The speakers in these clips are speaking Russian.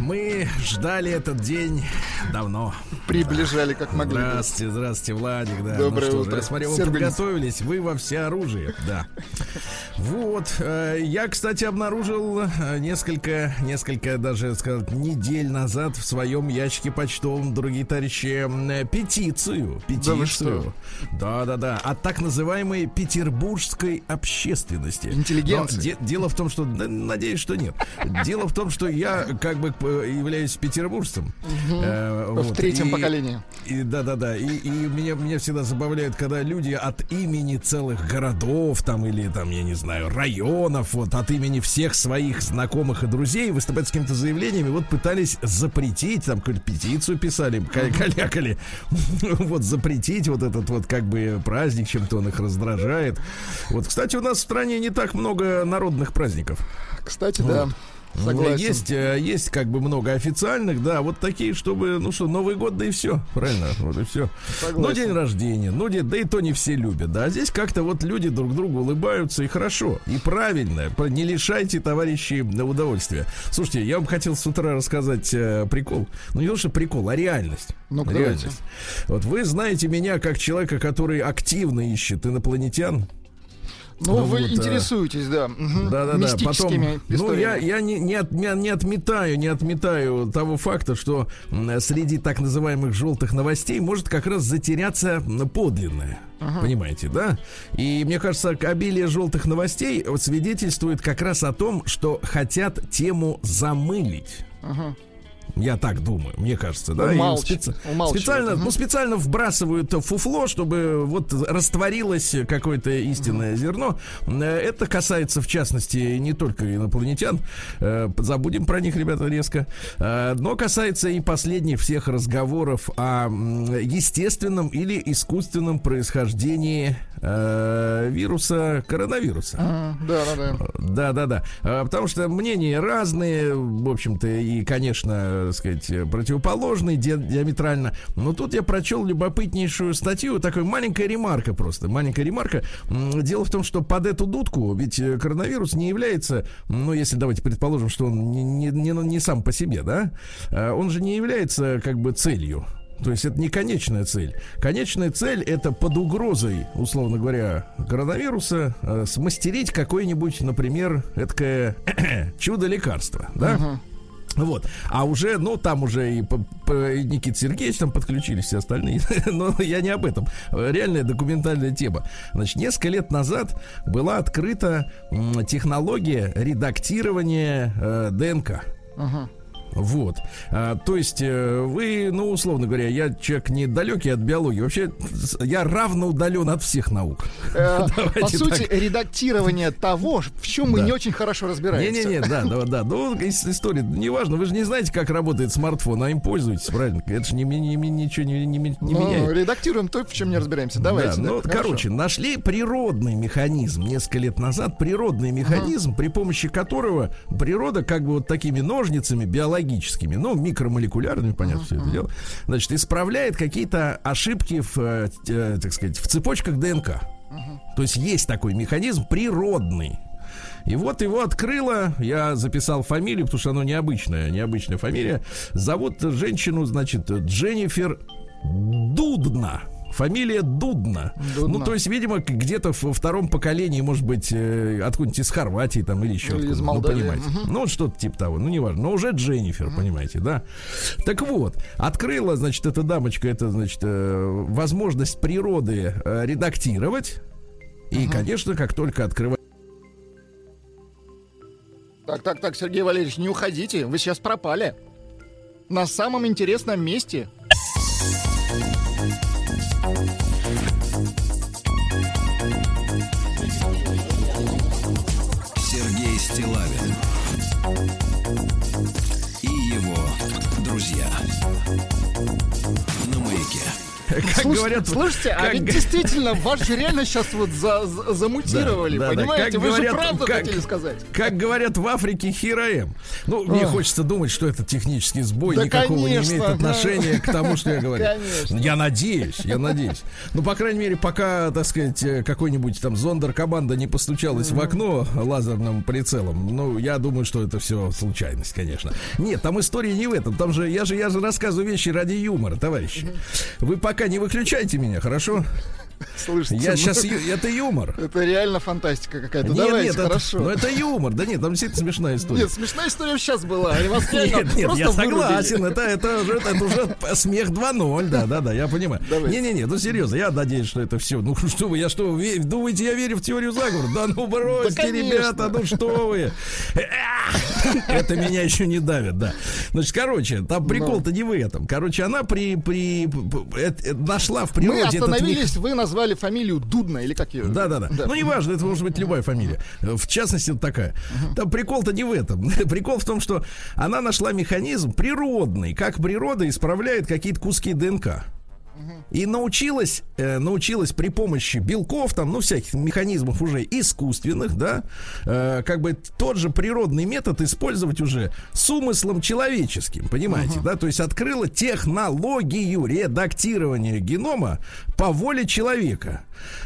мы ждали этот день давно. Приближали как могли. Здравствуйте, здравствуйте, Владик. Да. Доброе ну, утро. Я смотрю, вы подготовились, вы во всеоружии. Да. Вот. э, Я, кстати, обнаружил э, несколько, несколько даже, сказать, недель назад в своем ящике почтовом, дорогие товарищи, э, петицию. Да Петицию. Да, да, да. От так называемой петербургской общественности. Интеллигенции. Но де- дело в том, что, да, надеюсь, что нет. Дело в том, что я как бы являюсь петербуржцем. Э, В третьем и- поколении. и да, да, да. И, и меня, меня всегда забавляет, когда люди от имени целых городов, там, или там, я не знаю, районов, вот от имени всех своих знакомых и друзей выступают с какими-то заявлениями, вот пытались запретить, там, какую-то петицию писали, ка- калякали, вот запретить вот этот вот как бы праздник, чем-то он их раздражает. Вот, кстати, у нас в стране не так много народных праздников. Кстати, да. Согласен. Есть, э, есть как бы много официальных, да, вот такие, чтобы, ну что, Новый год, да и все, правильно, вот и все. Согласен. Ну, день рождения, ну, да и то не все любят, да, а здесь как-то вот люди друг другу улыбаются, и хорошо, и правильно, не лишайте товарищей удовольствия. Слушайте, я вам хотел с утра рассказать э, прикол, ну, не то, что прикол, а реальность. Ну-ка, реальность. давайте. Вот вы знаете меня как человека, который активно ищет инопланетян, Ну, Ну вы вот, а, интересуетесь, да. да, да, да. Потом, ну, я, я не, не, от- не, не отметаю, не отметаю того факта, что среди так называемых желтых новостей может как раз затеряться подлинное. Понимаете, да? И мне кажется, обилие желтых новостей свидетельствует как раз о том, что хотят тему замылить. Ага. Я так думаю, мне кажется, да. Умалчивать, специ- специально, ну, специально вбрасывают фуфло, чтобы вот растворилось какое-то истинное зерно. Это касается, в частности, не только инопланетян. Э, Забудем про них, ребята, резко. Э, Но касается и последних всех разговоров о естественном или искусственном происхождении э, вируса коронавируса. А, Да, да, да. Да, да, да. А, Потому что мнения разные, в общем-то, и, конечно, так сказать, противоположные ди- диаметрально. Но тут я прочел любопытнейшую статью, такая маленькая ремарка просто, маленькая ремарка. Дело в том, что под эту дудку, ведь э, коронавирус не является, ну, если давайте предположим, что он не, не, не, не сам по себе, да, а он же не является как бы целью. То есть это не конечная цель. Конечная цель это под угрозой, условно говоря, коронавируса э, смастерить какое-нибудь, например, эткое чудо лекарство, да? Вот. А уже, ну, там уже и, и Никита Сергеевич там подключились, все остальные. Но я не об этом. Реальная документальная тема. Значит, несколько лет назад была открыта технология редактирования э, ДНК. Ага. Вот. А, то есть э, вы, ну, условно говоря, я человек недалекий от биологии. Вообще, я равно удален от всех наук. Э, По сути, так. редактирование того, в чем мы не очень хорошо разбираемся. Не-не-не, да, да, да. Ну, ис- история, неважно, вы же не знаете, как работает смартфон, а им пользуетесь, правильно? Это же не, не, ничего не, не, ми- не Ну, меняет. редактируем то, в чем не разбираемся. Давайте. Да, да, ну, хорошо. короче, нашли природный механизм несколько лет назад, природный механизм, при помощи которого природа как бы вот такими ножницами биологическими, ну, микромолекулярными, понятно, все это дело, значит, исправляет какие-то ошибки в, э, э, так сказать, в цепочках ДНК. То есть есть такой механизм природный. И вот его открыла, я записал фамилию, потому что оно необычная, необычная фамилия. Зовут женщину, значит, Дженнифер Дудна. Фамилия Дудна. Дудна. Ну, то есть, видимо, где-то во втором поколении, может быть, э, откуда-нибудь из Хорватии там или еще Или из ну, Молдавии. понимаете. Ну, вот что-то типа того. Ну, неважно. Но уже Дженнифер, понимаете, да? Так вот, открыла, значит, эта дамочка, это, значит, э, возможность природы э, редактировать. И, конечно, как только открывает Так, так, так, Сергей Валерьевич, не уходите. Вы сейчас пропали. На самом интересном месте. Слушайте, говорят, слушайте, а как ведь г- действительно вас же реально сейчас вот за- за- замутировали, Да, да, да. понимаете? Как Вы говорят, же правду как- хотели сказать. Как говорят в Африке, хироэм. Ну, мне Ох. хочется думать, что это технический сбой Да, никакого конечно, не имеет да. отношения к тому, что я говорю. Конечно. Я надеюсь, я надеюсь. Ну, по крайней мере, пока, так сказать, э, какой-нибудь там зондеркоманда не постучалась в окно лазерным прицелом, ну, я думаю, что это все случайность, конечно. Нет, там история не в этом. Там же, я же, я же рассказываю вещи ради юмора, товарищи. Вы пока не выключайте меня, хорошо? Слушайте, Я ну, сейчас, это юмор. Это реально фантастика какая-то. Нет, Давайте, нет, это, хорошо. ну это юмор. Да нет, там действительно смешная история. Нет, смешная история сейчас была. И вас реально Нет, нет, я согласен. Это, это, уже, это уже смех 2.0. Да, да, да, я понимаю. Не-не-не, ну серьезно, я надеюсь, что это все. Ну что вы, я что, ве- думаете, я верю в теорию заговора? Да ну бросьте, Да, ребята, ну что вы. Это меня еще не давит, да. Значит, короче, там прикол-то не в этом. Короче, она при, при, п- э, нашла в Мы природе мех- остановились, вы назвали фамилию Дудна или как ее? Да, да, да. Ну, неважно, это может быть любая фамилия. В частности, вот такая. Там прикол-то не в этом. Прикол в том, что она нашла механизм природный, как природа исправляет какие-то куски ДНК. И научилась, э, научилась при помощи белков, там, ну, всяких механизмов уже искусственных, да, э, как бы тот же природный метод использовать уже с умыслом человеческим, понимаете, да, то есть открыла технологию редактирования генома по воле человека.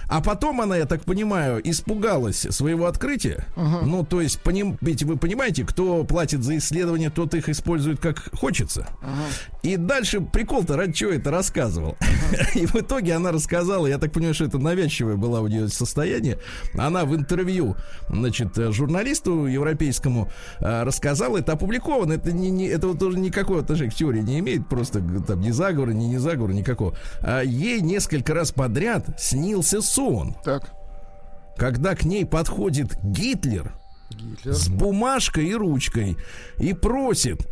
А потом она, я так понимаю, испугалась своего открытия. Ну, то есть, поним, ведь вы понимаете, кто платит за исследования, тот их использует как хочется. И дальше прикол-то ради чего это рассказывал. И в итоге она рассказала, я так понимаю, что это навязчивое было у нее состояние. Она в интервью, значит, журналисту европейскому э, рассказала, это опубликовано, это, не, не, это вот тоже никакого отношения к теории не имеет, просто там ни заговора, ни не заговора, никакого. А ей несколько раз подряд снился сон, Так. когда к ней подходит Гитлер, Гитлер. с бумажкой и ручкой и просит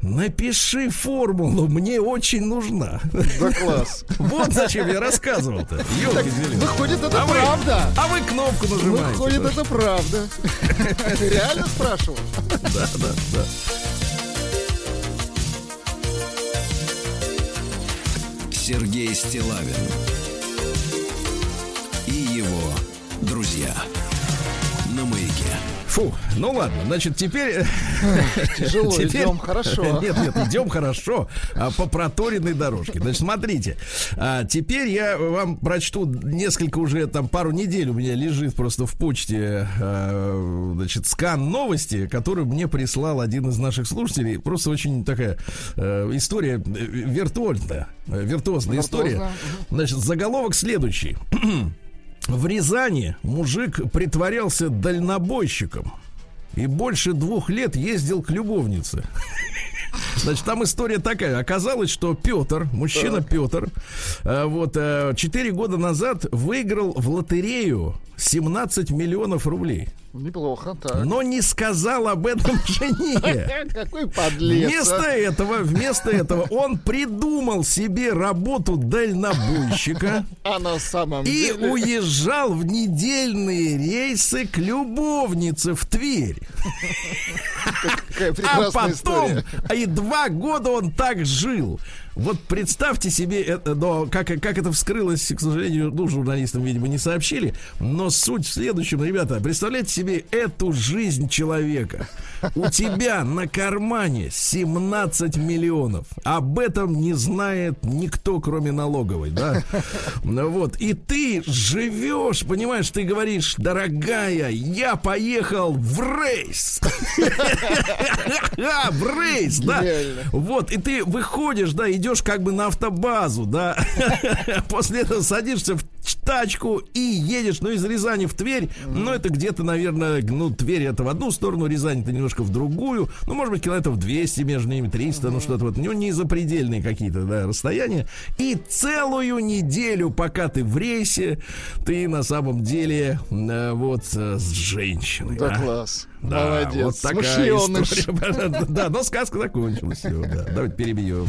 Напиши формулу, мне очень нужна. Да класс. Вот зачем я рассказывал-то. Выходит, это А вы- правда. А вы кнопку нажимаете. Выходит, это правда. Реально спрашивал? Да, да, да. Сергей Стилавин и его друзья. Фу, ну ладно, значит, теперь... Тяжело теперь- идем, хорошо. Нет, нет, идем хорошо, а, по проторенной дорожке. Значит, смотрите, а, теперь я вам прочту несколько уже, там, пару недель у меня лежит просто в почте, а, значит, скан новости, который мне прислал один из наших слушателей. Просто очень такая э, история виртуозная, виртуозная история. Значит, заголовок следующий. В Рязани мужик притворялся дальнобойщиком и больше двух лет ездил к любовнице. Значит, там история такая. Оказалось, что Петр, мужчина Петр, э, вот э, 4 года назад выиграл в лотерею 17 миллионов рублей. Неплохо, так. Но не сказал об этом жене. Какой подлец. а. Вместо этого, вместо этого он придумал себе работу дальнобойщика. А на самом И деле... уезжал в недельные рейсы к любовнице в Тверь. А потом, история. и два года он так жил. Вот представьте себе, это, но как, как это вскрылось, к сожалению, ну, журналистам, видимо, не сообщили. Но суть в следующем, ребята, представляете себе эту жизнь человека. У тебя на кармане 17 миллионов. Об этом не знает никто, кроме налоговой, да? Ну Вот. И ты живешь, понимаешь, ты говоришь, дорогая, я поехал в рейс. В рейс, да. Вот, и ты выходишь, да, идешь как бы на автобазу, да. После этого садишься в тачку и едешь, ну, из Рязани в Тверь. Ну, это где-то, наверное, ну, Тверь это в одну сторону, Рязань это немножко в другую. Ну, может быть, километров 200 между ними, 300, ну, что-то вот. Ну, не запредельные какие-то, да, расстояния. И целую неделю, пока ты в рейсе, ты на самом деле э, вот э, с женщиной. Да, а. класс. Да, Молодец. вот такая Смышленыш. история. Да, но сказка закончилась. Всё, да. Давайте перебьем.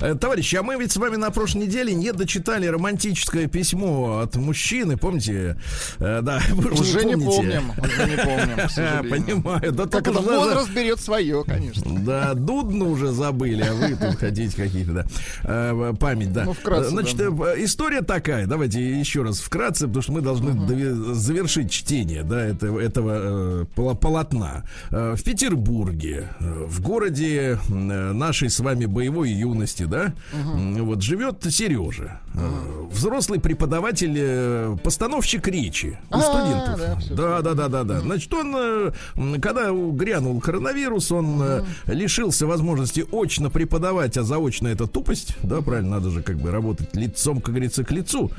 Э, Товарищи, а мы ведь с вами на прошлой неделе не дочитали романтическое письмо от мужчины, помните? Э, Да, Уже не помните. помним. Уже не помним, сожалению. Понимаю. Да это уже за- возраст берет свое, конечно. Да, Дудну уже забыли, а вы тут хотите какие-то, да. Э, Память, да. Ну, вкратце, Э, Значит, да. э, история такая. Давайте еще раз вкратце, потому что мы должны дове- завершить чтение, да, этого, этого э, полотна. Э, В Петербурге, э, в городе э, нашей с вами боевой юности, да, м, вот живет Сережа, э, взрослый преподаватель, э, постановщик речи у А, студентов. да, Да, да, да, да. Значит, он, э, когда грянул коронавирус, он э, лишился возможности очно преподавать, а заочно это тупость. Да, правильно, надо же как бы работать лицом, как говорится, к лицу.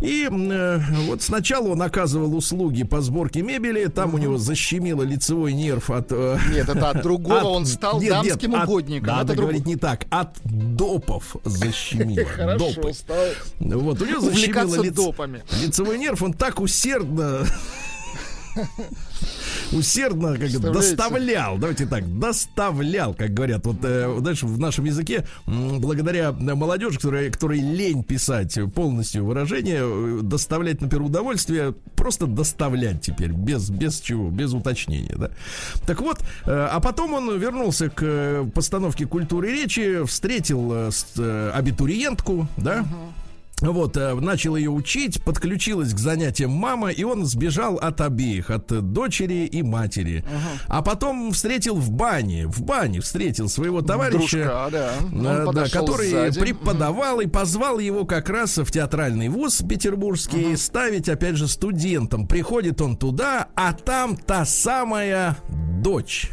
И вот сначала он оказывал услуги по сборке мебели, там у него защемило лицевой нерв от... Нет, это от другого он стал дамским угодником. Надо Это говорить не так. От допов защемило. Хорошо, Допы. стал Вот, у него защемило лиц- допами. лицевой нерв, он так усердно усердно как доставлял, давайте так, доставлял, как говорят, вот э, дальше в нашем языке, благодаря э, молодежи, которая, которой лень писать полностью выражение, э, доставлять, например, удовольствие, просто доставлять теперь, без, без чего, без уточнения, да. Так вот, э, а потом он вернулся к э, постановке культуры речи, встретил э, абитуриентку, да, вот, э, начал ее учить, подключилась к занятиям мама, и он сбежал от обеих, от дочери и матери. А потом встретил в бане, в бане встретил своего товарища. Дружка, да. Он э, да, который сзади. преподавал и позвал его как раз в театральный вуз петербургский ставить, опять же, студентам. Приходит он туда, а там та самая дочь.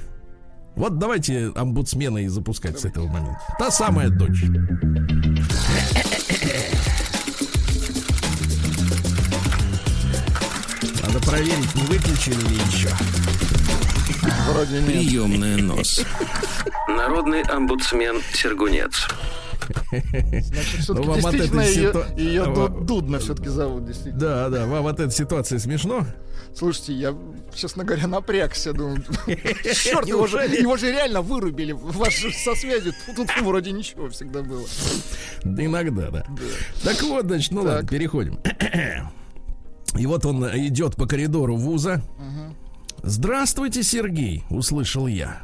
Вот давайте омбудсмена и запускать с этого момента. Та самая дочь. Проверить, не выключили ли еще. Вроде нет. Приемная нос. Народный омбудсмен Сергунец. Значит, все-таки Ну, вам от действительно этой ее, ситу- ее а, вам- Дудна все-таки зовут, действительно. Да, да, вам от этой ситуации смешно? Слушайте, я, честно говоря, напрягся, думаю. Черт, его же, его же реально вырубили. Вас же со связью. Тут вроде ничего всегда было. Да иногда, да. Так вот, значит, ну Так. ладно, переходим. И вот он идет по коридору вуза. Здравствуйте, Сергей, услышал я.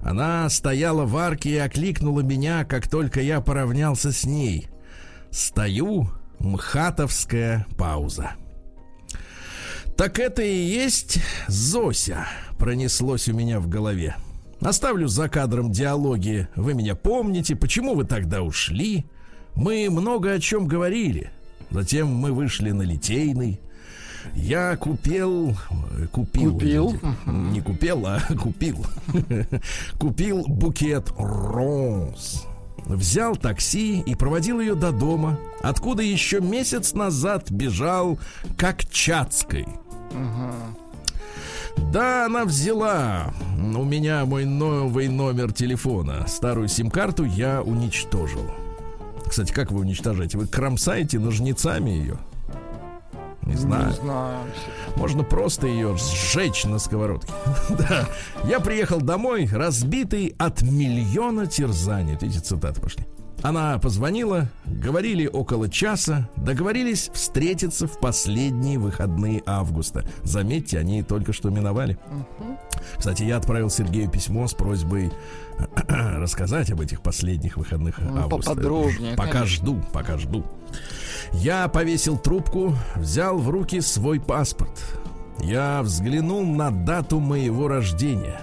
Она стояла в арке и окликнула меня, как только я поравнялся с ней. Стою, мхатовская пауза. Так это и есть Зося, пронеслось у меня в голове. Оставлю за кадром диалоги. Вы меня помните, почему вы тогда ушли? Мы много о чем говорили. Затем мы вышли на Литейный. Я купил... Купил. Купил? Не купил, а купил. Купил букет роз. Взял такси и проводил ее до дома, откуда еще месяц назад бежал как Чацкой. Да, она взяла у меня мой новый номер телефона. Старую сим-карту я уничтожил. Кстати, как вы уничтожаете? Вы кромсаете ножницами ее? Не знаю. Не знаю. Можно просто ее сжечь на сковородке. Да. Я приехал домой, разбитый от миллиона терзаний. Эти цитаты пошли. Она позвонила, говорили около часа, договорились встретиться в последние выходные августа. Заметьте, они только что миновали. Кстати, я отправил Сергею письмо с просьбой рассказать об этих последних выходных Ну, августа. поподробнее, Пока конечно. жду, пока жду. Я повесил трубку, взял в руки свой паспорт. Я взглянул на дату моего рождения.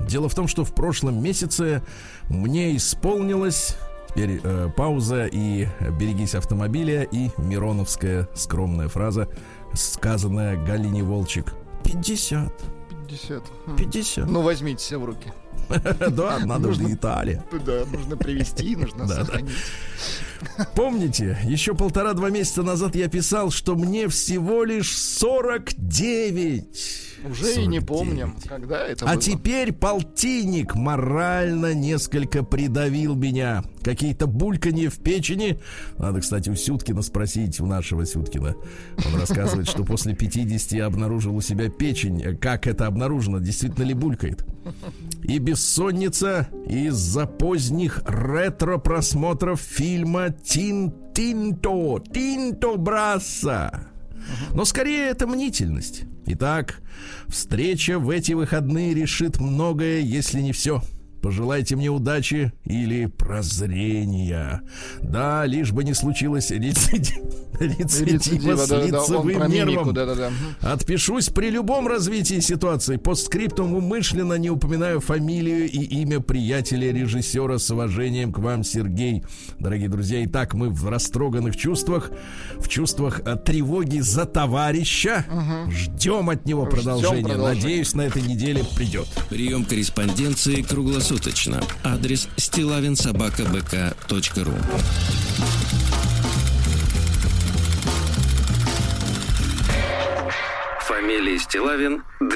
Дело в том, что в прошлом месяце мне исполнилось Теперь э, пауза и берегись автомобиля и Мироновская скромная фраза, сказанная Галине Волчек. 50. 50. Хм. 50. Ну, возьмите себя в руки. Да, надо же Италия. Да, нужно привести, нужно сохранить. Помните, еще полтора-два месяца назад я писал, что мне всего лишь 49. Уже и не 49. помним, когда это А было. теперь полтинник морально несколько придавил меня. Какие-то бульканье в печени. Надо, кстати, у Сюткина спросить, у нашего Сюткина. Он рассказывает, что после 50 обнаружил у себя печень. Как это обнаружено? Действительно ли булькает? И бессонница из-за поздних ретро-просмотров фильма «Тин Тинто», «Тинто Брасса». Но скорее это мнительность. Итак, встреча в эти выходные решит многое, если не все. Пожелайте мне удачи или прозрения. Да, лишь бы не случилось рецидив- рецидива Рецидива, с да, да, да, лицевым нервом. Отпишусь при любом развитии ситуации. Постскриптум умышленно не упоминаю фамилию и имя приятеля режиссера с уважением к вам, Сергей. Дорогие друзья, итак, мы в растроганных чувствах, в чувствах э, тревоги за товарища. Ждем от него Ждем продолжения. продолжения. Надеюсь, на этой неделе придет. Прием корреспонденции круглосуточно. Адрес стилавинсобакабк.ру Фамилия Стилавин 2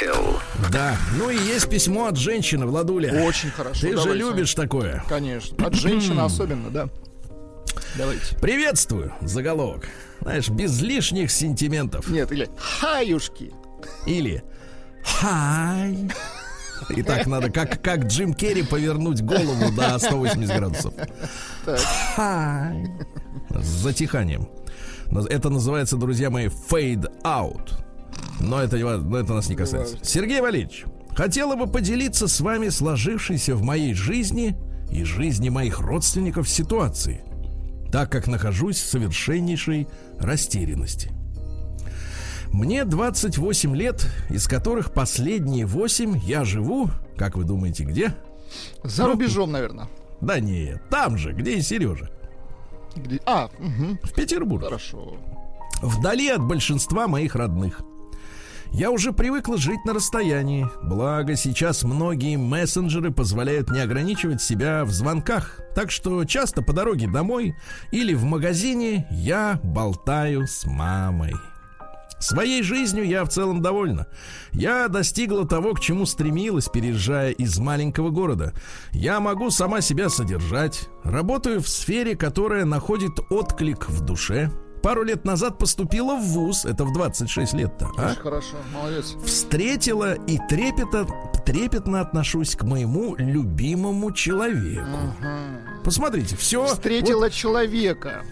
Л. Да, ну и есть письмо от женщины, Владуля. Очень хорошо. Ты же давайте. любишь такое. Конечно. От женщины особенно, да. Давайте. Приветствую, заголовок. Знаешь, без лишних сентиментов. Нет, или хаюшки. Или хай. И так надо, как, как Джим Керри, повернуть голову до 180 градусов. С затиханием. Это называется, друзья мои, fade out. Но это, но это нас не касается. Сергей Валерьевич, хотела бы поделиться с вами сложившейся в моей жизни и жизни моих родственников ситуацией, так как нахожусь в совершеннейшей растерянности. Мне 28 лет, из которых последние 8 я живу, как вы думаете, где? За рубежом, наверное. Да нет, там же, где и Сережа. Где- А, мгм, В Петербурге. хорошо. Вдали от большинства моих родных. Я уже привыкла жить на расстоянии. Благо, сейчас многие мессенджеры позволяют не ограничивать себя в звонках. Так что часто по дороге домой или в магазине я болтаю с мамой. Своей жизнью я в целом довольна. Я достигла того, к чему стремилась, переезжая из маленького города. Я могу сама себя содержать. Работаю в сфере, которая находит отклик в душе. Пару лет назад поступила в ВУЗ, это в 26 лет-то, а? Очень хорошо, молодец. Встретила и трепета, трепетно отношусь к моему любимому человеку. Посмотрите, все. Встретила человека.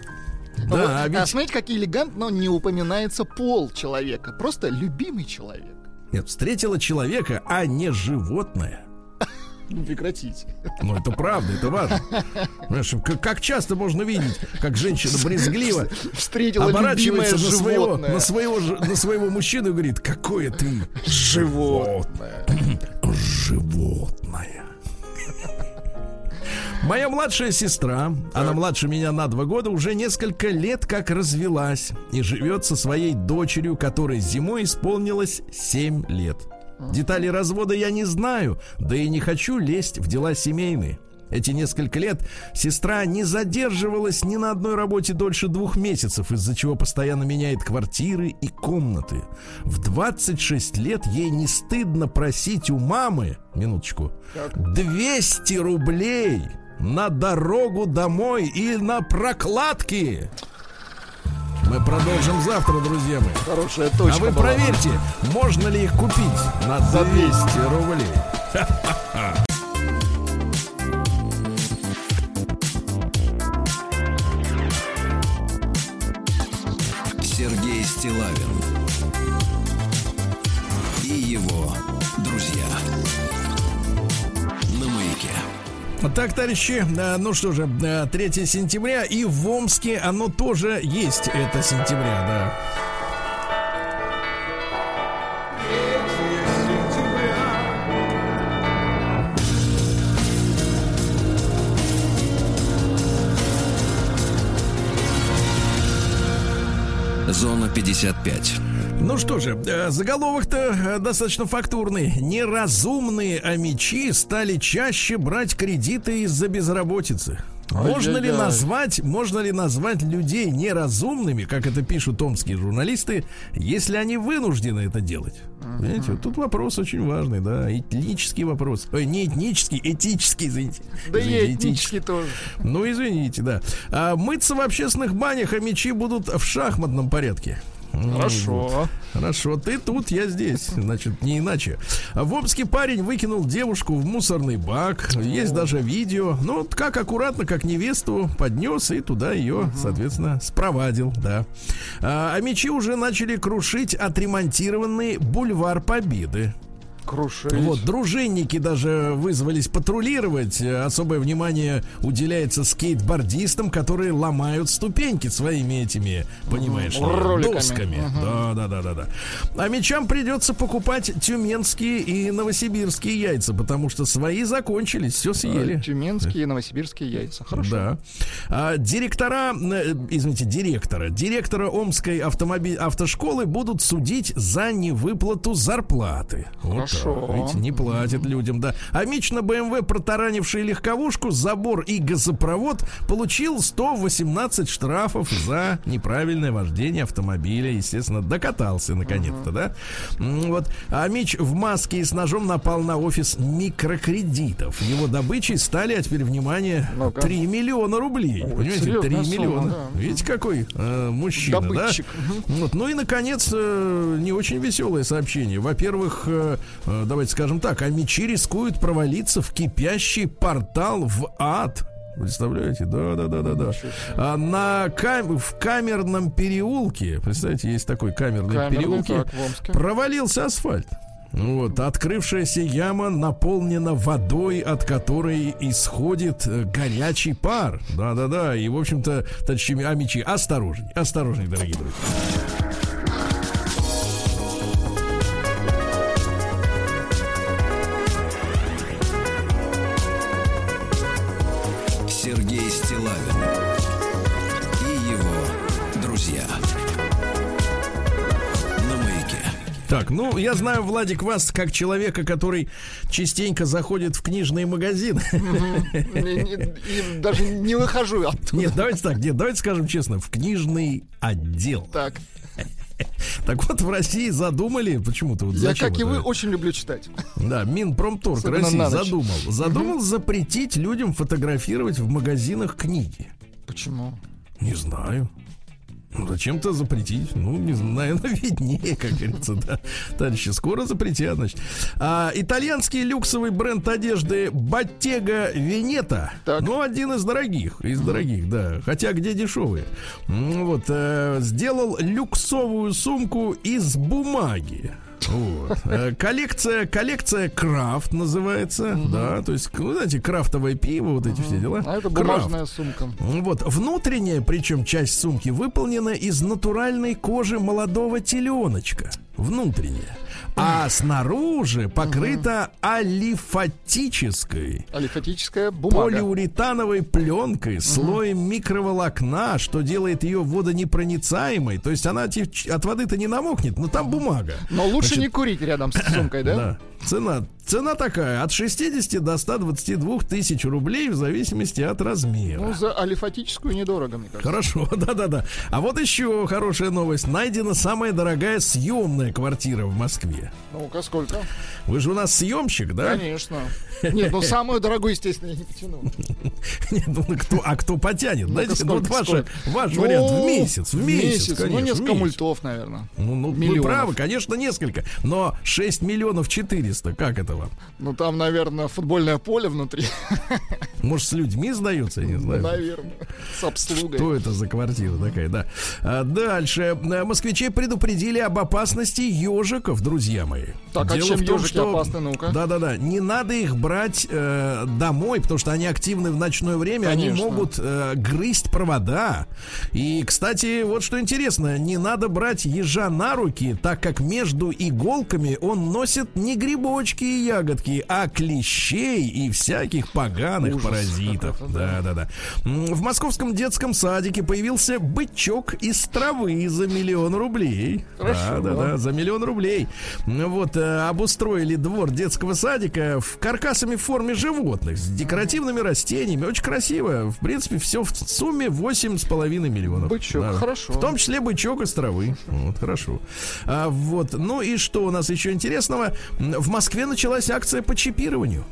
Да, Вот, а а ведь- смотрите, как элегантно не упоминается пол человека. Просто любимый человек. Нет, встретила человека, а не животное. Ну, прекратите. Ну, это правда, это важно. Знаешь, как, как часто можно видеть, как женщина брезгливо Встретила оборачивается на своего, на, своего, на своего мужчину и говорит, какое ты Животное. животное. Моя младшая сестра, она младше меня на два года, уже несколько лет как развелась и живет со своей дочерью, которой зимой исполнилось 7 лет. Детали развода я не знаю, да и не хочу лезть в дела семейные. Эти несколько лет сестра не задерживалась ни на одной работе дольше двух месяцев, из-за чего постоянно меняет квартиры и комнаты. В 26 лет ей не стыдно просить у мамы, минуточку, 200 рублей на дорогу домой и на прокладки. Мы продолжим завтра, друзья мои. Хорошая точка а вы была. проверьте, можно ли их купить на За 200 рублей. Сергей Стилавин и его друзья на маяке. Так, товарищи, э, ну что же, э, 3 сентября, и в Омске оно тоже есть, это сентября, да. Зона 55. Ну что же, э, заголовок-то э, достаточно фактурный. Неразумные амичи стали чаще брать кредиты из-за безработицы. Можно ли назвать, можно ли назвать людей неразумными, как это пишут томские журналисты, если они вынуждены это делать? Понимаете, вот тут вопрос очень важный, да, этнический вопрос. Ой, не этнический, этический, извините. Да и Извините, этнический тоже. Ну, извините, да. А мыться в общественных банях, а мячи будут в шахматном порядке. Хорошо. Хорошо, ты тут, я здесь. Значит, не иначе. В Обске парень выкинул девушку в мусорный бак. Есть даже видео. Ну, вот как аккуратно, как невесту, поднес и туда ее, соответственно, спровадил, да. А, а мечи уже начали крушить отремонтированный бульвар Победы. Крушить. Вот, дружинники даже вызвались патрулировать. Особое внимание уделяется скейтбордистам, которые ломают ступеньки своими этими, понимаешь, ли, Роликами. досками. Да, да, да, да, да. А мечам придется покупать тюменские и новосибирские яйца, потому что свои закончились, все съели. Э, Тюменские и новосибирские яйца. Хорошо. Да. А, директора, э, извините, директора, директора Омской автомобиль, автошколы будут судить за невыплату зарплаты. Вот Хорошо. видите, не платят людям, да. А Мич на БМВ, протаранивший легковушку, забор и газопровод, получил 118 штрафов за неправильное вождение автомобиля. Естественно, докатался наконец-то, да. Вот. А Мич в маске и с ножом напал на офис микрокредитов. Его добычей стали, а теперь, внимание, Ну-ка. 3 миллиона рублей. Ой, Понимаете, серьезная 3 сумма, миллиона. да. Видите, какой э, мужчина, Добытчик. да? Вот. Ну и, наконец, э, не очень веселое сообщение. Во-первых, э, давайте скажем так, а мечи рискуют провалиться в кипящий портал в ад. Представляете? Да, да, да, да, да. А на кам- в камерном переулке, представляете, есть такой камерный, Камерный, переулке, так, провалился асфальт. Вот, открывшаяся яма наполнена водой, от которой исходит э, горячий пар. Да-да-да. И, в общем-то, товарищи амичи, осторожней, осторожней, дорогие друзья. Так, ну, я знаю, Владик, вас как человека, который частенько заходит в книжные магазины. И даже не выхожу оттуда. Нет, давайте так, нет, давайте скажем честно, в книжный отдел. Так, Так вот, в России задумали, почему-то вот я, зачем как и это? вы, очень люблю читать. Да, Минпромторг Особенно России задумал. Задумал запретить людям фотографировать в магазинах книги. Почему? Не знаю. Ну, зачем-то запретить? Ну, не знаю, наверное, виднее, как говорится, да. Товарищи, скоро запретят, значит. А, итальянский люксовый бренд одежды Bottega Veneta. Так. Ну, один из дорогих, из дорогих, да. Хотя где дешевые. М, Вот, э, сделал люксовую сумку из бумаги. Вот. Э, Коллекция, коллекция крафт называется, да, то есть, ну, знаете, крафтовое пиво, вот эти все дела. А это Крафт. бумажная сумка. Вот, внутренняя, причем часть сумки выполнена из натуральной кожи молодого теленочка. Внутренняя. А снаружи покрыта алифатической Алифатическая бумага. полиуретановой пленкой, слоем микроволокна, что делает ее водонепроницаемой. То есть она от воды-то не намокнет, но там бумага. Но лучше Значит, не курить рядом с сумкой, да? Да. Цена, цена такая, от 60 до 122 тысяч рублей в зависимости от размера. Ну, за алифатическую недорого, мне кажется. Хорошо, да-да-да. А вот еще хорошая новость. Найдена самая дорогая съемная квартира в Москве. Ну-ка, сколько? Вы же у нас съемщик, да? Конечно. Нет, ну самую дорогую, естественно, я не потяну. Нет, ну, кто, а кто потянет? Знаете, ну, вот сколько, ваш, сколько? ваш Ну, вариант в месяц. В месяц, Ну, конечно. в несколько месяц. мультов, наверное. Ну, ну, вы Миллионов. правы, конечно, несколько. Но 6 миллионов 400, как это вам? Ну, там, наверное, футбольное поле внутри. Может, с людьми сдаются, я не знаю. Наверное. С обслугой. Что это за квартира такая, да? А дальше. Москвичей предупредили об опасности ежиков, друзья мои. Так, а чем в том, ежики опасны, ну-ка? Да-да-да. Не надо их брать э, домой, потому что они активны в ночное время. Они Конечно. могут э, грызть провода. И, кстати, вот что интересно. Не надо брать ежа на руки, так как между иголками он носит не грибочки и ягодки, а клещей и всяких поганых Ужас паразитов. какой-то, Да, да, да. М, В московском детском садике появился бычок из травы за миллион рублей. Хорошо. Да, да, да, за миллион рублей. Ну Вот, э, обустроили двор детского садика в каркасами в форме животных, с декоративными растениями. Очень красиво. В принципе, все в сумме 8,5 миллионов. Бычок, хорошо. В том числе бычок из травы. Вот, хорошо. А, вот. Ну и что у нас еще интересного? В Москве началась акция по чипированию.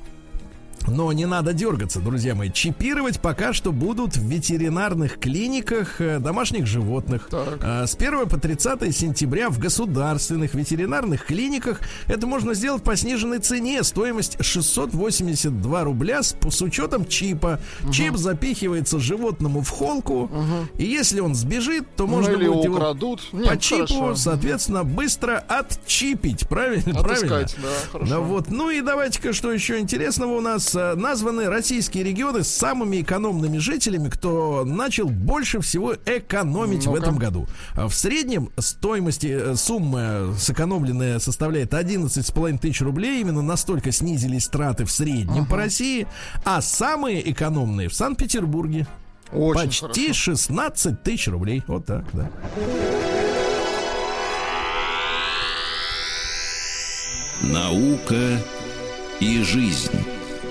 Но не надо дергаться, друзья мои. Чипировать пока что будут в ветеринарных клиниках э, домашних животных. Так. А, С 1 по 30 сентября в государственных ветеринарных клиниках это можно сделать по сниженной цене. Стоимость 682 рубля с, с учетом чипа. Чип запихивается животному в холку. И если он сбежит, то можно ну, или будет его украдут. по Нет, чипу, хорошо. соответственно, быстро отчипить. Правильно? Правильно? Отыскать, да, хорошо. Ну вот, ну и давайте-ка, что еще интересного у нас. Э, Названы российские регионы с самыми экономными жителями, кто начал больше всего экономить в Ну-ка. этом году. А В среднем стоимость, э, сумма сэкономленная составляет 11,5 тысяч рублей. Именно настолько снизились траты в среднем по России. А самые экономные в Санкт-Петербурге. Очень Почти хорошо. 16 тысяч рублей. Вот так, да. Наука и жизнь.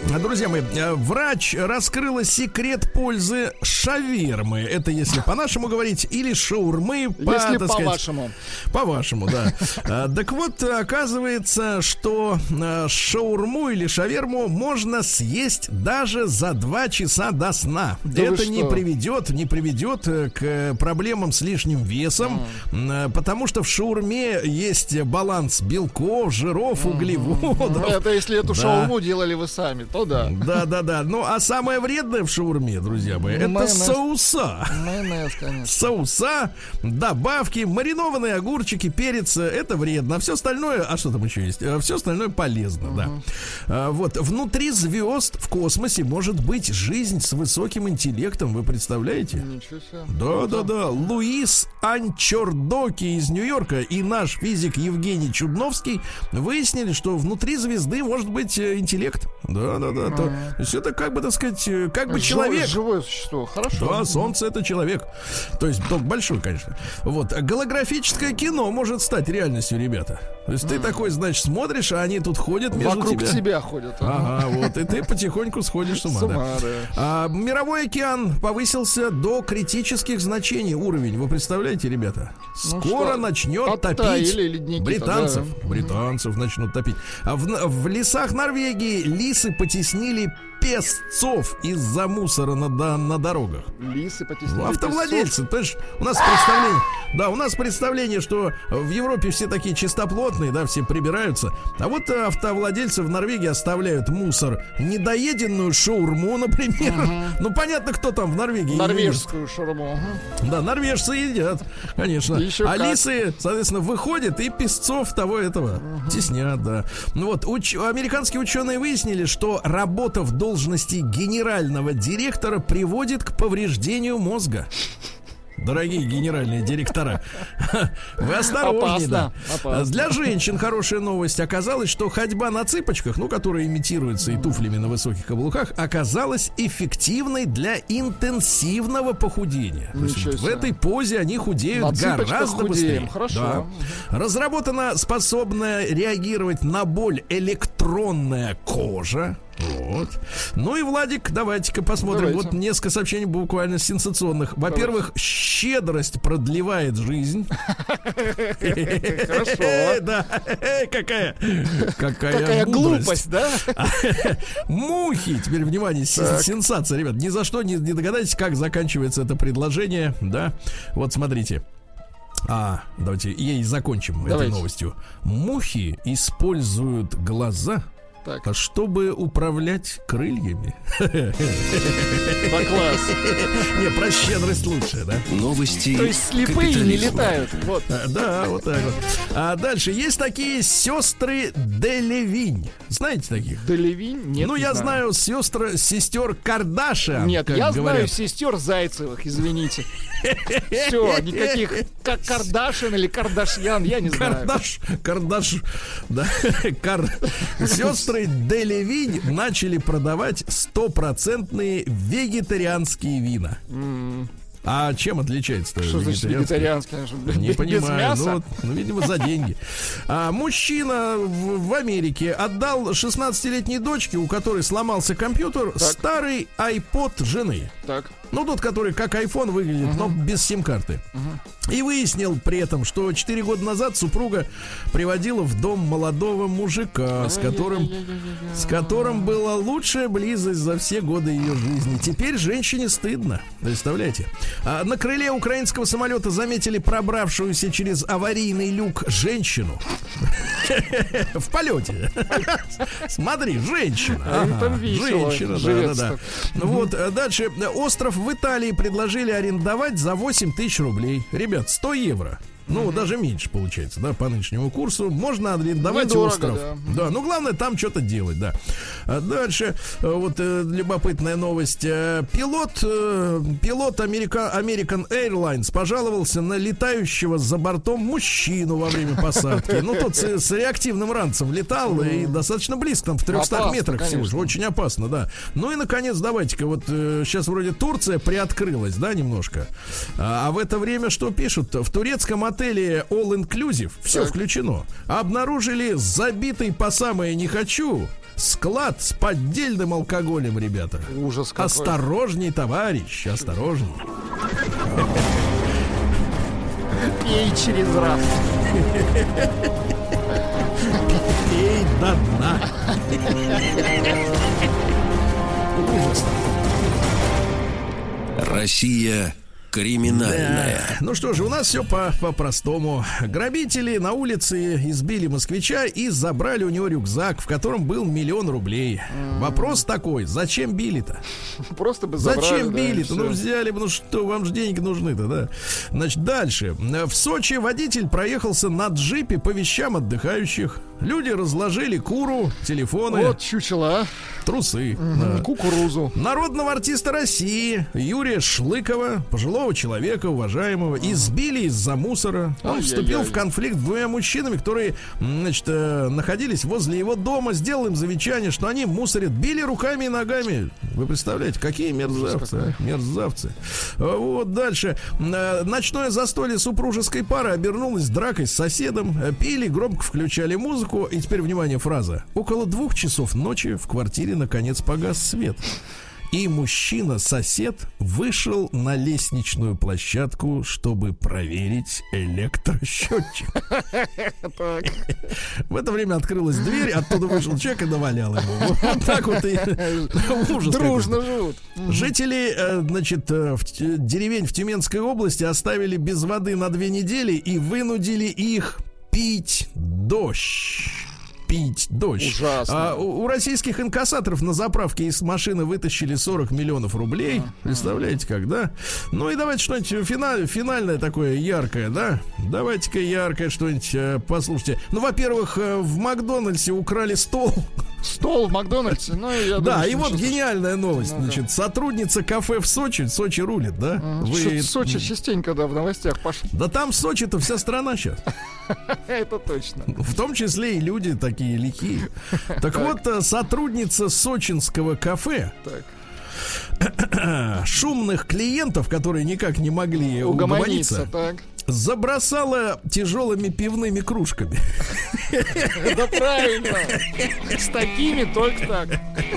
Друзья мои, э, врач раскрыла секрет пользы шавермы. Это если по-нашему говорить, или шаурмы, по, Если так по-вашему. По-вашему, да. А, Так вот, оказывается, что а, шаурму или шаверму можно съесть даже за два часа до сна. Да Это не приведет, не приведет э, к проблемам с лишним весом, м, потому что в шаурме есть баланс белков, жиров, углеводов. Это если эту Да. шаурму делали вы сами, то да. Да, да, да. Ну, а самое вредное в шаурме, друзья мои, это Майонез. соуса. Майонез, конечно. Соуса, добавки, маринованные огурчики, перец, э, это вредно. А все остальное, а что там еще есть? Все остальное полезно, да. А, Вот, внутри звезд в космосе может быть жизнь с высоким интеллектом, вы представляете? Ничего себе. Да, да, да. Луис Анчордоки из Нью-Йорка и наш физик Евгений Чудновский выяснили, что внутри звезды может быть э, интеллект. Да, да, да. То, то есть это как бы, так сказать, э, как бы человек. Живое существо. Хорошо. Да, солнце это человек. То есть только большой, конечно. Вот. А Голографическое кино может стать реальностью, ребята. То есть ты такой, значит, смотришь, а они тут ходят между Вокруг тебя. тебя ходят. ага. Вот. И ты потихоньку сходишь с ума. С да. ума, да. А, мировой океан повысился до критических значений уровень. Вы представляете, ребята? Ну Скоро что, начнет топить ледники-то, британцев. да. Британцев начнут топить. А в, в лесах Норвегии лисы потеснили песцов из-за мусора на, на дорогах. Лисы потеснили. Ну, Автовладельцы, понимаешь, у нас представление, да, у нас представление, что в Европе все такие чистоплотные, да, все прибираются, а вот автовладельцы в Норвегии оставляют мусор, недоеденную шаурму, например. Ну, понятно, кто там в Норвегии. Норвежскую шаурму. Да, норвежцы едят, конечно. Еще а как. лисы, соответственно, выходят и песцов того этого теснят, да. Ну вот, уч- американские ученые выяснили, что работа в должности генерального директора приводит к повреждению мозга. Дорогие генеральные директора, вы осторожнее, да. Для женщин хорошая новость. Оказалось, что ходьба на цыпочках, ну, которая имитируется и туфлями на высоких каблуках, оказалась эффективной для интенсивного похудения. То есть в этой позе они худеют На гораздо быстрее. хорошо. Да. Разработана способная реагировать на боль электронная кожа. Вот. Ну и, Владик, давайте-ка посмотрим. Давайте. Вот несколько сообщений буквально сенсационных. Во-первых, щедрость продлевает жизнь. Хорошо. Да, какая, какая, глупость, да? Мухи. Теперь, внимание, сенсация, ребят. Ни за что не, догадаетесь, как заканчивается это предложение. Да, вот смотрите. А, давайте ей закончим этой новостью. Мухи используют глаза, Так, а чтобы управлять крыльями. да класс. Не, про щедрость лучше, да? Новости То есть слепые не летают. Вот. А, Да, вот так вот. А дальше есть такие сестры Делевинь. Знаете таких? Делевинь? Нет, ну, не я знаю сестра, сестер Кардашиан. Нет, я знаю говорят. сестер Зайцевых, извините. Все, никаких как Кардашин или Кардашьян, я не знаю. Кардаш, Кардаш, да, Кар, сестры сестры Делевинь начали продавать стопроцентные вегетарианские вина. А чем отличается Что значит вегетарианский? Не Без понимаю. мяса? Ну, вот, ну, видимо, за деньги. А, мужчина в, в Америке отдал 16-летней дочке, у которой сломался компьютер, старый iPod жены. Так. Ну, тот, который как iPhone выглядит, но без сим-карты. И выяснил при этом, что 4 года назад супруга приводила в дом молодого мужика, с которым, с которым была лучшая близость за все годы ее жизни. Теперь женщине стыдно. Представляете? А на крыле украинского самолета заметили пробравшуюся через аварийный люк женщину. В полете. Смотри, женщина. А весело Женщина, да, да, да. Вот, э, дальше. Остров в Италии предложили арендовать за 8 тысяч рублей. Ребят, 100 евро. Ну, даже меньше получается, да, по нынешнему курсу. Можно арендовать Недорого, остров. Да. ну главное там что-то делать, да. А дальше, э, вот э, любопытная новость. Э, Пилот, э, пилот Америка, American Airlines пожаловался на летающего за бортом мужчину во время посадки. Ну, тот с, с реактивным ранцем летал и достаточно близко, там в 300 Опасно, метрах всего же. Очень опасно, да. Ну и, наконец, давайте-ка, вот сейчас вроде Турция приоткрылась, да, немножко. А, а в это время что пишут? В турецком отеле All Inclusive, все Так. включено, обнаружили забитый по самое не хочу склад с поддельным алкоголем, ребята. Ужас какой. Осторожней, товарищ, осторожней. Пей через раз. Пей до дна. Ужас. Россия криминальная. Ну что же, у нас все по- по-простому. Грабители на улице избили москвича и забрали у него рюкзак, в котором был миллион рублей. Вопрос такой, зачем били-то? Просто бы забрали, Зачем да, били-то? Ну взяли бы, ну что, вам же деньги нужны-то, да? Значит, дальше. В Сочи водитель проехался на джипе по вещам отдыхающих. Люди разложили куру, телефоны, Вот чучело, трусы. а. да. Кукурузу. Народного артиста России Юрия Шлыкова, пожилого человека, уважаемого, избили из-за мусора. Он Ай-яй-яй. вступил в конфликт с двумя мужчинами, которые, значит, э, находились возле его дома, сделал им замечание, что они мусорят, били руками и ногами. Вы представляете, какие мерзавцы, а? мерзавцы. Вот дальше. Э, Ночное застолье супружеской пары обернулось дракой с соседом. Э, Пили, громко включали музыку. И теперь, внимание, фраза. Около двух часов ночи в квартире наконец погас свет. И мужчина-сосед вышел на лестничную площадку, чтобы проверить электросчетчик. В это время открылась дверь, оттуда вышел человек и навалял ему. Вот так вот и ужас Дружно живут. Жители, э, значит, э, в деревень в Тюменской области оставили без воды на две недели и вынудили их пить дождь. Пить дождь. Ужасно. А у, у российских инкассаторов на заправке из машины вытащили 40 миллионов рублей. Представляете, как, да? Ну и давайте что-нибудь фина- финальное такое яркое, да? Давайте-ка яркое что-нибудь э, послушайте. Ну, во-первых, э, в Макдональдсе украли стол. Стол в Макдональдсе. Ну, я Да, думаю, и что вот сейчас- гениальная новость. Ну-ка. Значит, сотрудница кафе в Сочи, Сочи рулит, да? Ага. Вы- Сочи частенько, да, в новостях пошли. Да там Сочи-то вся страна сейчас. Это точно. В том числе и люди такие лихие. Так вот, э, сотрудница сочинского кафе Так. шумных клиентов, которые никак не могли Угомониться, угомониться, так. забросала тяжелыми пивными кружками. Да правильно. С такими только так.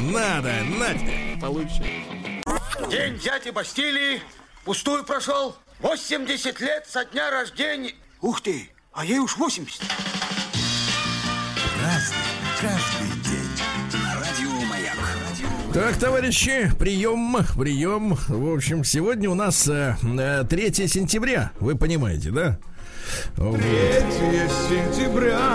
Надо, Надя. Получше. День дяди Бастилии пустую прошел. 80 лет со дня рождения. Ух ты, а ей уж 80. Так, товарищи, прием, прием. В общем, сегодня у нас э, э, 3 сентября, вы понимаете, да? Вот.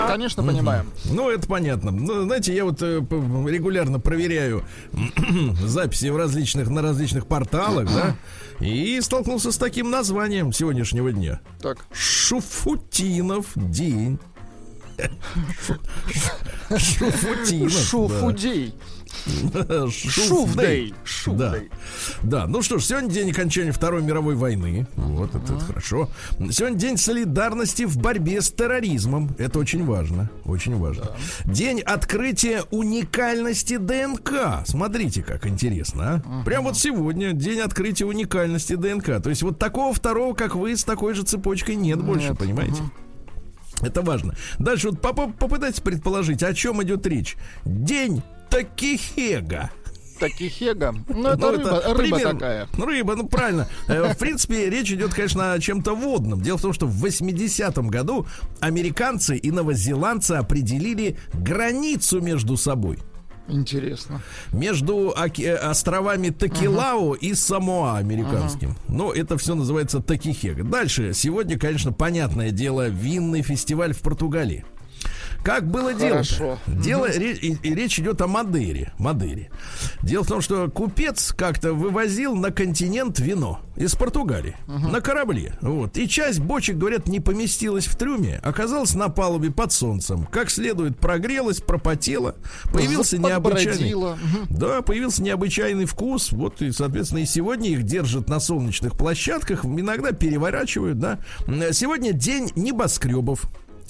Конечно, понимаем. Ну, это понятно. Ну, знаете, я вот э, регулярно проверяю записи в различных, на различных порталах, да, и столкнулся с таким названием сегодняшнего дня. Так. Шуфутинов день. Шуфутинов. да. Шуфудей. Шуфдей. Да. Да, ну что ж, сегодня день окончания Второй мировой войны. Вот, это, это хорошо. Сегодня день солидарности в борьбе с терроризмом. Это очень важно. Очень важно. День открытия уникальности ДНК. Смотрите, как интересно, а. Прям вот сегодня день открытия уникальности ДНК. То есть вот такого второго, как вы, с такой же цепочкой нет больше, понимаете? Это важно. Дальше вот поп- попытайтесь предположить, о чем идет речь. День Такихега. Такихега. Ну, это рыба, рыба примерно- такая. Ну, рыба, ну правильно. Э, В принципе, речь идет, конечно, о чем-то водном. Дело в том, что в 80-м году американцы и новозеландцы определили границу между собой. Интересно. Между островами Такилау и Самоа американским. Но это все называется Такихега. Дальше. Сегодня, конечно, понятное дело, винный фестиваль в Португалии. Как было дело? Дело ре- и- и речь идет о Мадейре. Мадейре. Дело в том, что купец как-то вывозил на континент вино из Португалии на корабле. Вот. И часть бочек, говорят, не поместилась в трюме, оказалась на палубе под солнцем. Как следует прогрелась, пропотела, появился необычайный. Мгм. Да, появился необычайный вкус. Вот и, соответственно, и сегодня их держат на солнечных площадках, иногда переворачивают, да. Сегодня день небоскребов.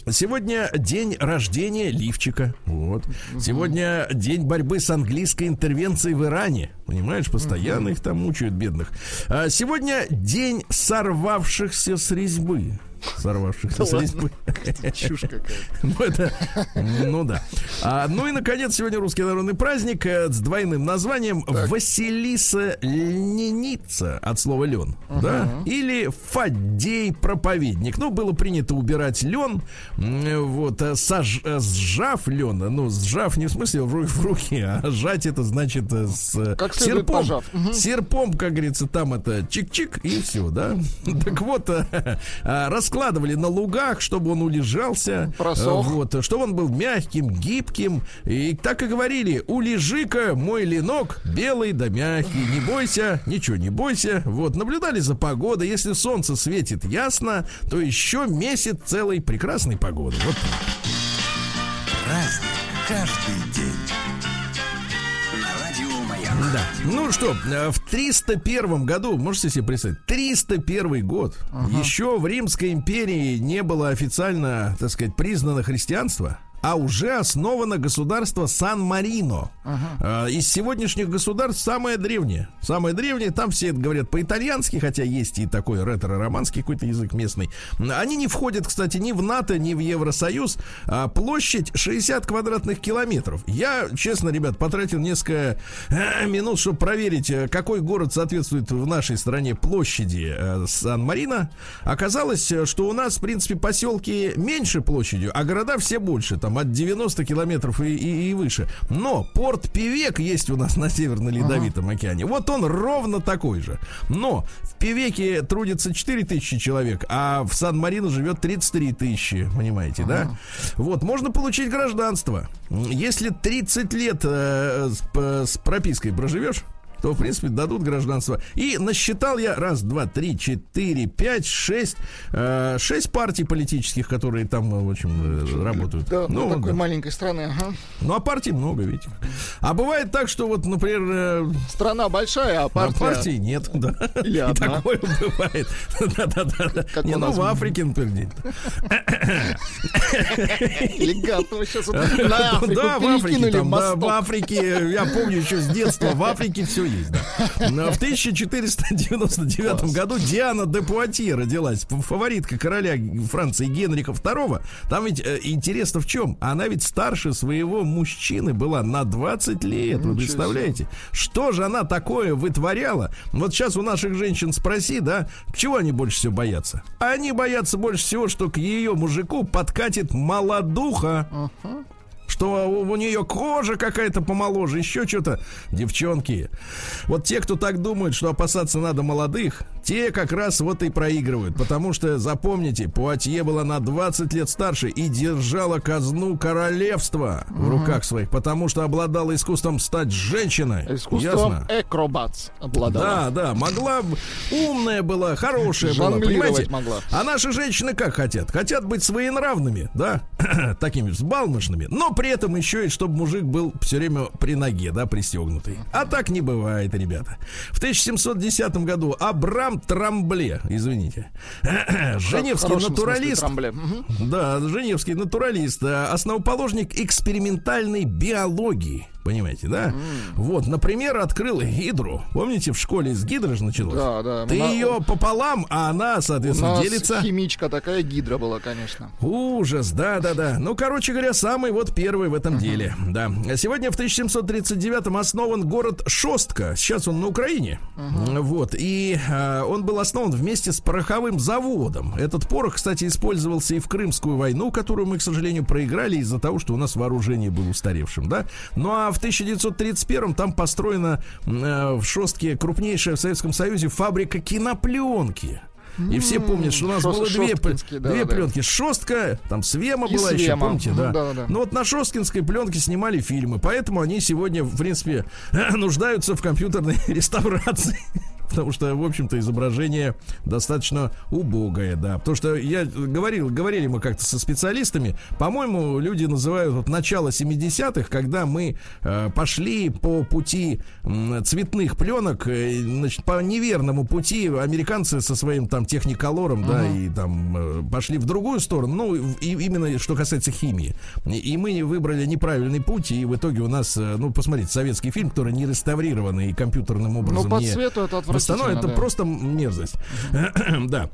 Сегодня день рождения лифчика. Вот. Сегодня день борьбы с английской интервенцией в Иране. Понимаешь, постоянно их там мучают, бедных. А сегодня день сорвавшихся с резьбы. Сорвавшихся с резьбы. Чушь какая. Ну, это, ну да. А, ну и, наконец, сегодня русский народный праздник э, с двойным названием Василиса Льненица от слова лен. Да? Или Фаддей проповедник. Ну, было принято убирать лен, вот, сож- э, сжав лен, ну, сжав не в смысле в, ру- в руки, а сжать это значит э, с серпом. Серпом, как говорится, там это чик-чик и все, да. Так вот, э, раскладывали на лугах, чтобы он улежался. Просох. Э, Вот, чтобы он был мягким, гибким. И так и говорили, улежи-ка, мой ленок, белый да мягкий. Не бойся, ничего не бойся. Вот, наблюдали за погодой. Если солнце светит ясно, то еще месяц целой прекрасной погоды. Вот. Праздник каждый день. Да. Ну что, э, в 301 году, можете себе представить, 301 год, еще в Римской империи не было официально, так сказать, признано христианство, а уже основано государство Сан-Марино. Э, Из сегодняшних государств самое древнее. Самое древнее, там все это говорят по-итальянски, хотя есть и такой ретро-романский какой-то язык местный. Они не входят, кстати, ни в НАТО, ни в Евросоюз. А площадь 60 квадратных километров. Я, честно, ребят, потратил несколько э, минут, чтобы проверить, э, какой город соответствует в нашей стране площади э, Сан-Марино. Оказалось, что у нас, в принципе, поселки меньше площадью, а города все больше, там от 90 километров и, и- и выше. Но порт Певек есть у нас на Северно-Ледовитом океане. Вот он ровно такой же. Но в Певеке трудится 4 тысячи человек, а в Сан-Марино живет 33 тысячи, понимаете, да? Вот, можно получить гражданство. Если 30 лет э, с, с пропиской проживешь, то, в принципе, дадут гражданство. И насчитал я раз, два, три, четыре, пять, шесть, э, шесть партий политических, которые там, в общем, э, работают. Да, ну, ну, такой да. маленькой страны, ага. Ну, а партий много, видите. А бывает так, что вот, например, э, Страна большая, а а партия... партии нет, да. Или И одна. такое бывает. Да-да-да. Не, ну в Африке, например. Элегантно вы сейчас на Африку Да, в Африке, там, да, в. Африке, я помню еще с детства, в Африке все есть, да. В 1499 году Диана де Пуатье родилась, фаворитка короля Франции Генриха II. Там ведь э, интересно в чем? Она ведь старше своего мужчины была на 20 лет, вы представляете? Что же она такое вытворяла? Вот сейчас у наших женщин спроси, да, чего они больше всего боятся? Они боятся больше всего, что к ее мужику подкатит молодуха что у, у нее кожа какая-то помоложе, еще что-то. Девчонки, вот те, кто так думает, что опасаться надо молодых, те как раз вот и проигрывают. Потому что, запомните, Пуатье была на 20 лет старше и держала казну королевства в руках своих, потому что обладала искусством стать женщиной. Искусством Ясно? экробац обладала. Да, да, могла умная была, хорошая была, понимаете? могла. А наши женщины как хотят? Хотят быть своенравными, да, такими взбалмошными, но при этом еще и чтобы мужик был все время при ноге, да, пристегнутый. А так не бывает, ребята. В 1710 году Абрам Трамбле, извините, женевский натуралист. Мгм. да, женевский натуралист, э, основоположник экспериментальной биологии. Понимаете, да? Вот, например, открыл гидру. Помните, в школе с гидры же началось? Да, да. Ты У на- ее пополам, а она, У соответственно, нас делится. химичка такая гидра была, конечно. Ужас, да, да, да. Ну, короче говоря, самый вот первый в этом деле. Да. Сегодня в 1739-м основан город Шостка. Сейчас он на Украине. Вот. И а, он был основан вместе с пороховым заводом. Этот порох, кстати, использовался и в Крымскую войну, которую мы, к сожалению, проиграли из-за того, что у нас вооружение было устаревшим, да. Ну а в 1931-м там построена э, в Шостке крупнейшая в Советском Союзе фабрика кинопленки. И все помнят, что у нас Шост- было две, да, две да. пленки. Шостка, там Свема И была еще, Свема. помните, да? Мгм, да-да-да. Ну вот на Шосткинской пленке снимали фильмы, поэтому они сегодня, в принципе, нуждаются в компьютерной реставрации. Потому что, в общем-то, изображение достаточно убогое, да. Потому что я говорил, говорили мы как-то со специалистами, по-моему, люди называют вот начало 70-х, когда мы э, пошли по пути м, цветных пленок, э, значит, по неверному пути американцы со своим там техниколором, да, и там э, пошли в другую сторону, ну, и именно что касается химии. И- мы выбрали неправильный путь, и в итоге у нас, э, ну, посмотрите, советский фильм, который не реставрированный и компьютерным Ну, образом по не цвету это восстановлен, это да. просто мерзость. да.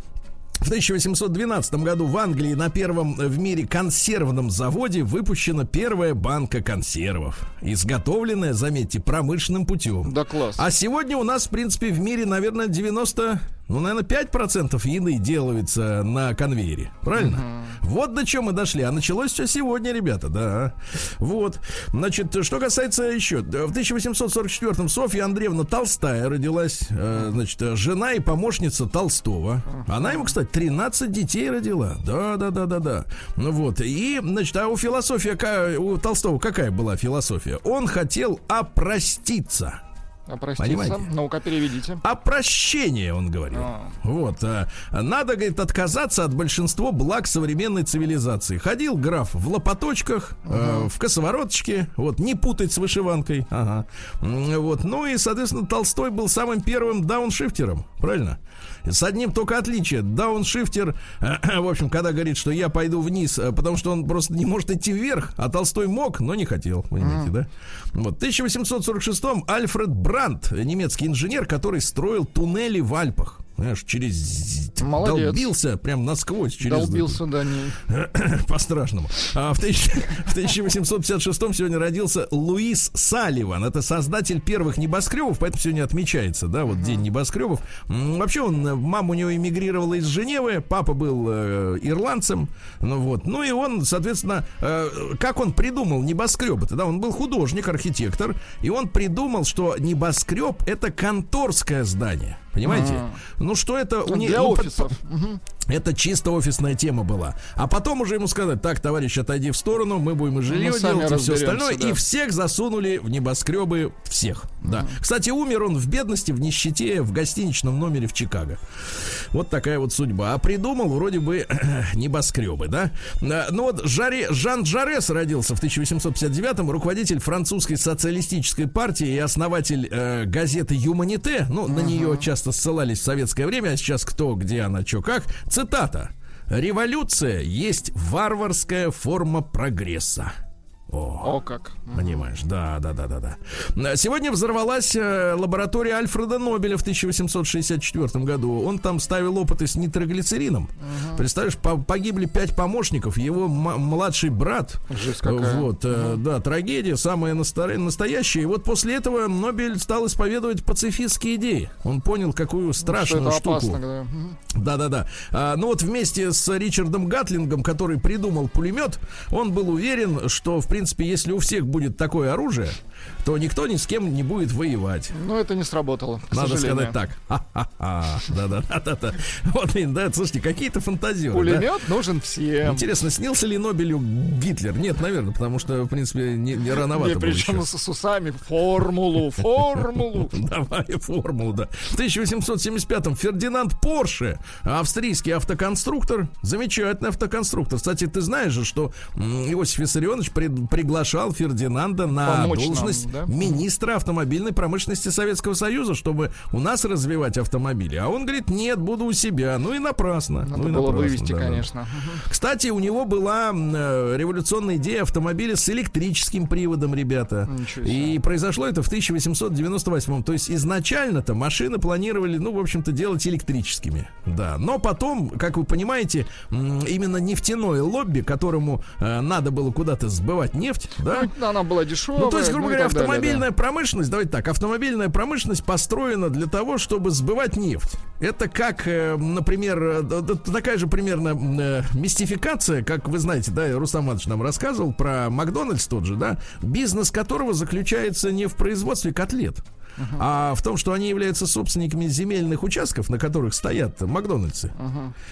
В 1812 году в Англии на первом в мире консервном заводе выпущена первая банка консервов, изготовленная, заметьте, промышленным путем. Да класс. А сегодня у нас, в принципе, в мире, наверное, 90, ну, наверное, 5% еды делается на конвейере. Правильно? Вот до чего мы дошли. А началось все сегодня, ребята, да. Вот. Значит, что касается еще. В 1844-м Софья Андреевна Толстая родилась, э, значит, жена и помощница Толстого. Она ему, кстати, 13 детей родила. Да, да, да, да, да. Ну вот. И, значит, а у философия, у Толстого какая была философия? Он хотел опроститься. Опроститься. Понимаете? Ну-ка, переведите. О прощении, он говорил. А. Вот. а, надо, говорит, отказаться от большинства благ современной цивилизации. Ходил граф в лопаточках, э, в косовороточке, вот, не путать с вышиванкой. Ага. Вот. Ну и, соответственно, Толстой был самым первым дауншифтером, правильно? С одним только отличием. Дауншифтер, в общем, когда говорит, что я пойду вниз, э, потому что он просто не может идти вверх, а Толстой мог, но не хотел, понимаете, да? Вот. В 1846-м Альфред Брандт, немецкий инженер, который строил туннели в Альпах. Знаешь, через... Молодец. Долбился прям насквозь. Через Долбился, да, не... по-страшному. А в, тысяч- в 1856 сегодня родился Луис Салливан. Это создатель первых небоскребов, поэтому сегодня отмечается, да, вот день небоскребов. Вообще он, э, мама у него эмигрировала из Женевы, папа был э, ирландцем, ну вот. Ну и он, соответственно, э, как он придумал небоскребы? Тогда он был художник, архитектор, и он придумал, что небоскреб это конторское здание. Понимаете? Ну что это у них Для ну, по- офисов. Это чисто офисная тема была. А потом уже ему сказать, так, товарищ, отойди в сторону, мы будем и жилье Мы делать, и все остальное. да. И всех засунули в небоскребы всех. Да. Кстати, умер он в бедности, в нищете, в гостиничном номере в Чикаго. Вот такая вот судьба. А придумал вроде бы небоскребы, да? Ну вот Жаре, Жан Жарес родился в 1859-м, руководитель французской социалистической партии и основатель э, газеты «Юманите». Ну, на нее часто ссылались в советское время, а сейчас кто, где она, что, как. Цитата. «Революция есть варварская форма прогресса». О, О, как. Понимаешь, да, да, да, да, да. Сегодня взорвалась э, лаборатория Альфреда Нобеля в 1864 году. Он там ставил опыты с нитроглицерином. Представляешь, по- погибли пять помощников, его младший брат. Жесть какая. Вот, э, да, трагедия самая настоящая. И вот после этого Нобель стал исповедовать пацифистские идеи. Он понял, какую Что страшную это штуку. опасно, да. Мгм. Да-да-да. А, ну вот вместе с Ричардом Гатлингом, который придумал пулемет, он был уверен, что, в принципе, если у всех будет такое оружие, то никто ни с кем не будет воевать. Но это не сработало. Надо сожалению. сказать так. Да-да-да-да. Вот, блин, да, слушайте, какие-то фантазеры. да? Пулемет нужен всем. Интересно, снился ли Нобелю Гитлер? Нет, наверное, потому что, в принципе, не, не рановато Не, причем еще. с, усами. Формулу, формулу. Давай формулу, да. В 1875-м Фердинанд Порше, австрийский автоконструктор, замечательный автоконструктор. Кстати, ты знаешь же, что Иосиф Виссарионович приглашал Фердинанда на Помочь нам, должность да? министра автомобильной промышленности Советского Союза, чтобы у нас развивать автомобили. А он говорит, нет, буду у себя. Ну и напрасно. Надо ну и было напрасно, вывести, да, да. конечно. Кстати, у него была э, революционная идея автомобиля с электрическим приводом, ребята. И произошло это в 1898. То есть изначально-то машины планировали, ну, в общем-то, делать электрическими. Да. Но потом, как вы понимаете, именно нефтяное лобби, которому э, надо было куда-то сбывать нефть, да, Ну, она была дешевая. ну, то есть, грубо и говоря, далее, да. автомобильная промышленность, давайте так, автомобильная промышленность построена для того, чтобы сбывать нефть. Это как, э, например, э, такая же примерно э, мистификация, как вы знаете, да, Рустам Иванович нам рассказывал про Макдональдс тот же, да, бизнес которого заключается не в производстве котлет, а в том, что они являются собственниками земельных участков, на которых стоят Макдональдсы,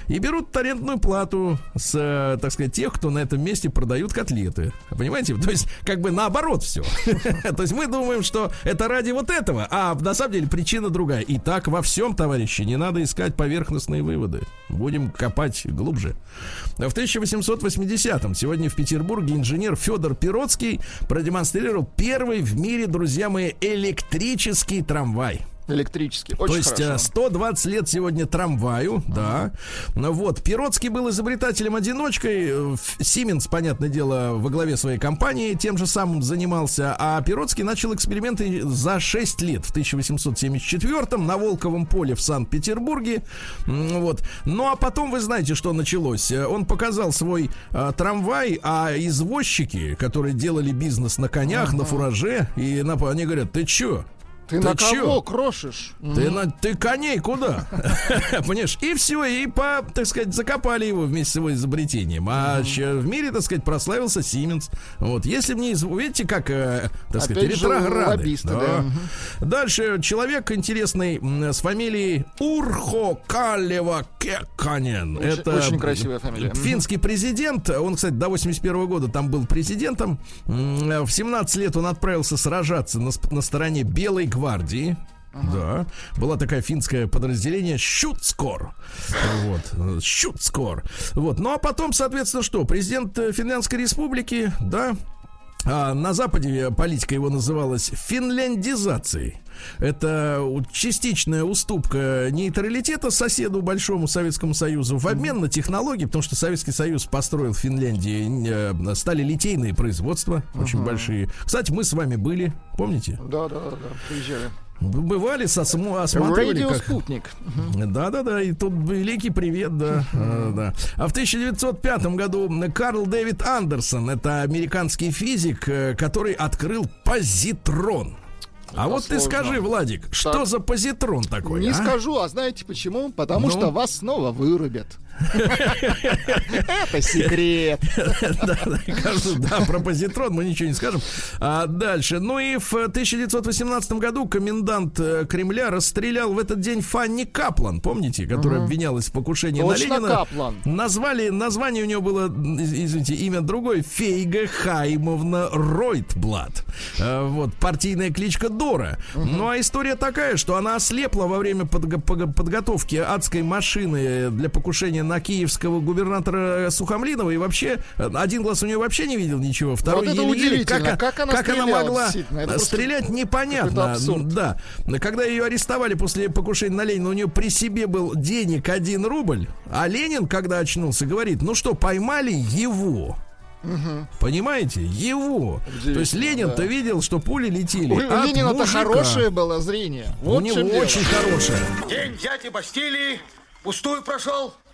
и берут арендную плату с, э, так сказать, тех, кто на этом месте продают котлеты. Понимаете? То есть, как бы наоборот все. То есть мы думаем, что это ради вот этого, а на самом деле причина другая. И так во всем, товарищи, не надо искать поверхностные выводы. Будем копать глубже. В 1880-м сегодня в Петербурге инженер Федор Пироцкий продемонстрировал первый в мире, друзья мои, электрический трамвай. Электрический. То Очень есть хорошо. э, 120 лет сегодня трамваю, да. Ну Вот, Пироцкий был изобретателем-одиночкой. Сименс, понятное дело, во главе своей компании тем же самым занимался. А Пироцкий начал эксперименты за 6 лет в 1874 на Волковом поле в Санкт-Петербурге. Вот. Ну, а потом вы знаете, что началось. Он показал свой э, трамвай, а извозчики, которые делали бизнес на конях, на фураже, и на, они говорят, ты чё? Ты, на чё? кого крошишь? Ты, на, ты коней куда? Понимаешь? И все, и по, так сказать, закопали его вместе с его изобретением. А в мире, так сказать, прославился Сименс. Вот, если мне видите, как, э, так сказать, ретрограды. Дальше человек интересный с фамилией Урхо Калева Кеканен. Это очень красивая фамилия. Финский президент. Он, кстати, до 81 года там был президентом. В 17 лет он отправился сражаться на стороне Белой гвардии. Да, была такая финское подразделение Щутскор. Вот, Щутскор. Вот, ну а потом, соответственно, что? Президент э, Финляндской республики, да, а на Западе политика его называлась финляндизацией. Это частичная уступка нейтралитета соседу Большому Советскому Союзу в обмен на технологии, потому что Советский Союз построил в Финляндии, э, стали литейные производства очень большие. Кстати, мы с вами были, помните? Да, да, да, приезжали. Бывали, сосмо- осматривали, Радио Спутник. да-да-да, и тут великий привет, да. А, да. А в 1905 году Карл Дэвид Андерсон, это американский физик, э, который открыл позитрон. А вот ты сложно. скажи, Владик, что Так. за позитрон такой? Не а? скажу, а знаете почему? Потому Ну? что вас снова вырубят. Это секрет. да, про позитрон мы ничего не скажем. А дальше. Ну и в 1918 году комендант э, Кремля расстрелял в этот день Фанни Каплан, помните, которая обвинялась в покушении на Ленина. Каплан. Назвали, название у нее было, из- извините, имя другое, Фейга Хаймовна Ройтблат. Э, Вот, партийная кличка Дора. Ну а история такая, что она ослепла во время подготовки адской машины для покушения на киевского губернатора Сухомлинова. И вообще, один глаз у нее вообще не видел ничего, второй Вот это еле-еле. удивительно. Как она стреляла, могла? Это э, просто стрелять непонятно. Да. Когда ее арестовали после покушения на Ленина, у нее при себе был денег 1 рубль. А Ленин, когда очнулся, говорит, ну что, поймали его. Понимаете? Его. То есть Ленин-то да. видел, что пули летели. У Ленина-то хорошее было зрение. У Вот в него дело. очень хорошее. День дяди Бастилии пустую прошел.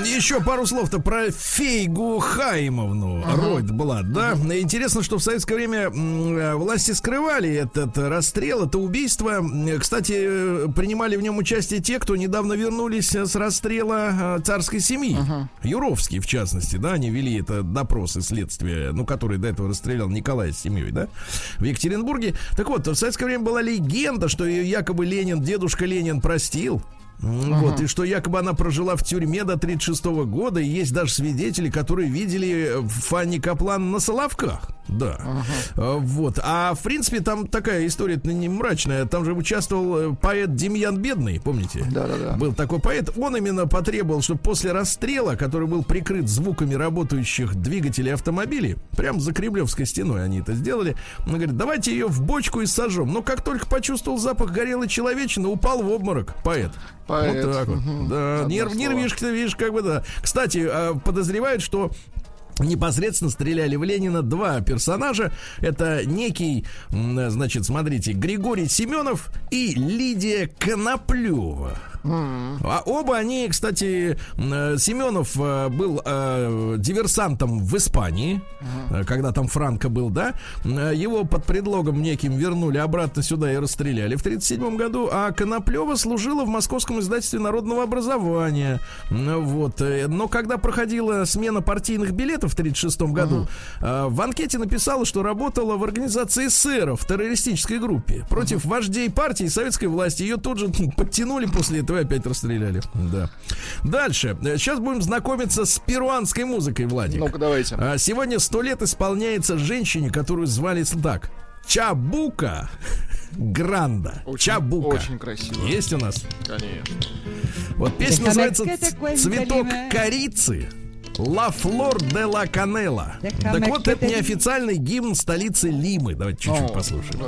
еще пару слов-то про Фейгу Хаймовну ага. Ройдблад, да? Ага. Интересно, что в советское время э, власти скрывали этот расстрел, это убийство. Кстати, э, принимали в нем участие те, кто недавно вернулись с расстрела э, царской семьи. Ага. Юровский, в частности, да, они вели это допросы следствия, ну, который до этого расстрелял Николая с семьей, да, в Екатеринбурге. Так вот, в советское время была легенда, что ее якобы Ленин, дедушка Ленин простил. Ага. Вот, и что якобы она прожила в тюрьме до 36 года, и есть даже свидетели, которые видели Фанни Каплан на Соловках. Да. Ага. Вот. А в принципе, там такая история не мрачная. Там же участвовал э, поэт Демьян Бедный, помните? Да, да, да. Был такой поэт. Он именно потребовал, чтобы после расстрела, который был прикрыт звуками работающих двигателей автомобилей, прямо за Кремлевской стеной они это сделали. Он говорит, давайте ее в бочку и сожжем. Но как только почувствовал запах горелой человечины, упал в обморок поэт. Поэт. Вот так вот. Угу. Да, нерв, нервишки, видишь, как бы да. Кстати, а, подозревают, что непосредственно стреляли в Ленина два персонажа. Это некий, значит, смотрите, Григорий Семенов и Лидия Коноплева. А оба они, кстати, э, Семенов э, был э, диверсантом в Испании, mm когда там Франко был, да. Его под предлогом неким вернули обратно сюда и расстреляли в 1937 году, а Коноплева служила в Московском издательстве народного образования. Вот. Но когда проходила смена партийных билетов в 1936 году, mm в анкете написала, что работала в организации эсеров, в террористической группе. Против вождей партии и советской власти. Ее тут же подтянули после этого и опять расстреляли. Да. Дальше. Сейчас будем знакомиться с перуанской музыкой, Владик. Ну-ка, давайте. А, сегодня сто лет исполняется женщине, которую звали так. Чабука Гранда. Очень, Чабука. Очень красиво. Есть у нас? Конечно. Вот песня называется «Цветок корицы». Ла Флор де ла Канела. Так вот, это неофициальный гимн столицы Лимы. Давайте чуть-чуть послушаем.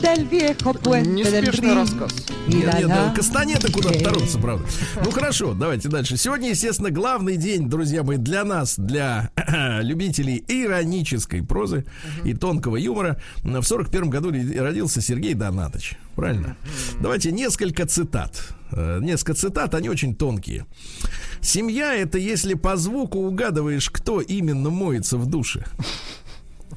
Del viejo puente del Rin. рассказ. Нет, нет, да, Кастанеты куда-то торопятся, правда. Ну хорошо, давайте дальше. Сегодня, естественно, главный день, друзья мои, для нас, для любителей иронической прозы и тонкого юмора. В сорок первом году родился Сергей Донатович. Правильно? Давайте несколько цитат. Э, несколько цитат, они очень тонкие. Семья это если по звуку угадываешь, кто именно моется в душе.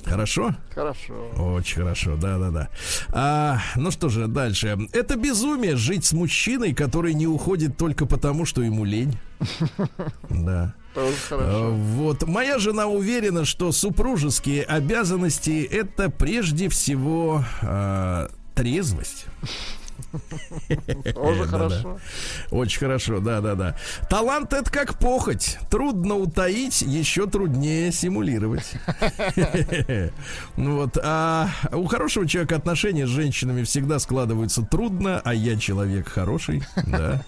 Хорошо? Хорошо. Очень хорошо, да-да-да. А, ну что же, дальше. Это безумие жить с мужчиной, который не уходит только потому, что ему лень. Да. А, вот. Моя жена уверена, что супружеские обязанности это прежде всего а, трезвость. Тоже хорошо. Очень хорошо, да, да, да. Талант это как похоть. Трудно утаить, еще труднее симулировать. Ну вот, а у хорошего человека отношения с женщинами всегда складываются трудно, а я человек хороший, да.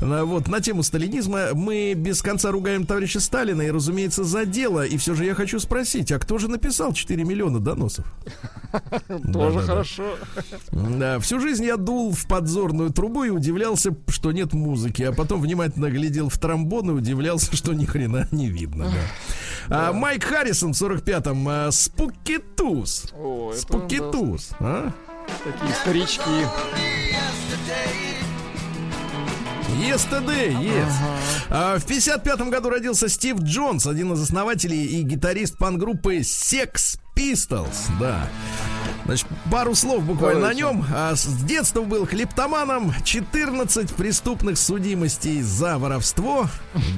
Вот, на тему сталинизма мы без конца ругаем товарища Сталина и, разумеется, за дело. И все же я хочу спросить, а кто же написал 4 миллиона доносов? Тоже хорошо. Да, всю жизнь я дул в подзорную трубу и удивлялся, что нет музыки, а потом внимательно глядел в тромбон и удивлялся, что ни хрена не видно. А Майк Харрисон в 45-м а, Спукитус. Спукитус. А? Такие старички. Yesterday, yes. Ага. В 55 году родился Стив Джонс, один из основателей и гитарист пан-группы Sex Pistols, да. Значит, пару слов буквально Давайте. о нем. А, с детства был клептоманом, 14 преступных судимостей за воровство.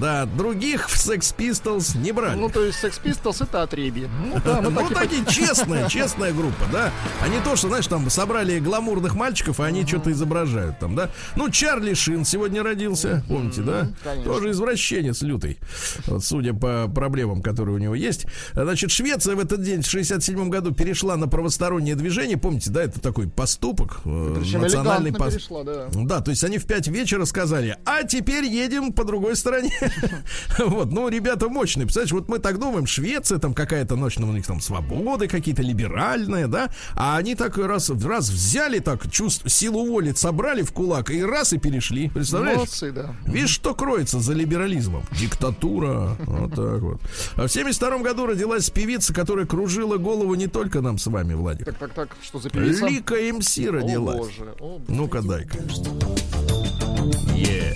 Да, других в Sex Pistols не брали. Ну, то есть Sex Pistols это отреби. Ну, да, ну ну, такие, честная, честная группа, да. А не то, что, знаешь, там собрали гламурных мальчиков, и они что-то изображают там, да. Ну, Чарли Шин сегодня родился, помните, да? Тоже извращенец лютый. Вот, судя по проблемам, которые у него есть. Значит, Швеция в этот день 6 1967 году перешла на правостороннее движение. Помните, да, это такой поступок. Э, Причем национальный поступок. Да. да, то есть они в 5 вечера сказали, а теперь едем по другой стороне. вот, ну, ребята мощные. Представляешь, вот мы так думаем, Швеция там какая-то ночь, ну, у них там свободы какие-то либеральные, да, а они так раз, раз взяли так чувство, силу воли собрали в кулак и раз и перешли. Представляешь? Молодцы, да. Видишь, что кроется за либерализмом? Диктатура. Вот так вот. А в 72 году родилась певица, которая кружила голову не только нам с вами, Владик. Так, так, так, что за певица? Лика МС О, родилась. боже, о, боже. Ну-ка, дай-ка. Е.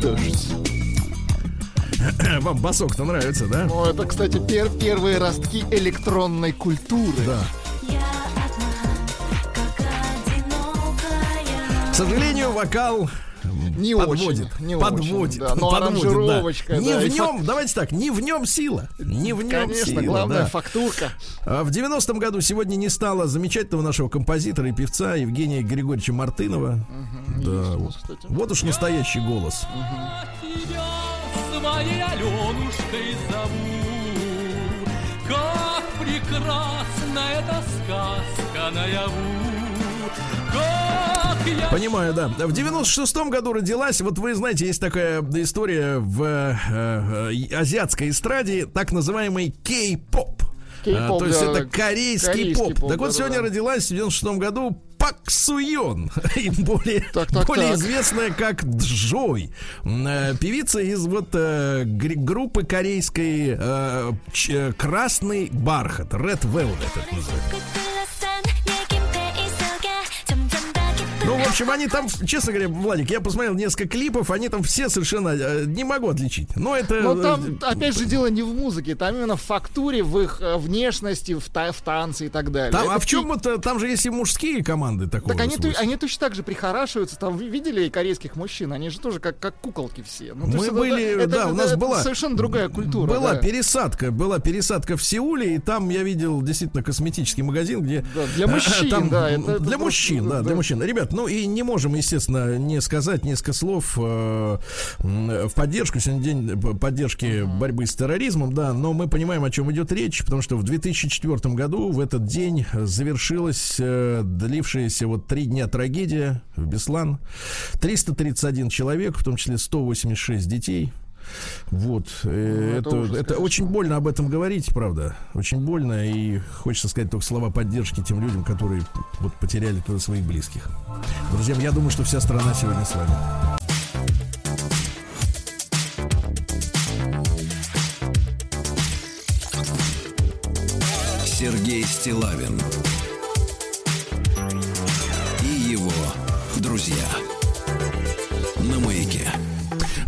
Дождь. Вам басок-то нравится, да? Ну, это, кстати, пер- первые ростки электронной культуры. Да. Одна. К сожалению, вокал Не подводит. очень, не подводит. очень, да. Но подводит, да. аранжировочка, Не да, в нем, давайте так, не в нем сила. Не в нем Конечно, сила. главная да. фактурка. А В 90-м году сегодня не стало замечательного нашего композитора и певца Евгения Григорьевича Мартынова. Да, есть вот. нас, кстати. Вот уж настоящий голос. тебя своей Аленушкой зову. Как прекрасна эта сказка наяву. Понимаю, да. В 96-м году родилась, вот вы знаете, есть такая история в э, э, азиатской эстраде, так называемый кей-поп. А, то есть да, это да. корейский, Корейский поп. поп, Так вот, да-да-да. сегодня родилась в 96 году Пак Суйон, и более, Так, так, более так. известная как Джой, э, певица из вот э, группы корейской э, ч- э, Красный бархат, Red Velvet это называется. Ну, в общем, они там, честно говоря, Владик, я посмотрел несколько клипов, они там все совершенно э, не могу отличить. Но это... Но э, там, опять же, дело не в музыке, там именно в фактуре, в их э, внешности, в, та- в танце и так далее. там- Это а в чем это? Там же есть и мужские команды такого Так они, они точно так же прихорашиваются. Там вы видели корейских мужчин? Они же тоже как, как куколки все. Ну, Мы это- были, это- да, это- у нас это была совершенно другая культура. Была да. пересадка, была пересадка в Сеуле, и там я видел действительно косметический магазин, где Да, для мужчин, там, да, это- это для просто, мужчин, да, да. для мужчин. Ребят, ну и не можем, естественно, не сказать несколько слов э, в поддержку. Сегодня день поддержки борьбы с терроризмом, да, но мы понимаем, о чем идет речь, потому что в 2004 году в этот день завершилась э, длившаяся вот три дня трагедия в Беслан. 331 человек, в том числе 186 детей. Вот, э, Ну, это это, это очень больно об этом говорить, правда, очень больно, и хочется сказать только слова поддержки тем людям, которые вот потеряли тоже своих близких. Друзья, я думаю, что вся страна сегодня с вами. Сергей Стилавин и его друзья.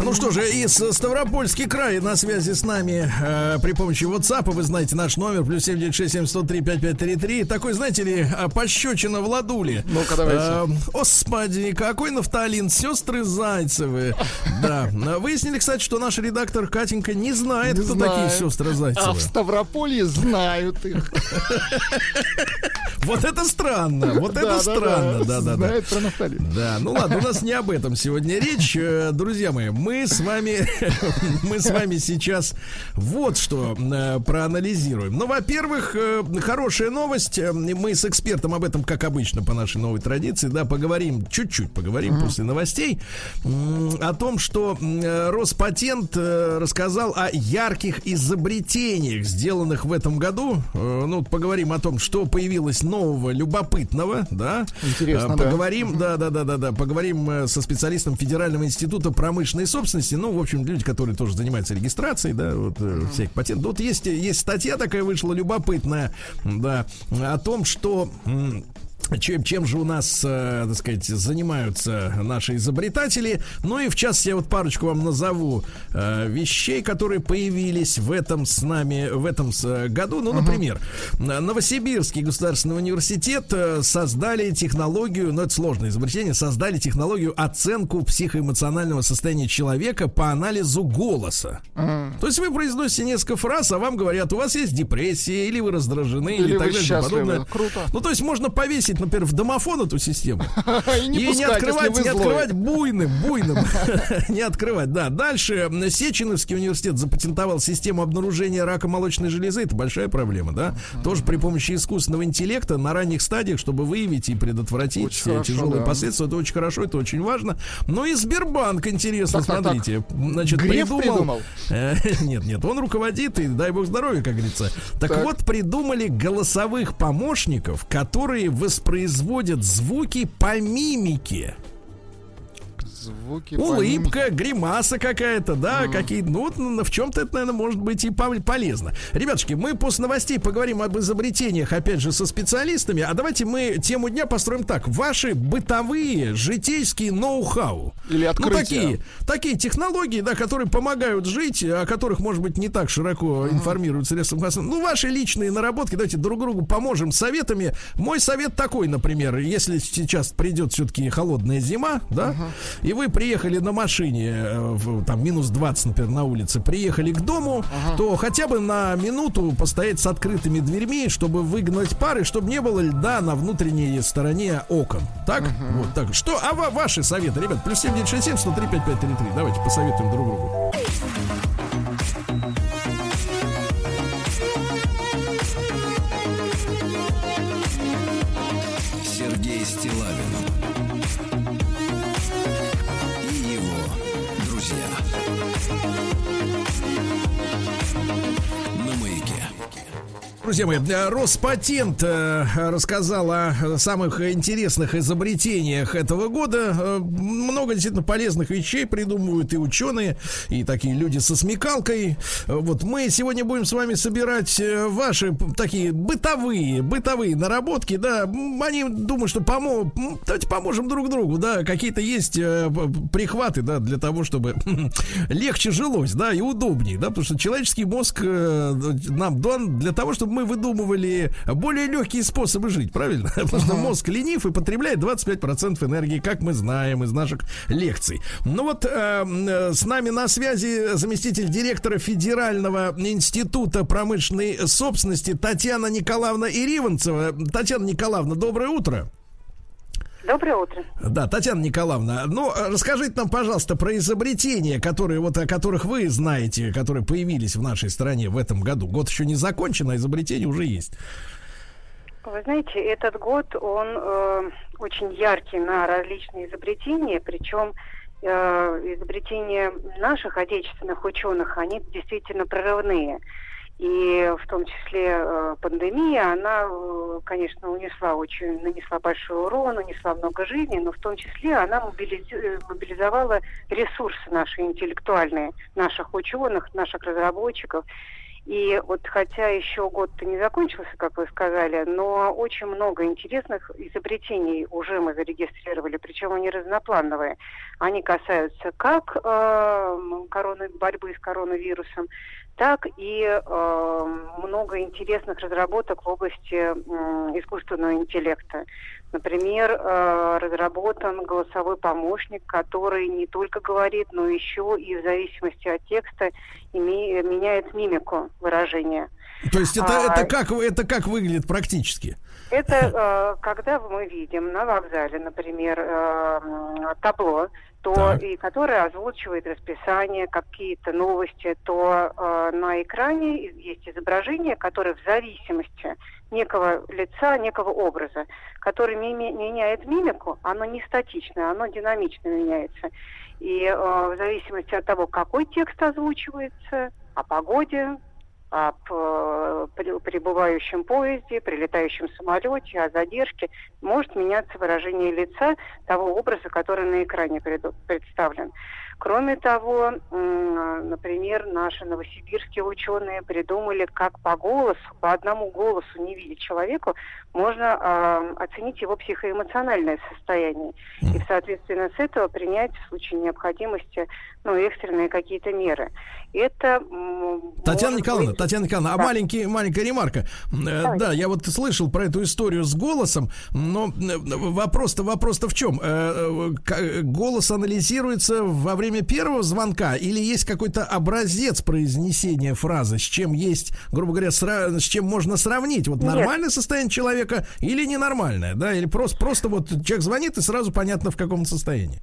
Ну что же, из Ставропольский край на связи с нами э, при помощи WhatsApp, вы знаете наш номер, плюс 7967 Такой, знаете ли, э, пощечина в ладуле. Ну-ка, давайте. Э, Господи, какой нафталин, сестры Зайцевы. Да. Э, Выяснили, кстати, что наш редактор Катенька не знает, Не кто знает. такие сестры А Зайцевы. в Ставрополье знают их. Вот это странно, вот это странно. Да, да, да. Знают про нафталин. Да, ну ладно, у нас не об этом сегодня речь. Э, Друзья мои, мы с вами, мы с вами сейчас вот что э, проанализируем. Ну, во-первых, э, хорошая новость. Э, Мы с экспертом об этом, как обычно, по нашей новой традиции, да, поговорим, чуть-чуть поговорим после новостей, о том, что Роспатент рассказал о ярких изобретениях, сделанных в этом году. Ну, поговорим о том, что появилось нового, любопытного, да. Интересно, да. Поговорим, да, да, да, да, да, поговорим со специалистом Федерального института промышленной собственности. Ну, в общем, люди, которые тоже занимаются регистрацией, да, вот э, всяких патентов. Вот есть, есть статья такая вышла любопытная, да, о том, что. м, чем, чем же у нас, э, так сказать, занимаются наши изобретатели. Ну и в частности, я вот парочку вам назову э, вещей, которые появились в этом с нами, в этом с, э, году. Ну, например, э, Новосибирский государственный университет э, создали технологию, ну это сложное изобретение, создали технологию оценку психоэмоционального состояния человека по анализу голоса. То есть вы произносите несколько фраз, а вам говорят, у вас есть депрессия, или вы раздражены, или, Или так далее. подобное. Круто. Ну, то есть можно повесить, например, в домофон эту систему. И не И не пускать, открывать, не открывать буйным, буйным. Не открывать, да. Дальше Сеченовский университет запатентовал систему обнаружения рака молочной железы. Это большая проблема, да. Тоже при помощи искусственного интеллекта на ранних стадиях, чтобы выявить и предотвратить Очень все хорошо, тяжелые да. последствия. Это очень хорошо, это очень важно. Ну и Сбербанк, интересно, Так, так, так. смотрите. Значит, Греф придумал... придумал? Нет, нет, он руководит, и дай бог здоровья, как говорится. Так, Так. вот, придумали голосовых помощников, которые воспроизводят звуки по мимике. Звуки по ним- Улыбка, гримаса какая-то, да, какие ну, вот, ну, в чем-то это, наверное, может быть и полезно. Ребятушки, мы после новостей поговорим об изобретениях, опять же, со специалистами, а давайте мы тему дня построим так. Ваши бытовые, житейские ноу-хау. Или Ну, открытия. такие, такие технологии, да, которые помогают жить, о которых, может быть, не так широко информируют средства массовой- Ну, ваши личные наработки, давайте друг другу поможем советами. Мой совет такой, например, если сейчас придет все-таки холодная зима, да, и вы приехали на машине, э, в, там, минус 20, например, на улице, приехали к дому, то хотя бы на минуту постоять с открытыми дверьми, чтобы выгнать пары, чтобы не было льда на внутренней стороне окон. Так? Вот так. Что? А ва- ваши советы, ребят, плюс 7967 103 5533. Давайте посоветуем друг другу. Друзья мои, э, Роспатент э, рассказал о самых интересных изобретениях этого года. Э, Много действительно полезных вещей придумывают и ученые, и такие люди со смекалкой. Э, Вот мы сегодня будем с вами собирать э, ваши такие бытовые, бытовые наработки, да. Они думаю, что помо... давайте поможем друг другу, да. Какие-то есть э, прихваты, да, для того, чтобы легче жилось, да, и удобнее, да, потому что человеческий мозг э, нам дан для того, чтобы мы выдумывали более легкие способы жить, правильно? Потому что мозг ленив и потребляет 25% энергии, как мы знаем из наших лекций. Ну вот э, э, с нами на связи заместитель директора Федерального института промышленной собственности Татьяна Николаевна Ириванцева. Татьяна Николаевна, доброе утро. Доброе утро. Да, Татьяна Николаевна, ну, расскажите нам, пожалуйста, про изобретения, которые, вот, о которых вы знаете, которые появились в нашей стране в этом году. Год еще не закончен, а изобретения уже есть. Вы знаете, этот год, он э, очень яркий на различные изобретения, причем э, изобретения наших отечественных ученых, они действительно прорывные. И в том числе э, пандемия, она, э, конечно, унесла очень, нанесла большой урон, унесла много жизней, но в том числе она э, мобилизовала ресурсы наши интеллектуальные, наших ученых, наших разработчиков. И вот хотя еще год-то не закончился, как вы сказали, но очень много интересных изобретений уже мы зарегистрировали, причем они разноплановые. Они касаются как э, короны, борьбы с коронавирусом, так и э, много интересных разработок в области м, искусственного интеллекта. Например, э, разработан голосовой помощник, который не только говорит, но еще и в зависимости от текста име- меняет мимику выражения. То есть это, А- это, как, это как выглядит практически? Это э, когда мы видим на вокзале, например, э, табло, то Так. и которое озвучивает расписание, какие-то новости, то э, на экране есть изображение, которое в зависимости некого лица, некого образа, который мими- меняет мимику, оно не статичное, оно динамично меняется. И э, в зависимости от того, какой текст озвучивается, о погоде, об э, при- прибывающем поезде, прилетающем самолете, о задержке, может меняться выражение лица того образа, который на экране представлен. Кроме того, например, наши новосибирские ученые придумали, как по голосу, по одному голосу не видя человеку, можно э, оценить его психоэмоциональное состояние. И, соответственно, с этого принять в случае необходимости ну, экстренные какие-то меры. Это Татьяна Николаевна, быть- Татьяна Николаевна, а Да. маленький, маленькая ремарка. Э, Да, я вот слышал про эту историю с голосом, но э, вопрос-то вопрос-то в чем? Э, Голос анализируется во время первого звонка или есть какой-то образец произнесения фразы, с чем есть, грубо говоря, с чем можно сравнить? Вот Нет. нормальное состояние человека или ненормальное, да? Или просто, просто вот человек звонит и сразу понятно в каком состоянии?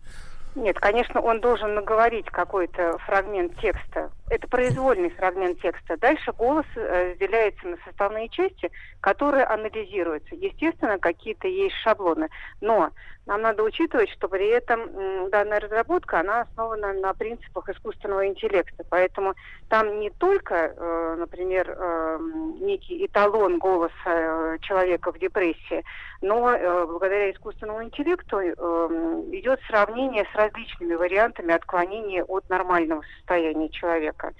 Нет, конечно, он должен наговорить какой-то фрагмент текста. Это произвольный фрагмент текста. Дальше голос э, разделяется на составные части, которые анализируются. Естественно, какие-то есть шаблоны. Но нам надо учитывать, что при этом данная разработка, она основана на принципах искусственного интеллекта. Поэтому там не только, э, например, э, некий эталон голоса э, человека в депрессии, но благодаря искусственному интеллекту идет сравнение с различными вариантами отклонения от нормального состояния человека.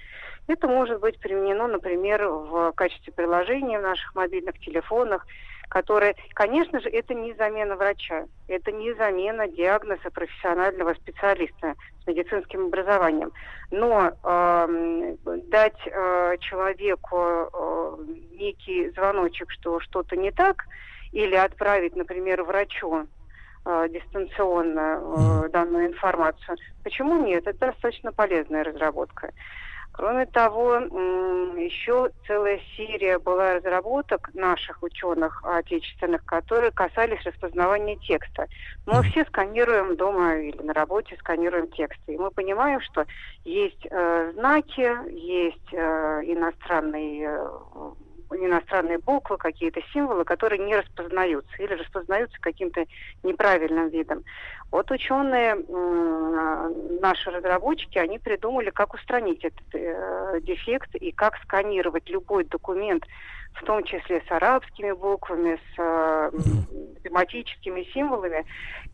Это может быть применено, например, в качестве приложения в наших мобильных телефонах, которые, конечно же, это не замена врача, это не замена диагноза профессионального специалиста с медицинским образованием. Но эм, дать э, человеку э, некий звоночек, что что-то не так, или отправить, например, врачу э, дистанционно э, данную информацию. Почему нет? Это достаточно полезная разработка. Кроме того, еще целая серия была разработок наших ученых отечественных, которые касались распознавания текста. Мы все сканируем дома или на работе сканируем тексты. И мы понимаем, что есть э, знаки, есть э, иностранные э, иностранные буквы, какие-то символы, которые не распознаются или распознаются каким-то неправильным видом. Вот ученые, наши разработчики, они придумали, как устранить этот э, дефект и как сканировать любой документ, в том числе с арабскими буквами, с э, тематическими символами,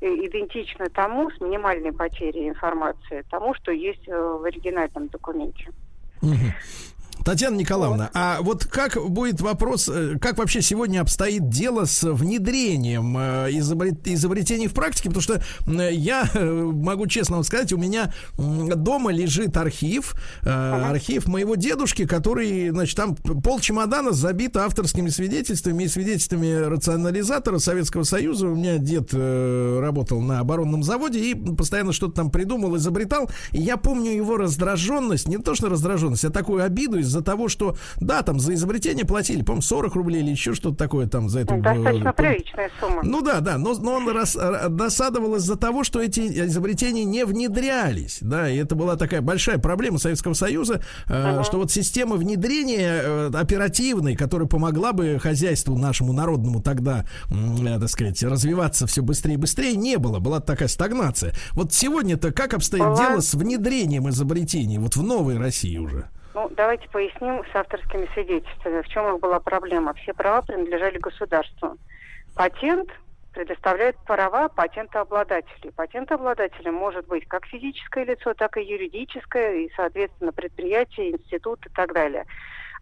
идентично тому, с минимальной потерей информации, тому, что есть э, в оригинальном документе. Татьяна Николаевна, а вот как будет вопрос, э, как вообще сегодня обстоит дело с внедрением э, изобрет- изобретений в практике? Потому что я э, могу честно вам сказать, у меня дома лежит архив, архив моего дедушки, который, значит, там пол чемодана забит авторскими свидетельствами и свидетельствами рационализатора Советского Союза. У меня дед работал на оборонном заводе и постоянно что-то там придумал, изобретал. И я помню его раздраженность, не то что раздраженность, а такую обиду из-за того, что, да, там за изобретение платили, по-моему, 40 рублей или еще что-то такое там за. Достаточно э, приличная сумма. ну да, да, но, но он рас- р- досадовал из-за того, что эти изобретения не внедрялись, да, и это была такая большая проблема Советского Союза, э, что вот система внедрения э, оперативной, которая помогла бы хозяйству нашему народному тогда, э, так сказать, развиваться все быстрее и быстрее, не было, была такая стагнация. Вот сегодня-то как обстоит Была. дело с внедрением изобретений вот в новой России уже? Ну, давайте поясним с авторскими свидетельствами, в чем их была проблема. Все права принадлежали государству. Патент предоставляет права патентообладателей. Патентообладателем может быть как физическое лицо, так и юридическое, и, соответственно, предприятие, институт и так далее.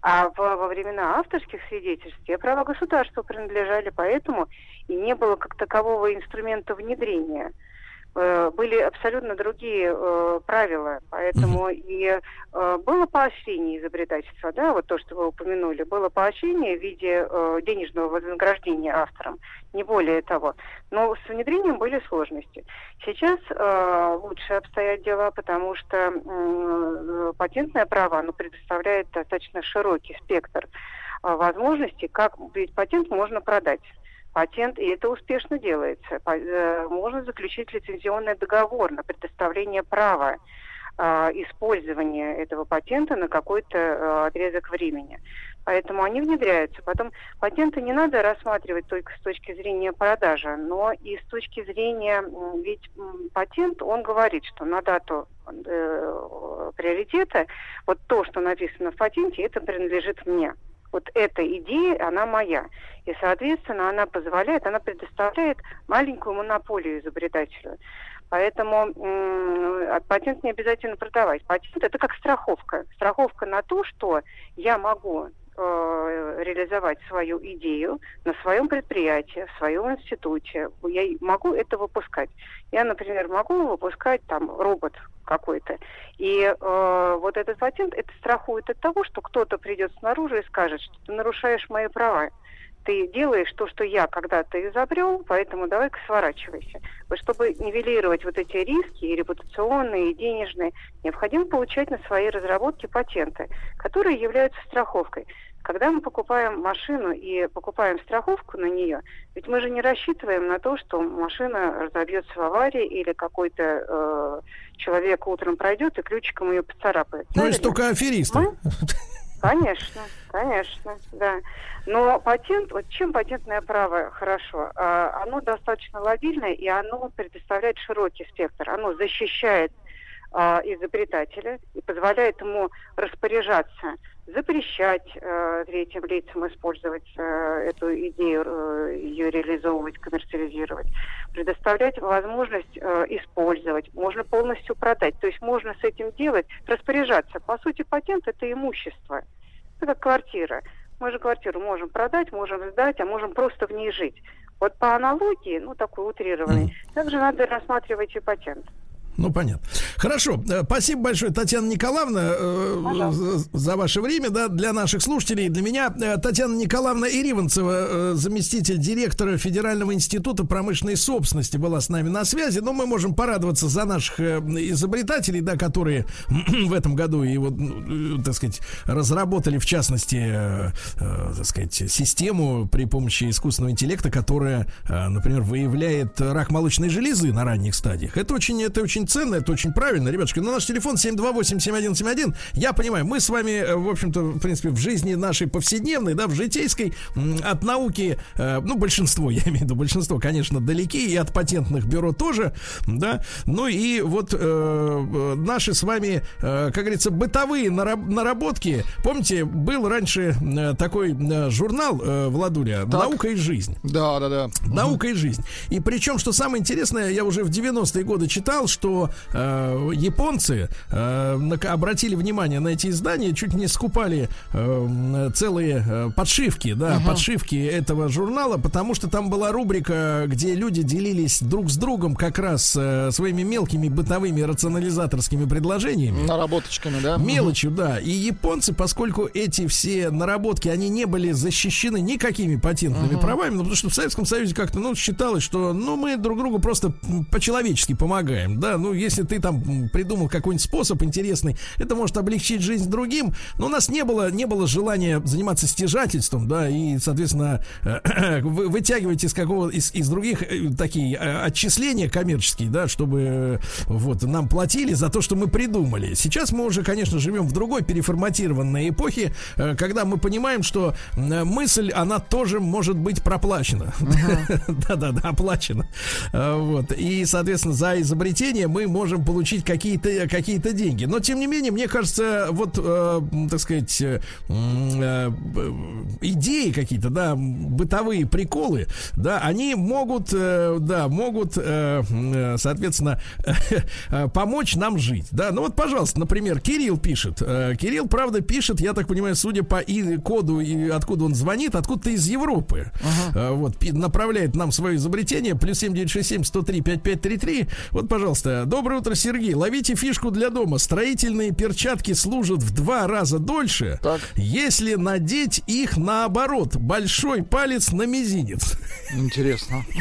А в- во времена авторских свидетельств те права государству принадлежали, поэтому и не было как такового инструмента внедрения. Э, Были абсолютно другие э, правила, поэтому и э, было поощрение изобретательства, да, вот то, что вы упомянули, было поощрение в виде э, денежного вознаграждения авторам, не более того. Но с внедрением были сложности. Сейчас э, лучше обстоят дела, потому что э, патентное право, оно предоставляет достаточно широкий спектр э, возможностей, как ведь патент можно продать патент, и это успешно делается. Э, Можно заключить лицензионный договор на предоставление права э, использования этого патента на какой-то э, отрезок времени. Поэтому они внедряются. Потом патенты не надо рассматривать только с точки зрения продажи, но и с точки зрения, ведь патент, он говорит, что на дату э, приоритета вот то, что написано в патенте, это принадлежит мне. Вот эта идея, она моя. И, соответственно, она позволяет, она предоставляет маленькую монополию изобретателю. Поэтому м, а патент не обязательно продавать. Патент это как страховка. Страховка на то, что я могу реализовать свою идею на своем предприятии, в своем институте. Я могу это выпускать. Я, например, могу выпускать там робот какой-то. И э, вот этот патент это страхует от того, что кто-то придет снаружи и скажет, что ты нарушаешь мои права. Ты делаешь то, что я когда-то изобрел, поэтому давай-ка сворачивайся. Вот чтобы нивелировать вот эти риски, и репутационные, и денежные, необходимо получать на свои разработки патенты, которые являются страховкой. Когда мы покупаем машину и покупаем страховку на нее, ведь мы же не рассчитываем на то, что машина разобьется в аварии или какой-то э, человек утром пройдет и ключиком ее поцарапает. Ну, Правильно? только аферисты. Мы? Конечно, конечно, да. Но патент, вот чем патентное право хорошо? А, Оно достаточно лобильное, и оно предоставляет широкий спектр. Оно защищает а, изобретателя и позволяет ему распоряжаться, запрещать э, третьим лицам использовать э, эту идею, э, ее реализовывать, коммерциализировать, предоставлять возможность э, использовать, можно полностью продать. То есть можно с этим делать, распоряжаться. По сути, патент это имущество. Это как квартира. Мы же квартиру можем продать, можем сдать, а можем просто в ней жить. Вот по аналогии, ну такой утрированной, также надо рассматривать и патент. Ну, понятно. Хорошо. Э, Спасибо большое, Татьяна Николаевна, э, Пожалуйста. за- за ваше время, да, для наших слушателей, для меня. Э, Татьяна Николаевна Ириванцева, э, заместитель директора Федерального института промышленной собственности, была с нами на связи. Но мы можем порадоваться за наших э, изобретателей, да, которые в этом году и вот, ну, э, так сказать, разработали, в частности, э, э, так сказать, систему при помощи искусственного интеллекта, которая, э, например, выявляет рак молочной железы на ранних стадиях. Это очень, это очень ценно, это очень правильно. Ребятушки, на наш телефон 728-7171. Я понимаю, мы с вами, э, в общем-то, в принципе, в жизни нашей повседневной, да, в житейской, от науки, э, ну, большинство, я имею в виду, большинство, конечно, далеки, и от патентных бюро тоже, да. Ну и вот э, э, наши с вами, э, как говорится, бытовые нараб- наработки. Помните, был раньше такой журнал, э, Владуля, «Наука и жизнь». Да, да, да. Наука и жизнь. И причем, что самое интересное, я уже в 90-е годы читал, что э, японцы э, обратили внимание на эти издания, чуть не скупали э, целые э, подшивки, да, подшивки этого журнала, потому что там была рубрика, где люди делились друг с другом как раз э, своими мелкими бытовыми рационализаторскими предложениями. Наработочками, да? Мелочью, да. И японцы, поскольку эти все наработки, они не были защищены никакими патентными правами, ну, потому что в Советском Союзе как-то, ну, считалось, что, ну, мы друг другу просто по-человечески помогаем, да, ну, если ты там придумал какой-нибудь способ интересный, это может облегчить жизнь другим, но у нас не было, не было желания заниматься стяжательством, да, и, соответственно, вы вытягивать из какого, из, из других э, такие э, отчисления коммерческие, да, чтобы э, вот нам платили за то, что мы придумали. Сейчас мы уже, конечно, живем в другой переформатированной эпохе, э, когда мы понимаем, что э, мысль, она тоже может быть проплачена. Да-да-да, оплачена. Э, Вот. И, соответственно, за изобретение мы можем получить какие-то какие деньги. Но, тем не менее, мне кажется, вот, э, так сказать, э, э, идеи какие-то, да, бытовые приколы, да, они могут, э, да, могут, э, э, соответственно, э, помочь нам жить, да. Ну вот, пожалуйста, например, Кирилл пишет. Э, Кирилл, правда, пишет, я так понимаю, судя по и коду и откуда он звонит, откуда-то из Европы. Э, Вот, направляет нам свое изобретение. Плюс 7967 103 5533. Вот, пожалуйста, доброе утро, Сергей. Ловите фишку для дома. Строительные перчатки служат в два раза дольше, Так. если надеть их наоборот. Большой палец на мизинец. Интересно.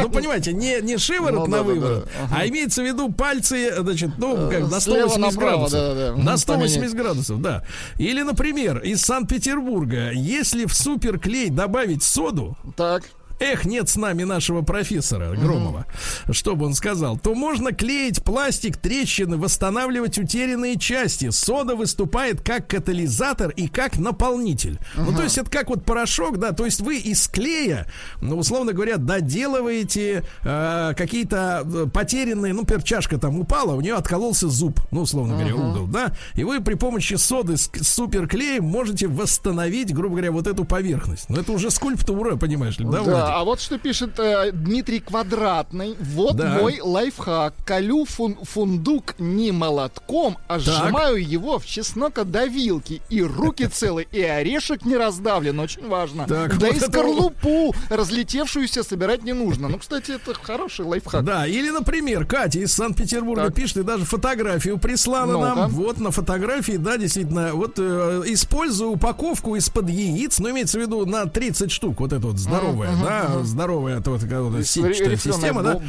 Ну, понимаете, не, не шиворот Ну, на выворот, а имеется в виду пальцы, значит, ну, как на слева 180 направо, градусов. На Мгм, 180 поменять. градусов, да. Или, например, из Санкт-Петербурга, если в суперклей добавить соду, Так. Эх, нет с нами нашего профессора Громова. Что бы он сказал? То можно клеить пластик, трещины, восстанавливать утерянные части. Сода выступает как катализатор и как наполнитель. Ну, то есть это как вот порошок, да, то есть вы из клея, ну, условно говоря, доделываете э, какие-то э, потерянные, ну, перчашка там упала, у нее откололся зуб, ну, условно говоря, угол, да, и вы при помощи соды с суперклеем можете восстановить, грубо говоря, вот эту поверхность. Ну, это уже скульптура, понимаешь ли, да, Да? А вот что пишет э, Дмитрий Квадратный. Вот Да. мой лайфхак. Колю фун- фундук не молотком, а сжимаю его в чеснокодавилке. И руки целы, и орешек не раздавлен. Очень важно. Так, да вот и это- скорлупу разлетевшуюся собирать не нужно. Ну, кстати, это хороший лайфхак. Да, или, например, Катя из Санкт-Петербурга Так. пишет и даже фотографию прислала Ну-ка. нам. Вот на фотографии, да, действительно, вот э, используя упаковку из-под яиц, ну, имеется в виду на 30 штук, вот это вот здоровая, да, здоровая это вот, такая вот Из сетчатая система, да.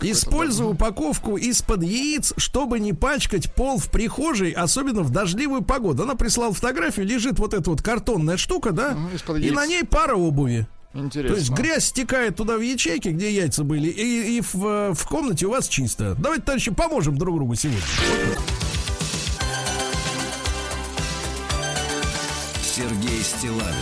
Используя упаковку из-под яиц, чтобы не пачкать пол в прихожей, особенно в дождливую погоду. Она прислала фотографию, лежит вот эта вот картонная штука, да, из-под и яиц. на ней пара обуви. Интересно. То есть грязь стекает туда в ячейки, где яйца были, и, и в, э, в комнате у вас чисто. Давайте, товарищи, поможем друг другу сегодня. Стилавин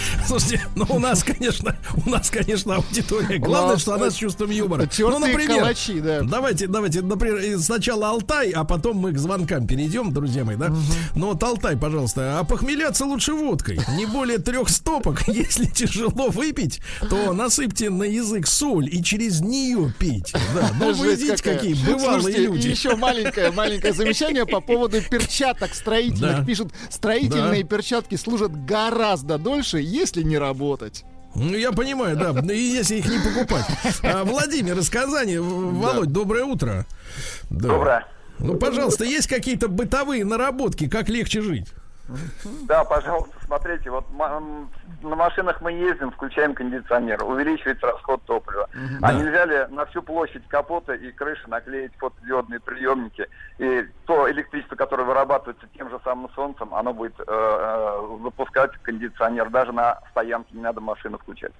Слушайте, ну у нас, конечно, у нас, конечно, аудитория. Главное, что она с чувством юмора. Ну, например, калачи, да. давайте, давайте, например, сначала Алтай, а потом мы к звонкам перейдем, друзья мои, да? Ну вот Алтай, пожалуйста, а похмеляться лучше водкой. Не более трех стопок. Если тяжело выпить, то насыпьте на язык соль и через нее пить. Да, ну вы видите, какие бывалые Слушайте, люди. Еще маленькое, маленькое замечание по поводу перчаток строительных. Да. Пишут, строительные перчатки служат гораздо дольше, если не работать. Ну, я понимаю, да, и если их не покупать. А, Владимир из Казани. Володь, доброе утро. Да. Доброе. Ну, пожалуйста, есть какие-то бытовые наработки, как легче жить? Да, пожалуйста, смотрите, вот на машинах мы ездим, включаем кондиционер, увеличивается расход топлива. А Да. нельзя ли на всю площадь капота и крыши наклеить фотодиодные приемники? И то электричество, которое вырабатывается тем же самым солнцем, оно будет э, э, запускать кондиционер. Даже на стоянке не надо машину включать.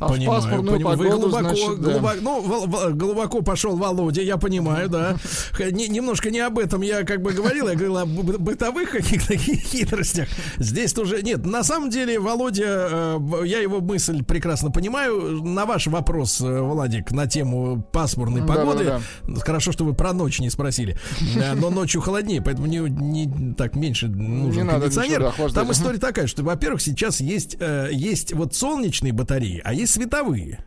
А в пасмурную понимаю. Вы погоду, глубоко, значит, да. глубоко- ну, глубоко пошел Володя, я понимаю, да. Не- немножко не об этом я как бы говорил, я говорил о бы- бытовых каких-то хи- хитростях. Здесь тоже нет. На самом деле, Володя, э, я его мысль прекрасно понимаю. На ваш вопрос, э, Владик, на тему пасмурной погоды. Да-да-да. Хорошо, что вы про ночь не спросили. Э, Но ночью холоднее, поэтому не, не так меньше нужен Не надо кондиционер. ничего, да. Там история такая, что, во-первых, сейчас есть, есть вот солнечные батареи, а есть световые.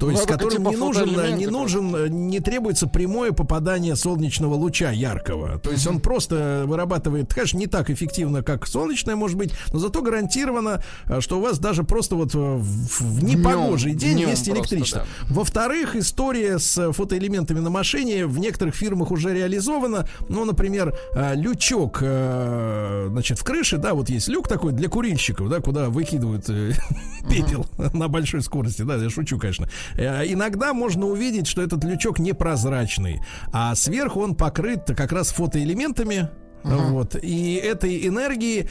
То Ну, есть, это которым типа не нужен, фотоэлементы не нужен, э, не требуется прямое попадание солнечного луча яркого. То есть он просто вырабатывает, конечно, не так эффективно, как солнечное, может быть, но зато гарантированно, э, что у вас даже просто вот э, в, непогожий день днем есть просто, электричество. Во-вторых, история с фотоэлементами на машине в некоторых фирмах уже реализована. Ну, например, э, лючок, э, значит, в крыше, да, вот есть люк такой для курильщиков, да, куда выкидывают э, пепел на большой скорости, да, я шучу, конечно. Э, Иногда можно увидеть, что этот лючок непрозрачный, а сверху он покрыт как раз фотоэлементами, Вот. И этой энергии,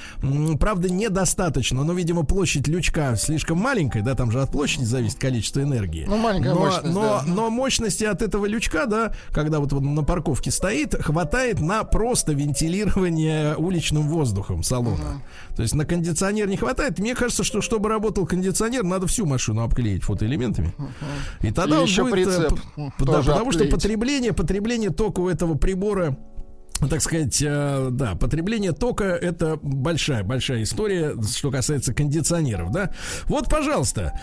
правда, недостаточно. Но, видимо, площадь лючка слишком маленькая, да, там же от площади зависит количество энергии. Ну, маленькая но, мощность, но, да. но мощности от этого лючка, да, когда вот он на парковке стоит, хватает на просто вентилирование уличным воздухом салона. То есть на кондиционер не хватает. Мне кажется, что чтобы работал кондиционер, надо всю машину обклеить фотоэлементами. И тогда И он еще будет, э, прицеп да, потому что обклеить. потребление, потребление тока у этого прибора так сказать, э, да, потребление тока это большая, большая история, что касается кондиционеров, да. Вот, пожалуйста.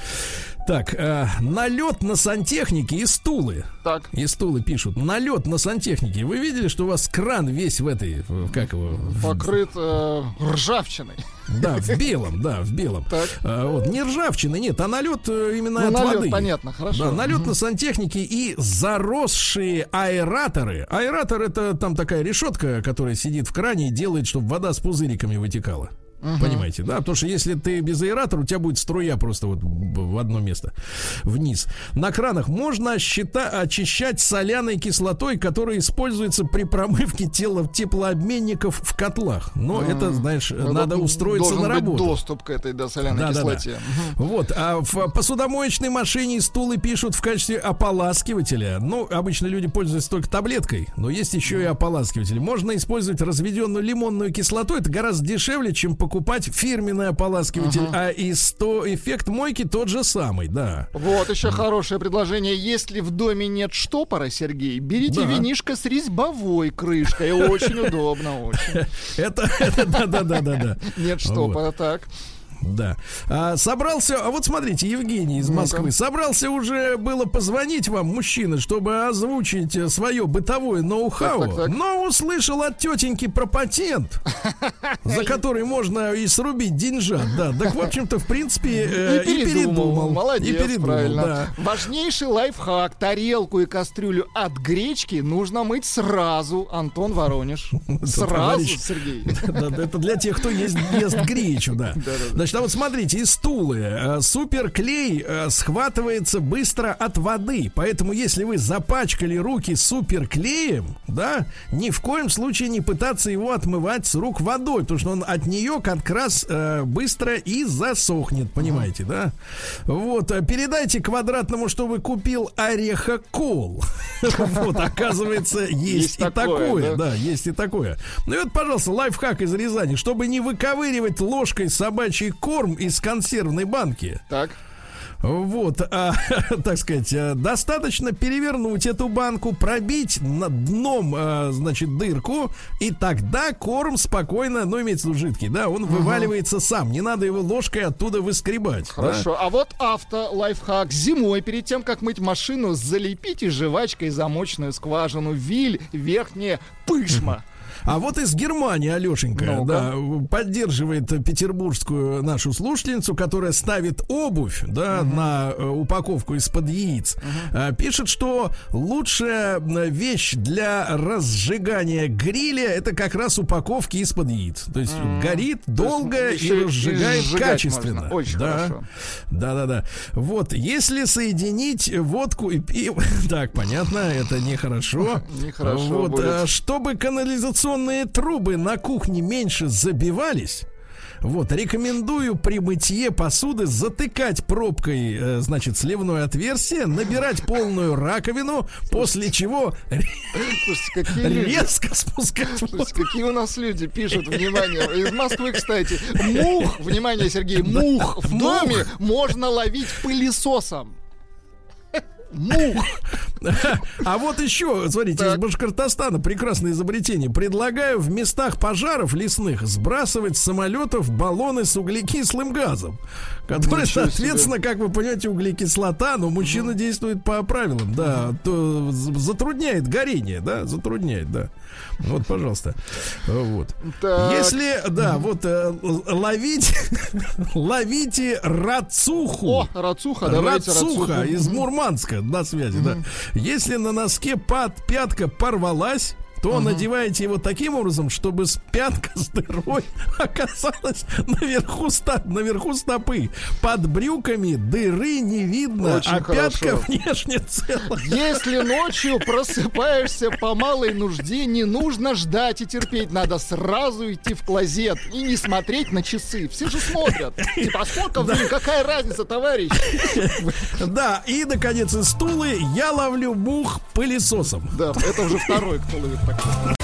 Так, э, налет на сантехнике и стулы. Так. И стулы пишут. Налет на сантехнике. Вы видели, что у вас кран весь в этой, в- как его? Покрыт э, ржавчиной. Да, в белом, да, в белом. Так. А, вот, не ржавчины, нет, а налет э, именно Ну, от налет, воды. понятно, хорошо. Да, налет на сантехнике и заросшие аэраторы. Аэратор это там такая решетка, которая сидит в кране и делает, чтобы вода с пузыриками вытекала. Понимаете, да? Потому что если ты без аэратора, у тебя будет струя просто вот в одно место вниз. На кранах можно счета- очищать соляной кислотой, которая используется при промывке тела теплообменников в котлах. Но это, знаешь, надо Вот устроиться на быть работу. доступ к этой да, соляной Да, да, да. кислоте. Вот, а в посудомоечной машине стулы пишут в качестве ополаскивателя. Ну, обычно люди пользуются только таблеткой, но есть еще и ополаскиватель. Можно использовать разведенную лимонную кислоту. Это гораздо дешевле, чем покупать фирменный ополаскиватель. А и сто эффект мойки тот же самый, да. Вот еще хорошее предложение. Если в доме нет штопора, Сергей, берите Да. винишко с резьбовой крышкой. Очень удобно, очень. Это, это да, да, да, да, да. Нет штопора, так. Да. А, собрался, а вот смотрите, Евгений из. Москвы, собрался уже было позвонить вам, мужчина, чтобы озвучить э, свое бытовое ноу-хау, Так, так, так. но услышал от тетеньки про патент, за который можно и срубить деньжат, да. Так, в общем-то, в принципе, э, И передумал. Молодец, и передумал, правильно. да. Важнейший лайфхак. Тарелку и кастрюлю от гречки нужно мыть сразу. Антон Воронеж. Сразу. Сергей. Это для тех, кто ест, ест гречу, да. Значит, а вот смотрите, и стулы. Э, Суперклей э, схватывается быстро от воды. Поэтому, если вы запачкали руки суперклеем, да, ни в коем случае не пытаться его отмывать с рук водой, потому что он от нее как раз э, быстро и засохнет, понимаете, да? Вот, передайте квадратному, чтобы купил орехокол. Вот, оказывается, есть и такое, да? есть и такое. Ну и вот, пожалуйста, лайфхак из Рязани. Чтобы не выковыривать ложкой собачий корм из консервной банки, Так. вот, а, так сказать, а, достаточно перевернуть эту банку, пробить над дном, а, значит, дырку, и тогда корм спокойно, ну, имеется в виду жидкий, да, он вываливается сам. Не надо его ложкой оттуда выскребать. да. Хорошо. А вот авто лайфхак. Зимой, перед тем, как мыть машину, залепите жвачкой замочную скважину. Виль, верхняя пышма. А вот из Германии Алешенька, Ну-ка. да, поддерживает петербургскую нашу слушательницу, которая ставит обувь, да, на э, упаковку из-под яиц. А, Пишет, что лучшая вещь для разжигания гриля это как раз упаковки из-под яиц. То есть горит долго есть и и разжигает сжигать качественно. можно. Очень да. хорошо. Да, да, да. Вот, если соединить водку и пиво, так, понятно, это нехорошо. Нехорошо Вот, будет. а, чтобы канализационные трубы на кухне меньше забивались. Вот, рекомендую при мытье посуды затыкать пробкой, э, значит, сливное отверстие, набирать полную раковину, после чего Слушайте, какие люди. резко спускать воду. Слушайте, какие у нас люди пишут, внимание, из Москвы, кстати. Мух, внимание, Сергей, мух в доме можно ловить пылесосом. Мух. А вот еще, смотрите, из Так. Башкортостана прекрасное изобретение. Предлагаю в местах пожаров лесных сбрасывать с самолетов баллоны с углекислым газом. Который, Ничего себе. соответственно, как вы понимаете, углекислота, но мужчина действует по правилам, да, то затрудняет горение, да, затрудняет, да. Вот, пожалуйста. Вот. Так. Если, да, вот э, ловить, ловите рацуху. О, рацуха, давайте Рацуха рацуху. из Мурманска на связи, да. Если на носке под пятка порвалась, то надеваете его таким образом, чтобы пятка с дырой оказалась наверху, ста- наверху стопы. Под брюками дыры не видно, Очень а пятка хорошо. внешне целая. Если ночью просыпаешься по малой нужде, не нужно ждать и терпеть. Надо сразу идти в клозет и не смотреть на часы. Все же смотрят. Типа, а сколько время? Какая разница, товарищ? Да, и, наконец, из стулы я ловлю мух пылесосом. Да, это уже второй, кто ловит такой.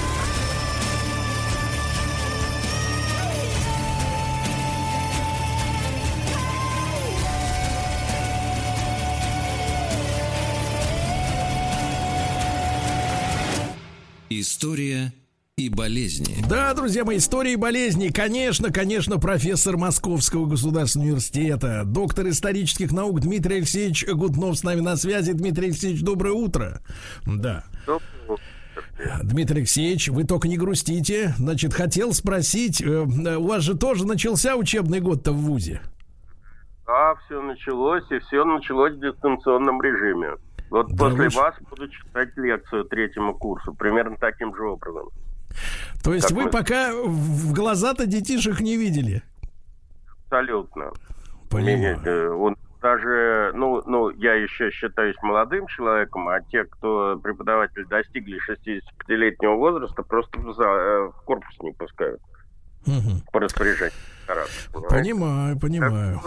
История и болезни. Да, друзья мои, истории болезней. Конечно, конечно, профессор Московского государственного университета, доктор исторических наук Дмитрий Алексеевич Гутнов с нами на связи. Дмитрий Алексеевич, доброе утро. Да. Дмитрий Алексеевич, вы только не грустите. Значит, хотел спросить, э, у вас же тоже начался учебный год-то в ВУЗе? Да, все началось, и все началось в дистанционном режиме. Вот Да после вы ж- вас буду читать лекцию третьему курсу, примерно таким же образом. То есть Как вы вы- пока в глаза-то детишек не видели? Абсолютно. Понимаю. Мне, э, Он даже, ну, ну, я еще считаюсь молодым человеком, а те, кто преподаватели достигли 65-летнего возраста, просто в, за- э, в корпус не пускают Мгм. по распоряжению. Понимаю, понимаю.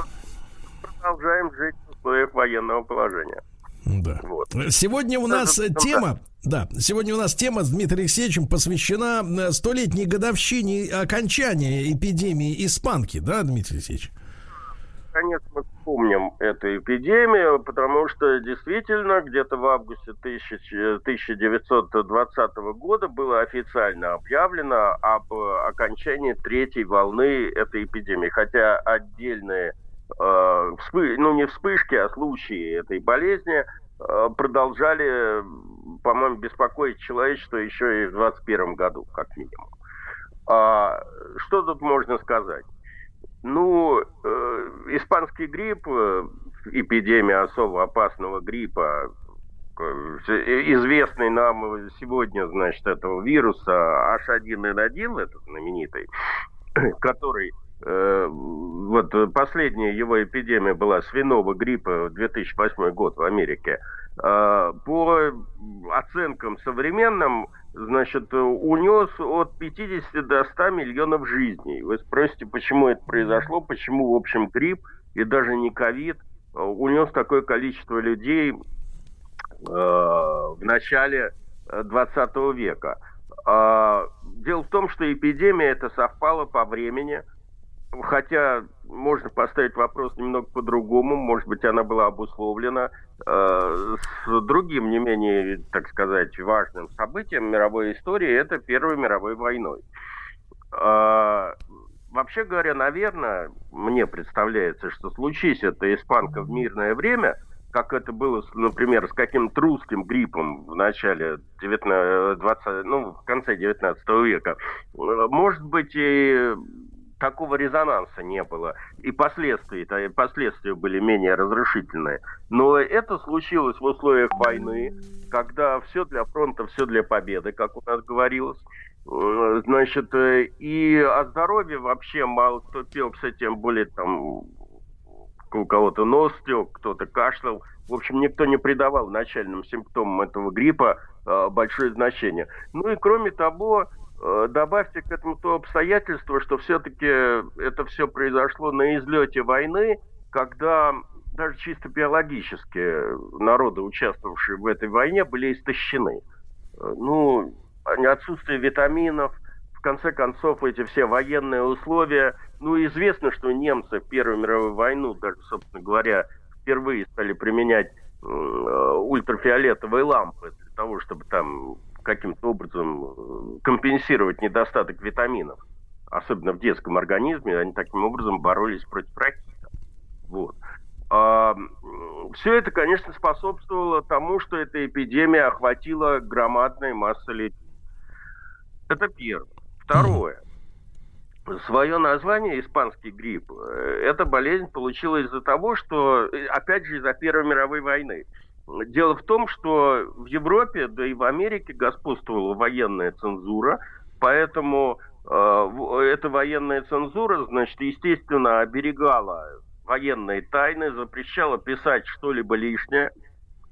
Продолжаем жить в условиях военного положения. Да. Вот. Сегодня у нас да, э, да. тема, да, сегодня у нас тема с Дмитрием Алексеевичем посвящена э, столетней годовщине окончания эпидемии испанки, да, Дмитрий Алексеевич? Наконец мы вспомним эту эпидемию, потому что действительно где-то в августе 1000 1920 года было официально объявлено об э, окончании третьей волны этой эпидемии. Хотя отдельные, э, ну не вспышки, а случаи этой болезни э, продолжали, по-моему, беспокоить человечество еще и в 21 году, как минимум. А, что тут можно сказать? Ну, э, испанский грипп, э, эпидемия особо опасного гриппа, э, известный нам сегодня, значит, этого вируса H1N1, этот знаменитый, который э, вот э, последняя его эпидемия была свиного гриппа в 2008 год в Америке. Э, по оценкам современным, значит, унес от 50 до 100 миллионов жизней. Вы спросите, почему это произошло, почему, в общем, грипп и даже не ковид э, унес такое количество людей э, в начале 20 века. А, дело в том, что эпидемия это совпала по времени, хотя можно поставить вопрос немного по-другому, может быть, она была обусловлена э, с другим, не менее, так сказать, важным событием мировой истории, это Первой мировой войной. Э, вообще говоря, наверное, мне представляется, что случись это испанка в мирное время – как это было, например, с каким-то русским гриппом в начале 19, 20, ну, в конце 19 века, может быть, и такого резонанса не было, и последствия, и последствия были менее разрушительные. Но это случилось в условиях войны, когда все для фронта, все для победы, как у нас говорилось. Значит, и о здоровье вообще мало кто пел, кстати, тем более там у кого-то нос тек, кто-то кашлял. В общем, никто не придавал начальным симптомам этого гриппа э, большое значение. Ну и кроме того, э, добавьте к этому то обстоятельство, что все-таки это все произошло на излете войны, когда даже чисто биологически народы, участвовавшие в этой войне, были истощены. Э, ну, отсутствие витаминов, в конце концов, эти все военные условия – ну, известно, что немцы в Первую мировую войну, даже, собственно говоря, впервые стали применять э, ультрафиолетовые лампы для того, чтобы там каким-то образом э, компенсировать недостаток витаминов. Особенно в детском организме, они таким образом боролись против ракета. Вот. А, все это, конечно, способствовало тому, что эта эпидемия охватила громадные массы людей. Это первое. Второе свое название испанский грипп. Э, эта болезнь получила из-за того, что, э, опять же, из-за Первой мировой войны. Дело в том, что в Европе, да и в Америке господствовала военная цензура, поэтому э, эта военная цензура, значит, естественно, оберегала военные тайны, запрещала писать что-либо лишнее,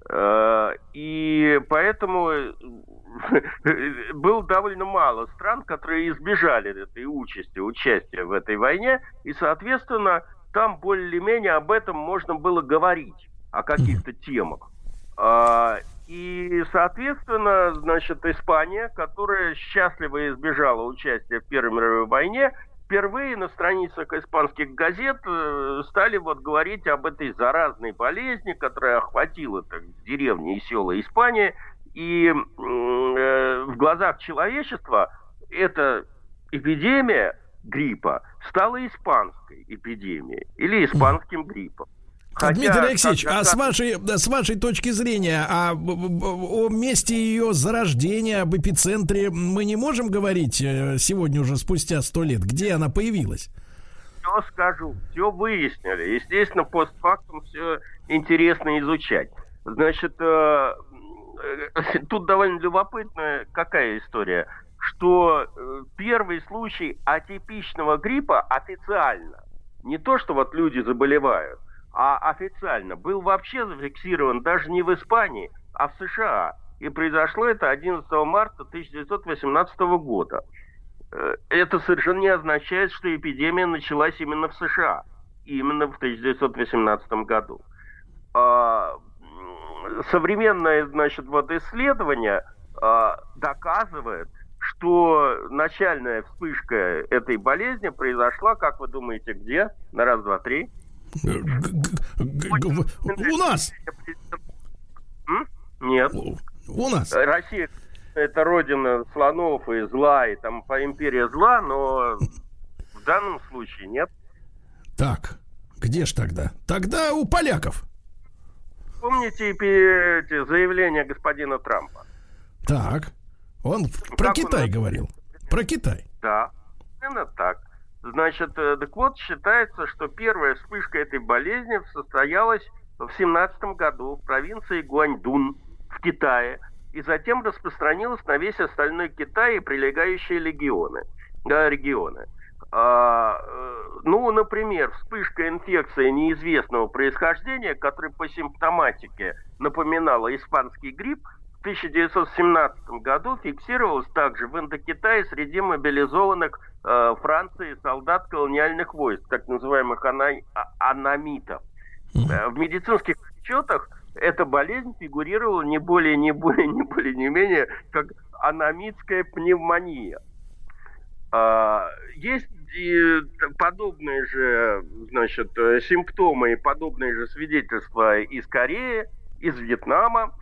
э, и поэтому было довольно мало стран, которые избежали этой участи, участия в этой войне, и, соответственно, там более-менее об этом можно было говорить, о каких-то темах. А, и, соответственно, значит, Испания, которая счастливо избежала участия в Первой мировой войне, впервые на страницах испанских газет э, стали вот говорить об этой заразной болезни, которая охватила так, деревни и села Испании – и э, в глазах человечества эта эпидемия гриппа стала испанской эпидемией или испанским гриппом. Хотя, Дмитрий Алексеевич, как, а с вашей, с вашей точки зрения, а о месте ее зарождения, об эпицентре мы не можем говорить э, сегодня уже спустя сто лет? Где она появилась? Все скажу, все выяснили. Естественно, постфактум все интересно изучать. Значит, э, тут довольно любопытная какая история, что э, первый случай атипичного гриппа официально, не то, что вот люди заболевают, а официально был вообще зафиксирован даже не в Испании, а в США. И произошло это 11 марта 1918 года. Э, это совершенно не означает, что эпидемия началась именно в США, именно в 1918 году. А, современное, значит, вот исследование э, доказывает, что начальная вспышка этой болезни произошла, как вы думаете, где? На раз, два, три. У нас. Нет. У нас. Россия это родина слонов и зла, и там по империя зла, но в данном случае нет. Так, где ж тогда? Тогда у поляков помните эти заявления господина Трампа? Так. Он как про Китай он... говорил. Про Китай. Да, именно так. Значит, э, так вот, считается, что первая вспышка этой болезни состоялась в 17 году в провинции Гуаньдун в Китае и затем распространилась на весь остальной Китай и прилегающие регионы. Да, регионы. А, э, ну, например, вспышка инфекции неизвестного происхождения, которая по симптоматике напоминала испанский грипп, 1917 году фиксировалась также в Индокитае среди мобилизованных э, Франции солдат колониальных войск, так называемых ана- а- анамитов. Э, В медицинских отчетах эта болезнь фигурировала не более, не более, не более, не менее, как аномитская пневмония. А, Есть и подобные же, значит, э, симптомы и подобные же свидетельства из Кореи, из Вьетнама.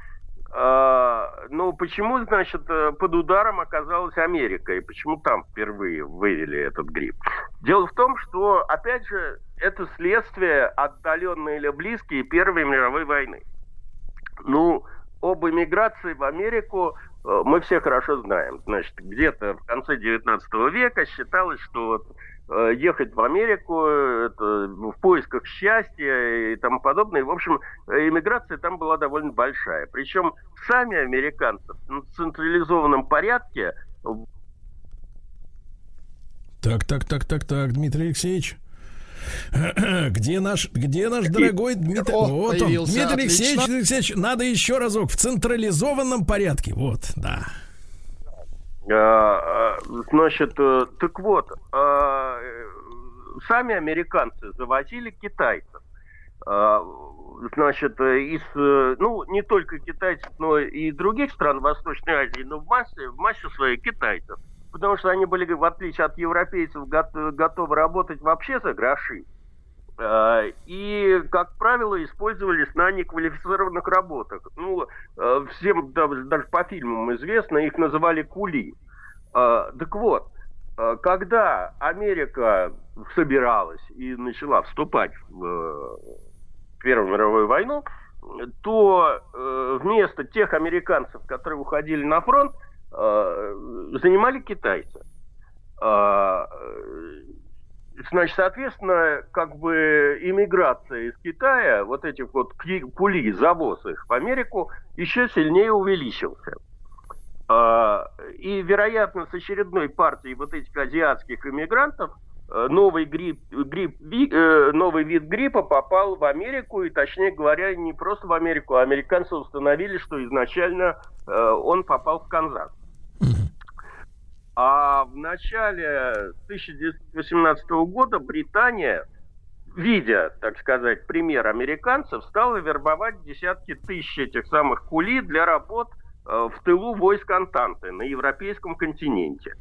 А, Но почему, значит, э, под ударом оказалась Америка? И почему там впервые вывели этот грипп? Дело в том, что, опять же, это следствие отдаленные или близкие Первой мировой войны. Ну, об эмиграции в Америку э, мы все хорошо знаем. Значит, где-то в конце 19 века считалось, что вот, ехать в Америку э, это в поисках счастья и тому подобное. В общем, э, иммиграция там была довольно большая. Причем сами американцы в централизованном порядке Так, так, так, так, так, Дмитрий Алексеевич. Где наш, где наш дорогой Дмитрий? О, вот он. Дмитрий. Алексеевич, Дмитрий Алексеевич, надо еще разок в централизованном порядке. Вот, да. А, а, Значит, э, так вот, э, сами американцы завозили китайцев. Значит, э, из, э, ну, не только китайцев, но и других стран Восточной Азии, но в массе, в массе своей китайцев. Потому что они были, в отличие от европейцев, гот- готовы работать вообще за гроши. И, как правило, использовались на неквалифицированных работах. Ну, э, всем даже, по фильмам известно, их называли кули. А, Так вот, э, когда Америка собиралась и начала вступать в э, Первую мировую войну, то э, вместо тех американцев, которые уходили на фронт, занимали китайцы. Значит, соответственно, как бы иммиграция из Китая, вот этих вот кули, завоз их в Америку, еще сильнее увеличился. А, И, вероятно, с очередной партией вот этих азиатских иммигрантов э, новый, грипп, грипп, э, новый вид гриппа попал в Америку, и, точнее говоря, не просто в Америку, а американцы установили, что изначально э, он попал в Канзас. А в начале 1918 года Британия, видя, так сказать, пример американцев, стала вербовать десятки тысяч этих самых кули для работ э, в тылу войск Антанты на европейском континенте.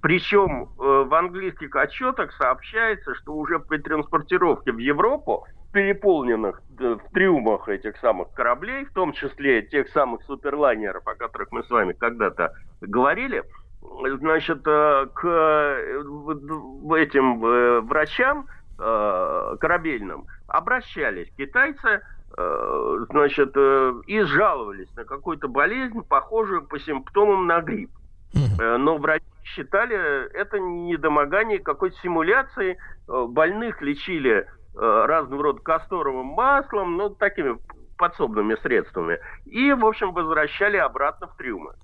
Причем э, в английских отчетах сообщается, что уже при транспортировке в Европу переполненных э, в трюмах этих самых кораблей, в том числе тех самых суперлайнеров, о которых мы с вами когда-то говорили, значит, э, к э, этим э, врачам корабельным обращались китайцы, значит, и жаловались на какую-то болезнь, похожую по симптомам на грипп. Но врачи считали это недомогание какой-то симуляции. Больных лечили разного рода касторовым маслом, ну, такими подсобными средствами. И, в общем, возвращали обратно в трюмы.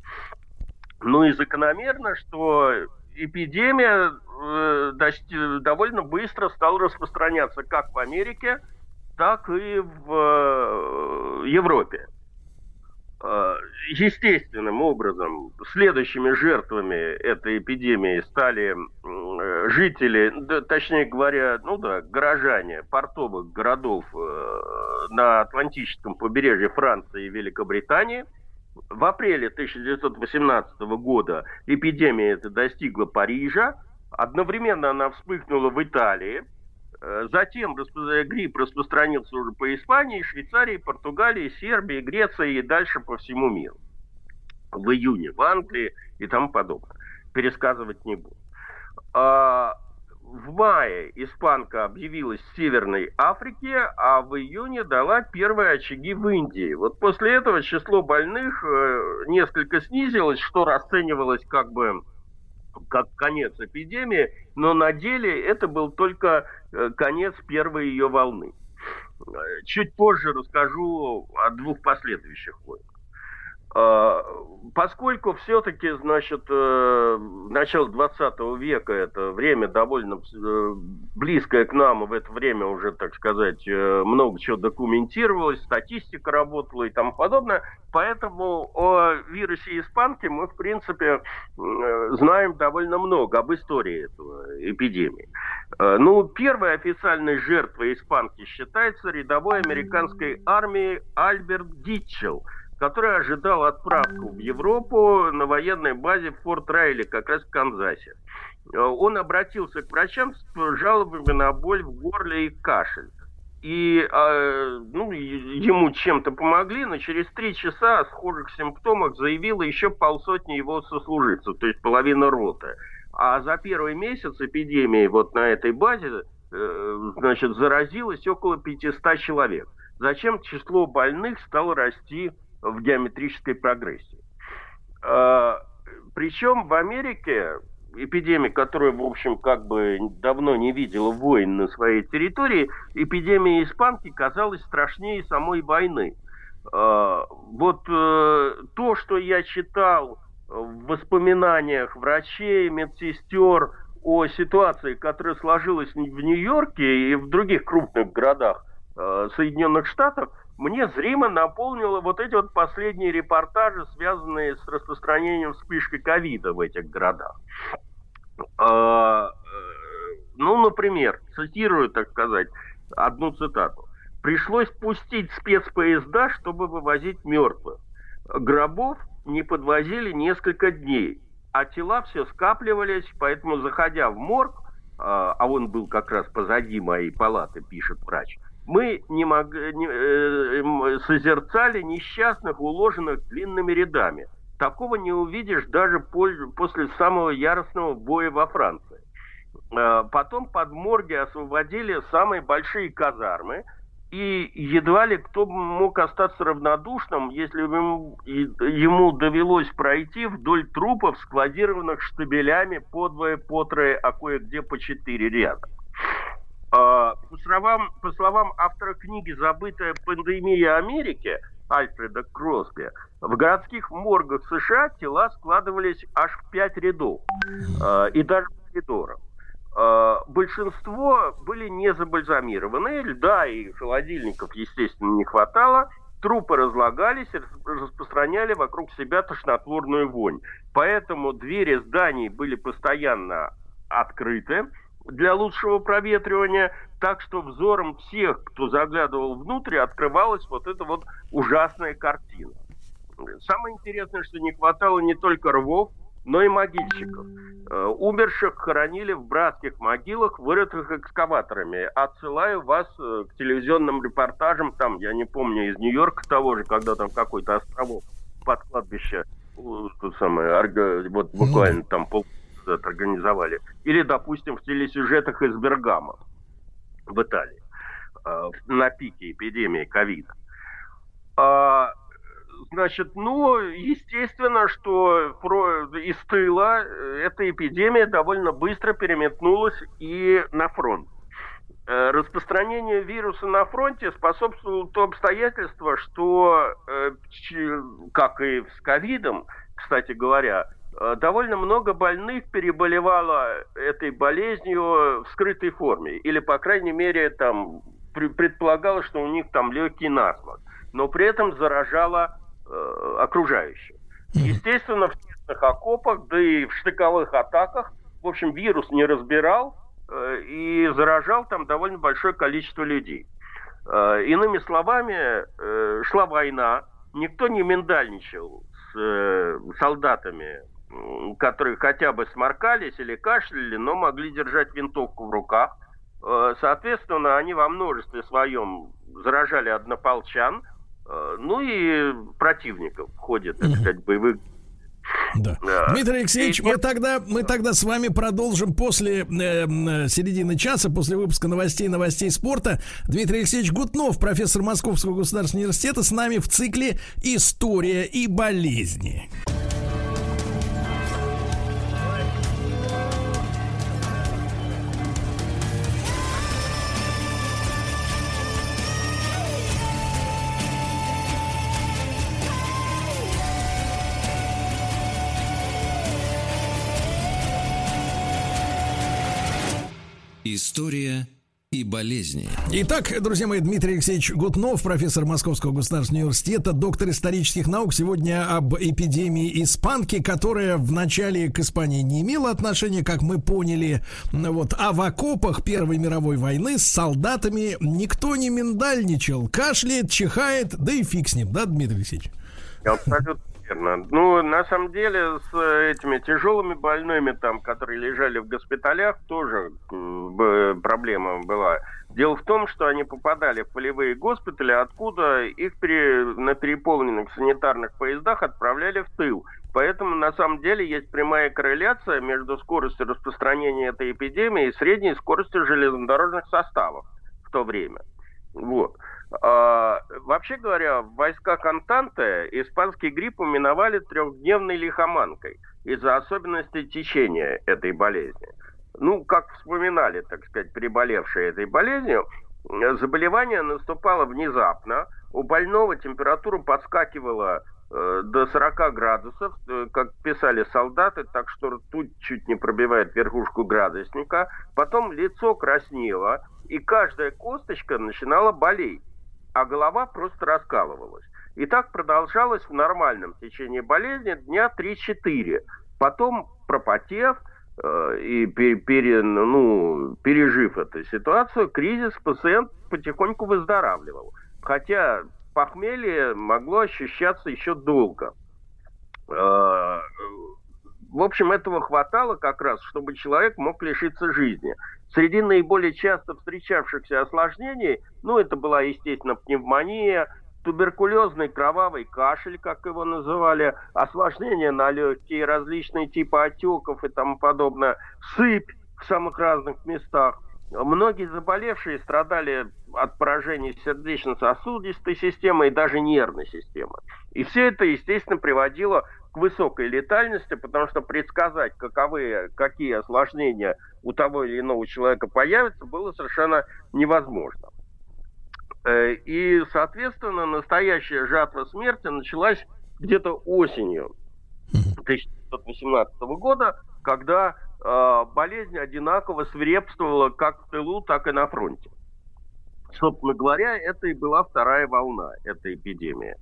Ну и закономерно, что эпидемия э, довольно быстро стала распространяться как в Америке, так и в э, Европе. Э, Естественным образом следующими жертвами этой эпидемии стали э, жители, да, точнее говоря, ну да, горожане портовых городов э, на Атлантическом побережье Франции и Великобритании. В апреле 1918 года эпидемия эта достигла Парижа. Одновременно она вспыхнула в Италии. Э, Затем грипп распространился уже по Испании, Швейцарии, Португалии, Сербии, Греции и дальше по всему миру. В июне в Англии и тому подобное. Пересказывать не буду. В мае испанка объявилась в Северной Африке, а в июне дала первые очаги в Индии. Вот после этого число больных э, несколько снизилось, что расценивалось как бы как конец эпидемии, но на деле это был только э, конец первой ее волны. Э, Чуть позже расскажу о двух последующих войнах. А, Поскольку все-таки, значит, э, начало 20 века это время довольно э, близкое к нам, и в это время уже, так сказать, э, много чего документировалось, статистика работала и тому подобное, поэтому о вирусе испанки мы, в принципе, знаем довольно много об истории этого эпидемии. Ну, первой официальной жертвой испанки считается рядовой американской армии Альберт Дитчелл, который ожидал отправку в Европу на военной базе в Форт Райли, как раз в Канзасе. Э, Он обратился к врачам с жалобами на боль в горле и кашель. И э, ну, ему чем-то помогли, но через три часа о схожих симптомах заявило еще полсотни его сослуживцев, то есть половина роты. А за первый месяц эпидемии вот на этой базе э, значит, заразилось около 500 человек. Зачем число больных стало расти в геометрической прогрессии? А, Причем в Америке эпидемия, которая, в общем, как бы давно не видела войн на своей территории, эпидемия испанки казалась страшнее самой войны. А, Вот э, то, что я читал в воспоминаниях врачей, медсестер о ситуации, которая сложилась в Нью-Йорке и в других крупных городах э, Соединенных Штатов, мне зримо наполнило вот эти вот последние репортажи, связанные с распространением вспышки ковида в этих городах. А, э, ну, например, цитирую, так сказать, одну цитату. Пришлось пустить спецпоезда, чтобы вывозить мертвых. Гробов не подвозили несколько дней, а тела все скапливались, поэтому, заходя в морг, а а он был как раз позади моей палаты, пишет врач, мы не мог- не, э, созерцали несчастных, уложенных длинными рядами. Такого не увидишь даже после самого яростного боя во Франции. Э, Потом под морги освободили самые большие казармы, и едва ли кто мог остаться равнодушным, если ему, ему довелось пройти вдоль трупов, складированных штабелями по двое, по трое, а кое-где по четыре ряда. А, По словам, по словам автора книги «Забытая пандемия Америки» Альфреда Кросби, в городских моргах США тела складывались аж в пять рядов а, и даже в коридорах. А, Большинство были не забальзамированы, льда и холодильников, естественно, не хватало, трупы разлагались распространяли вокруг себя тошнотворную вонь. Поэтому двери зданий были постоянно открыты для лучшего проветривания, так что взором всех, кто заглядывал внутрь, открывалась вот эта вот ужасная картина. Самое интересное, что не хватало не только рвов, но и могильщиков. Э, Умерших хоронили в братских могилах, вырытых экскаваторами. Отсылаю вас э, к телевизионным репортажам, там, я не помню, из Нью-Йорка того же, когда там какой-то островок под кладбище, тут самое, вот буквально там пол назад организовали. Или, допустим, в телесюжетах из Бергама в Италии э, на пике эпидемии ковида. А, Значит, ну, естественно, что из тыла э, эта эпидемия довольно быстро переметнулась и на фронт. Э, Распространению вируса на фронте способствовало то обстоятельство, что, э, как и с ковидом, кстати говоря, довольно много больных переболевало этой болезнью в скрытой форме. Или, по крайней мере, там предполагалось, что у них там легкий насморк. Но при этом заражало э, окружающих. Естественно, в тесных окопах, да и в штыковых атаках, в общем, вирус не разбирал э, и заражал там довольно большое количество людей. Э, иными словами, э, шла война, никто не миндальничал с э, солдатами, которые хотя бы сморкались или кашляли, но могли держать винтовку в руках. Э, Соответственно, они во множестве своем заражали однополчан, э, ну и противников в ходе, так сказать, боевых Да. Да. Дмитрий Алексеевич, мы тогда, мы тогда с вами продолжим после э, середины часа, после выпуска новостей, новостей спорта. Дмитрий Алексеевич Гутнов, профессор Московского государственного университета, с нами в цикле «История и болезни». История и болезни. Итак, друзья мои, Дмитрий Алексеевич Гутнов, профессор Московского государственного университета, доктор исторических наук, сегодня об эпидемии испанки, которая в начале к Испании не имела отношения, как мы поняли, вот, а в окопах Первой мировой войны с солдатами никто не миндальничал, кашляет, чихает, да и фиг с ним, да, Дмитрий Алексеевич? Абсолютно верно. Ну, на самом деле, с этими тяжелыми больными, там, которые лежали в госпиталях, тоже э, проблема была. Дело в том, что они попадали в полевые госпитали, откуда их пере, на переполненных санитарных поездах отправляли в тыл. Поэтому на самом деле есть прямая корреляция между скоростью распространения этой эпидемии и средней скоростью железнодорожных составов в то время. Вот. А, вообще говоря, в войсках испанский грипп именовали трехдневной лихоманкой из-за особенностей течения этой болезни. Ну, как вспоминали, так сказать, переболевшие этой болезнью, заболевание наступало внезапно, у больного температура подскакивала э, до 40 градусов, э, как писали солдаты, так что ртуть чуть не пробивает верхушку градусника, потом лицо краснело, и каждая косточка начинала болеть а голова просто раскалывалась. И так продолжалось в нормальном течении болезни дня 3-4. Потом, пропотев э, и пере, пере, ну, пережив эту ситуацию, кризис пациент потихоньку выздоравливал. Хотя похмелье могло ощущаться еще долго. Э, в общем, этого хватало как раз, чтобы человек мог лишиться жизни. Среди наиболее часто встречавшихся осложнений, ну, это была, естественно, пневмония, туберкулезный кровавый кашель, как его называли, осложнения на легкие, различные типы отеков и тому подобное, сыпь в самых разных местах. Многие заболевшие страдали от поражений сердечно-сосудистой системы и даже нервной системы. И все это, естественно, приводило к высокой летальности, потому что предсказать, каковы, какие осложнения у того или иного человека появятся, было совершенно невозможно. Э, и, соответственно, настоящая жатва смерти началась где-то осенью 1918 года, когда э, болезнь одинаково свирепствовала как в тылу, так и на фронте. Собственно говоря, это и была вторая волна этой эпидемии.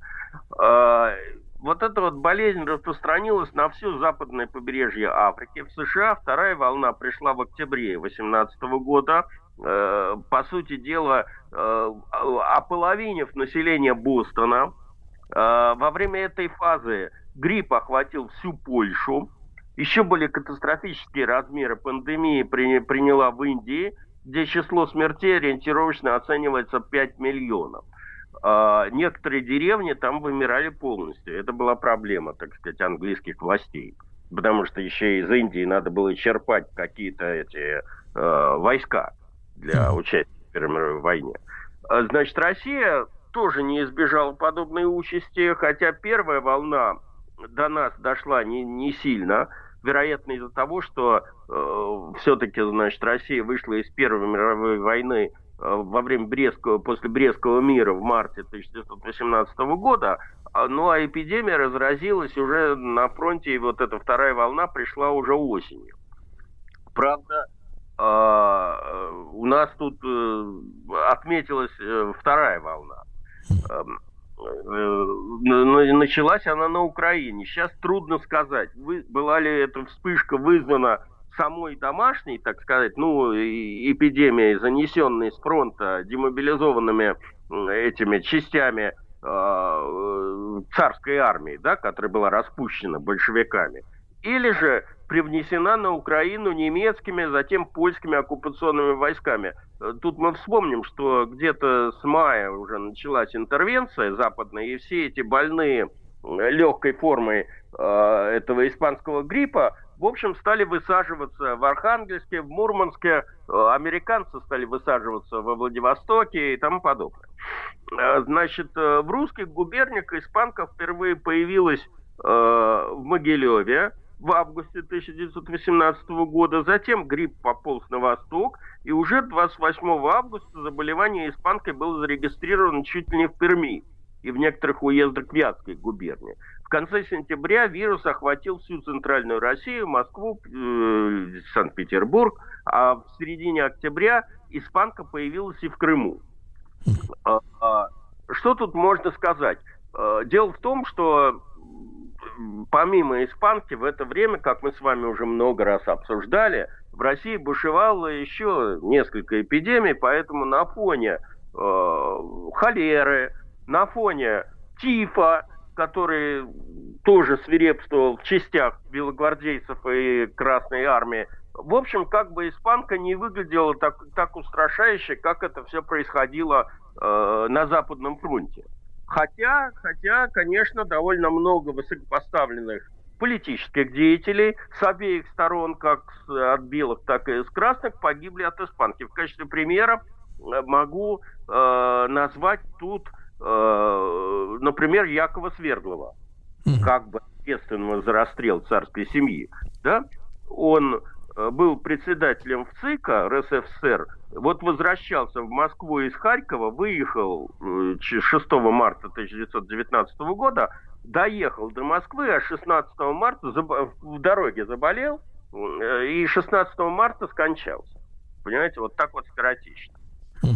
Э, вот эта вот болезнь распространилась на все западное побережье Африки. В США вторая волна пришла в октябре 2018 года. Э, по сути дела, э, ополовинив население Бостона. Э, во время этой фазы грипп охватил всю Польшу. Еще более катастрофические размеры пандемии при, приняла в Индии, где число смертей ориентировочно оценивается 5 миллионов. А, некоторые деревни там вымирали полностью. Это была проблема, так сказать, английских властей. Потому что еще из Индии надо было черпать какие-то эти э, войска для участия в Первой мировой войне. А, значит, Россия тоже не избежала подобной участи, хотя первая волна до нас дошла не, не сильно, вероятно, из-за того, что э, все-таки, значит, Россия вышла из Первой мировой войны Э, во время Брестского, после Брестского мира в марте 1918 года, а, ну а эпидемия разразилась уже на фронте, и вот эта вторая волна пришла уже осенью. Правда, а, у нас тут э, отметилась э, вторая волна. Эм, началась она на Украине. Сейчас трудно сказать, была ли эта вспышка вызвана самой домашней, так сказать, ну, эпидемией, занесенной с фронта демобилизованными этими частями э, царской армии, да, которая была распущена большевиками, или же привнесена на Украину немецкими, затем польскими оккупационными войсками. Тут мы вспомним, что где-то с мая уже началась интервенция западная, и все эти больные легкой формой э, этого испанского гриппа в общем, стали высаживаться в Архангельске, в Мурманске, э, американцы стали высаживаться во Владивостоке и тому подобное. Э, значит, э, в русских губерниях испанка впервые появилась в Могилеве в августе 1918 года, затем грипп пополз на восток, и уже 28 августа заболевание испанкой было зарегистрировано чуть ли не в Перми. и в некоторых уездах Вятской губернии. В конце сентября вирус охватил всю центральную Россию, Москву, э, Санкт-Петербург, а в середине октября испанка появилась и в Крыму. А, а, Что тут можно сказать? Э, Дело в том, что помимо испанки в это время, как мы с вами уже много раз обсуждали, в России бушевало еще несколько эпидемий, поэтому на фоне э, холеры, на фоне тифа, который тоже свирепствовал в частях белогвардейцев и Красной Армии, в общем, как бы испанка не выглядела так, так устрашающе, как это все происходило э, на Западном фронте. Хотя, хотя, конечно, довольно много высокопоставленных политических деятелей с обеих сторон, как от белых, так и с красных, погибли от испанки. В качестве примера э, могу э, назвать тут, э, например, Якова Свердлова, как бы ответственного за расстрел царской семьи. Да? Он э, был председателем ВЦИКа РСФСР, вот возвращался в Москву из Харькова, выехал э, ч- 6 марта 1919 года, доехал до Москвы, а 16 марта забо- в дороге заболел, э, и 16 марта скончался. Понимаете, вот так вот скоротечно. Э,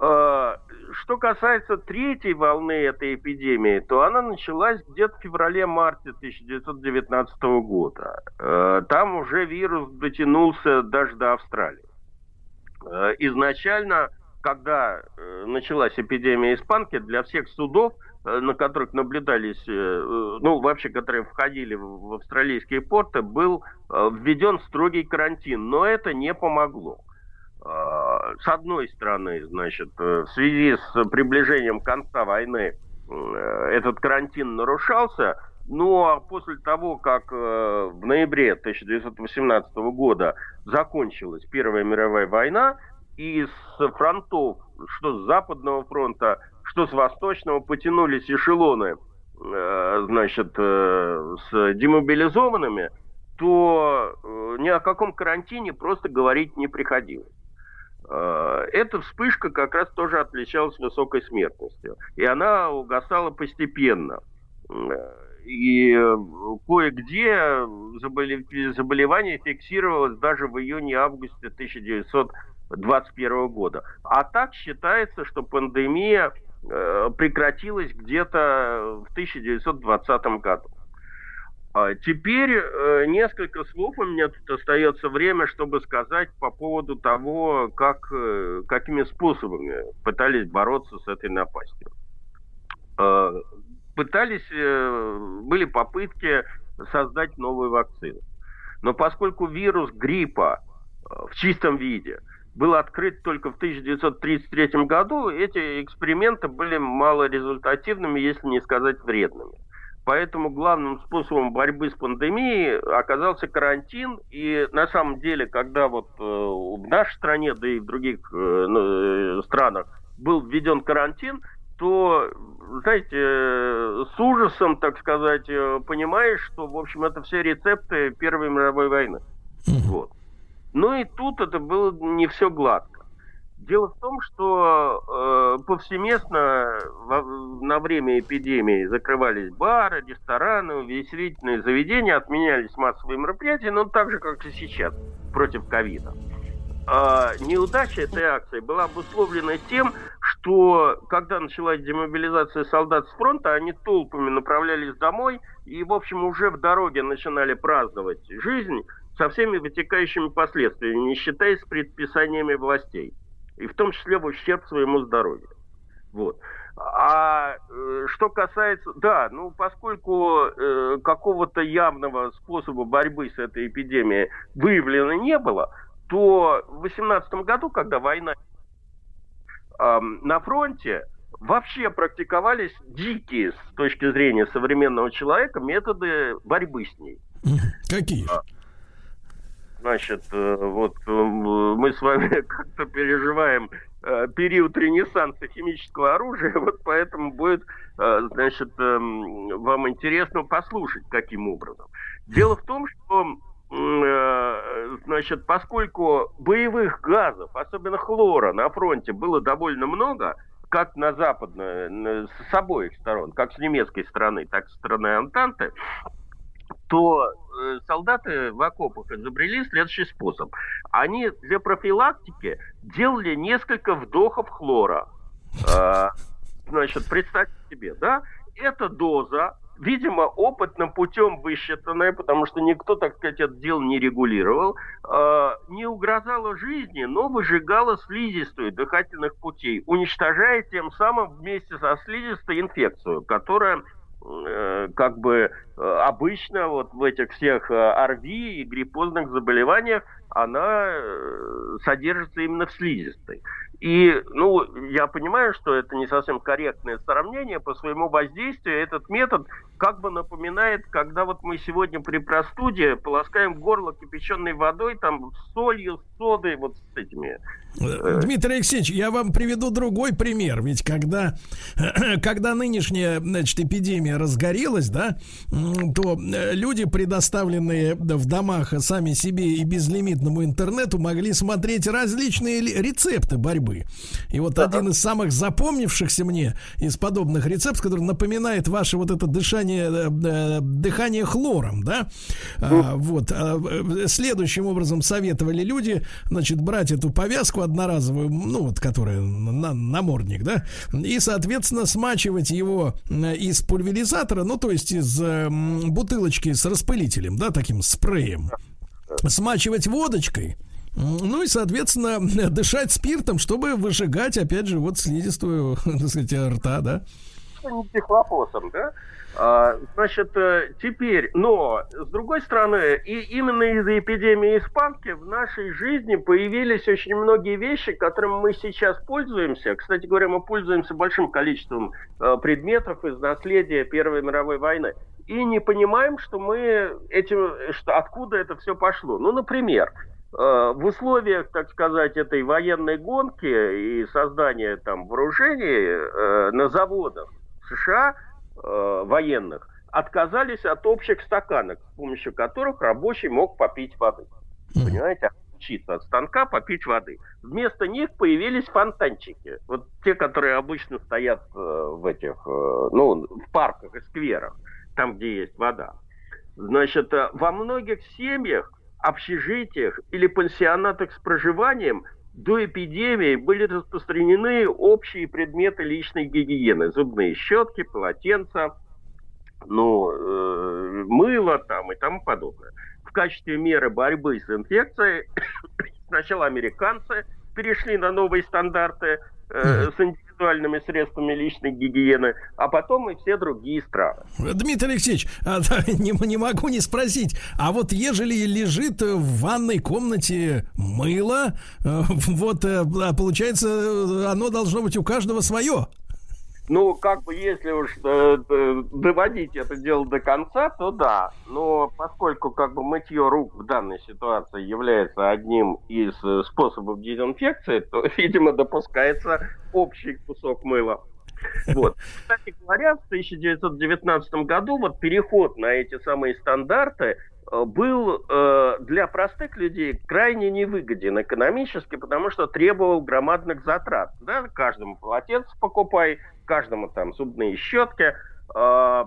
Что касается третьей волны этой эпидемии, то она началась где-то в феврале-марте 1919 года. Э, Там уже вирус дотянулся даже до Австралии. Э, Изначально, когда э, началась эпидемия испанки, для всех судов, на которых наблюдались, ну, вообще, которые входили в австралийские порты, был введен строгий карантин, но это не помогло. А, С одной стороны, значит, э, в связи с приближением конца войны э, этот карантин нарушался, ну а после того, как э, в ноябре 1918 года закончилась Первая мировая война, и с фронтов, что с Западного фронта, что с Восточного, потянулись эшелоны, значит, с демобилизованными, то ни о каком карантине просто говорить не приходилось. Э, Эта вспышка как раз тоже отличалась высокой смертностью. И она угасала постепенно. И кое-где заболе- заболевание фиксировалось даже в июне-августе 1921 года. А так считается, что пандемия э, прекратилась где-то в 1920 году. А Теперь э, несколько слов у меня тут остается время, чтобы сказать по поводу того, как, э, какими способами пытались бороться с этой напастью. Э, Пытались, э, были попытки создать новую вакцину. Но поскольку вирус гриппа в чистом виде был открыт только в 1933 году, эти эксперименты были малорезультативными, если не сказать вредными. Поэтому главным способом борьбы с пандемией оказался карантин. И на самом деле, когда вот э, в нашей стране, да и в других э, ну, э, странах был введен карантин, то, знаете, с ужасом, так сказать, понимаешь, что, в общем, это все рецепты Первой мировой войны. Вот. Ну и тут это было не все гладко. Дело в том, что э, повсеместно во- на время эпидемии закрывались бары, рестораны, увеселительные заведения, отменялись массовые мероприятия, но так же, как и сейчас, против ковида. А, неудача этой акции была обусловлена тем, что когда началась демобилизация солдат с фронта, они толпами направлялись домой и, в общем, уже в дороге начинали праздновать жизнь со всеми вытекающими последствиями, не считаясь предписаниями властей. И в том числе в ущерб своему здоровью. Вот. А э, что касается, да, ну поскольку э, какого-то явного способа борьбы с этой эпидемией выявлено не было, то в 2018 году, когда война эм, на фронте, вообще практиковались дикие с точки зрения современного человека методы борьбы с ней. Какие? Значит, э, вот э, мы с вами как-то переживаем э, период ренессанса химического оружия, вот поэтому будет, значит, вам интересно послушать, каким образом. Дело в том, что, значит, поскольку боевых газов, особенно хлора, на фронте было довольно много, как на западной, с обоих сторон, как с немецкой стороны, так и со стороны Антанты, то солдаты в окопах изобрели следующий способ. Они для профилактики делали несколько вдохов хлора. А, значит, представьте себе, да, эта доза, видимо, опытным путем высчитанная, потому что никто, так сказать, это дело не регулировал, а, не угрожала жизни, но выжигала слизистую дыхательных путей, уничтожая тем самым вместе со слизистой инфекцию, которая э, как бы э, обычно вот в этих всех э, ОРВИ и гриппозных заболеваниях она э, содержится именно в слизистой. И, ну, я понимаю, что это не совсем корректное сравнение по своему воздействию. Этот метод как бы напоминает, когда вот мы сегодня при простуде полоскаем горло кипяченой водой, там, солью, содой, вот с этими. Э, Дмитрий Алексеевич, я вам приведу другой пример. Ведь когда, когда нынешняя значит, эпидемия разгорелась, да, то э, люди, предоставленные в домах сами себе и безлимитному интернету, могли смотреть различные ли- рецепты борьбы. И вот один из самых запомнившихся мне из подобных рецептов, который напоминает ваше вот это дышание, э, дыхание хлором, да, А, вот, а, следующим образом советовали люди, значит, брать эту повязку одноразовую, ну, вот, которая на, намордник, да, и, соответственно, смачивать его э, из пульверизатора, ну, то есть из э, бутылочки с распылителем, да, таким спреем, смачивать водочкой, ну и, соответственно, дышать спиртом, чтобы выжигать, опять же, вот слизистую, так сказать, рта, да. что не дихлофосом, да? А, значит, э, теперь, но, с другой стороны, и именно из-за эпидемии испанки в нашей жизни появились очень многие вещи, которыми мы сейчас пользуемся. Кстати говоря, мы пользуемся большим количеством э, предметов из наследия Первой мировой войны. И не понимаем, что мы этим, что откуда это все пошло. Ну, например, э, в условиях, так сказать, этой военной гонки и создания там вооружений на заводах США э, военных отказались от общих стаканок, с помощью которых рабочий мог попить воды. Понимаете? Отключиться от станка, попить воды. Вместо них появились фонтанчики. Вот те, которые обычно стоят э, в этих, э, ну, в парках и скверах, там, где есть вода. Значит, э, во многих семьях, общежитиях или пансионатах с проживанием до эпидемии были распространены общие предметы личной гигиены. Зубные щетки, полотенца, ну, э, мыло там и тому подобное. В качестве меры борьбы с инфекцией сначала американцы перешли на новые стандарты э, с индивидуальными средствами личной гигиены, а потом и все другие страны. Дмитрий Алексеевич, а, не, не могу не спросить, а вот ежели лежит в ванной комнате мыло, э, вот э, а получается, э, оно должно быть у каждого свое. Ну, как бы, если уж э, э, доводить это дело до конца, то да. Но поскольку как бы мытье рук в данной ситуации является одним из э, способов дезинфекции, то, видимо, допускается общий кусок мыла. Вот. Кстати говоря, в 1919 году вот переход на эти самые стандарты э, был э, для простых людей крайне невыгоден экономически, потому что требовал громадных затрат. Да? Каждому полотенце покупай, каждому там зубные щетки. Э,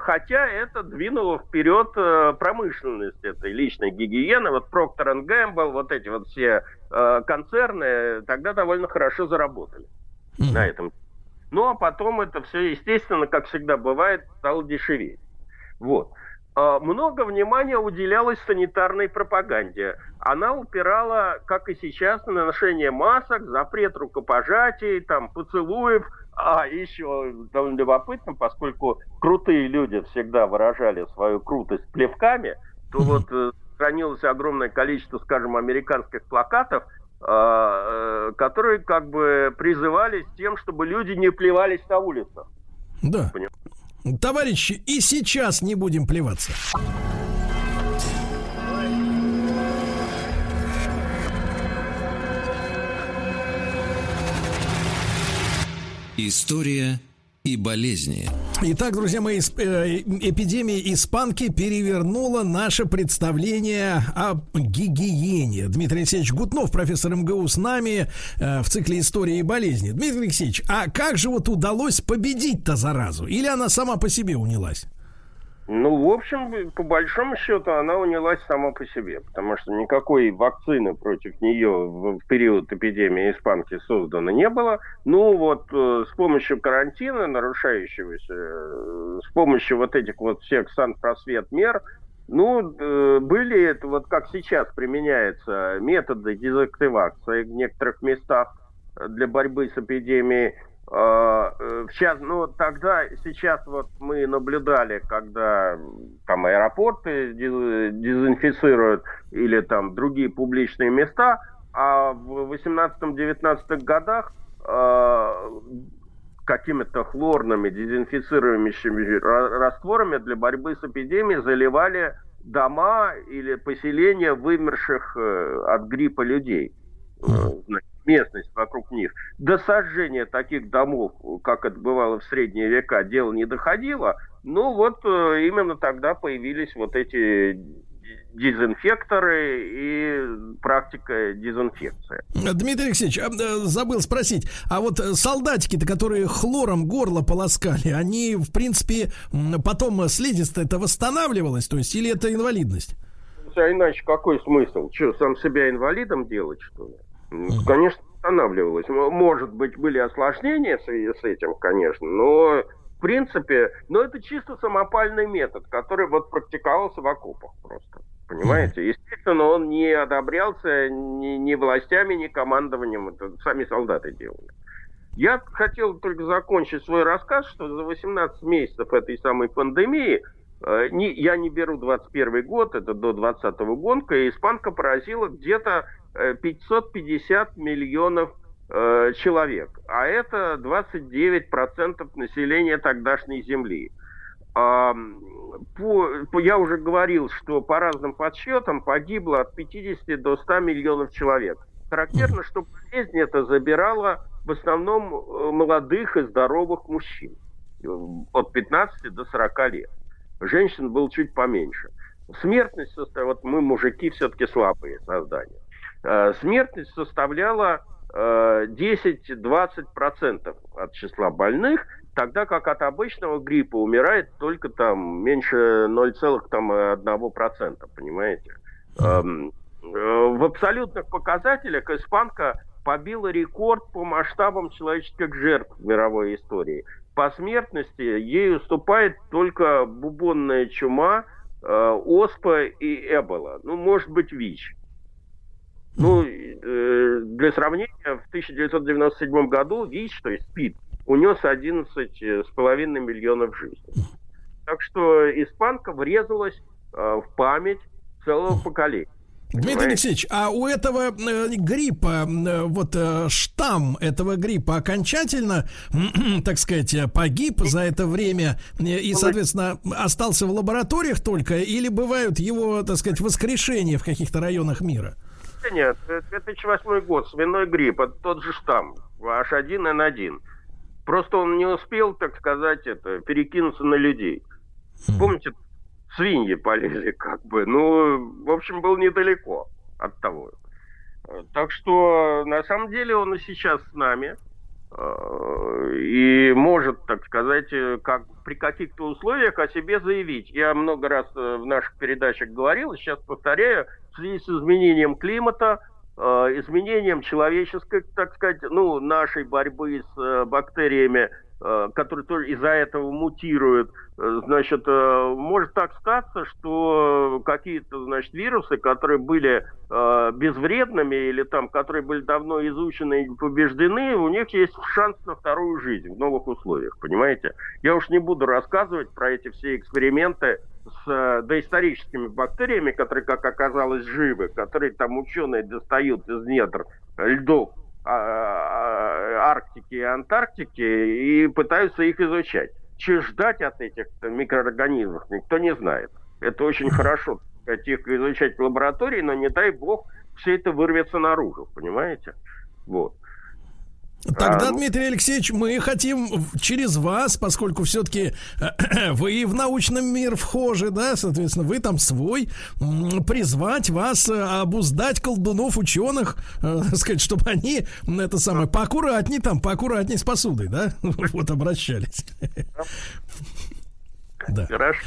Хотя это двинуло вперед э, промышленность этой личной гигиены. Вот Procter Gamble, вот эти вот все э, концерны тогда довольно хорошо заработали на этом. Ну, а потом это все, естественно, как всегда бывает, стало дешеветь. Вот. А, Много внимания уделялось санитарной пропаганде. Она упирала, как и сейчас, на ношение масок, запрет рукопожатий, там, поцелуев. А еще довольно любопытно, поскольку крутые люди всегда выражали свою крутость плевками, то вот э, хранилось огромное количество, скажем, американских плакатов, а, э, которые как бы призывались тем, чтобы люди не плевались на улицах. Да. Товарищи, и сейчас не будем плеваться. История и болезни. Итак, друзья мои, э, эпидемия испанки перевернула наше представление о гигиене. Дмитрий Алексеевич Гутнов, профессор МГУ, с нами э, в цикле истории и болезни. Дмитрий Алексеевич, а как же вот удалось победить-то заразу? Или она сама по себе унялась? Ну, в общем, по большому счету, она унялась сама по себе, потому что никакой вакцины против нее в период эпидемии испанки создано не было. Ну, вот э, с помощью карантина, нарушающегося, э, с помощью вот этих вот всех санпросвет мер, ну, э, были это вот как сейчас применяются методы дезактивации в некоторых местах для борьбы с эпидемией. А, э, Сейчас, ну, тогда, сейчас вот мы наблюдали, когда там аэропорты дез- дезинфицируют или там другие публичные места, а в 18-19 годах а, какими-то хлорными дезинфицирующими ра- растворами для борьбы с эпидемией заливали дома или поселения вымерших э, от гриппа людей. Э, значит, местность вокруг них. До сожжения таких домов, как это бывало в средние века, дело не доходило. Ну вот э, именно тогда появились вот эти дезинфекторы и практика дезинфекции. Дмитрий Алексеевич, а, забыл спросить, а вот э, солдатики-то, которые хлором горло полоскали, они, в принципе, потом слизистая это восстанавливалось, то есть, или это инвалидность? А иначе какой смысл? Что, сам себя инвалидом делать, что ли? Конечно, останавливалось. Может быть, были осложнения в связи с этим, конечно, но в принципе, но это чисто самопальный метод, который вот практиковался в окопах просто. Понимаете? Естественно, он не одобрялся ни, ни властями, ни командованием. Это сами солдаты делали. Я хотел только закончить свой рассказ, что за 18 месяцев этой самой пандемии, э, не- я не беру 21 год, это до 20 гонка, и испанка поразила где-то 550 миллионов э, человек. А это 29% населения тогдашней земли. А, по, я уже говорил, что по разным подсчетам погибло от 50 до 100 миллионов человек. Характерно, что болезнь это забирала в основном э, молодых и здоровых мужчин э, от 15 до 40 лет. Женщин было чуть поменьше. Смертность составляла, вот мы мужики все-таки слабые создания. Э, Смертность составляла э, 10-20% от числа больных, тогда как от обычного гриппа умирает только там меньше 0,1%, понимаете? Эм, э, В абсолютных показателях испанка побила рекорд по масштабам человеческих жертв в мировой истории. По смертности ей уступает только бубонная чума, э, оспа и эбола. Ну, может быть, ВИЧ. Ну, э, для сравнения, в 1997 году ВИЧ, то есть СПИД, унес 11,5 миллионов жизней. Так что испанка врезалась э, в память целого поколения. Дмитрий Понимаете? Алексеевич, а у этого э, гриппа, э, вот э, штамм этого гриппа окончательно, так сказать, э, погиб за это время э, и, соответственно, остался в лабораториях только, или бывают его, так сказать, воскрешения в каких-то районах мира? Нет, э, 2008 год, свиной грипп, это тот же штамм, H1N1. Просто он не успел, так сказать, это, перекинуться на людей. Помните, свиньи полезли как бы. Ну, в общем, был недалеко от того. Э, Так что, на самом деле, он и сейчас с нами. Э, И может, так сказать, э, как при каких-то условиях о себе заявить. Я много раз э, в наших передачах говорил, сейчас повторяю, в связи с изменением климата, изменением человеческой, так сказать, ну, нашей борьбы с бактериями, э, которые тоже из-за этого мутируют, э, значит, э, может так статься, что какие-то, значит, вирусы, которые были безвредными или там, которые были давно изучены и побеждены, у них есть шанс на вторую жизнь в новых условиях, понимаете? Я уж не буду рассказывать про эти все эксперименты с доисторическими бактериями, которые, как оказалось, живы, которые там ученые достают из недр льдов Арктики и Антарктики и пытаются их изучать. Чего ждать от этих микроорганизмов, никто не знает. Это очень хорошо, сказать, их изучать в лаборатории, но не дай бог все это вырвется наружу, понимаете? Вот. Тогда, А, Дмитрий Алексеевич, мы хотим через вас, поскольку все-таки вы в научный мир вхожи, да, соответственно, вы там свой, призвать вас э, обуздать колдунов, ученых, э, сказать, чтобы они, это самое, поаккуратней там, поаккуратней с посудой, да, вот обращались. Да. Хорошо.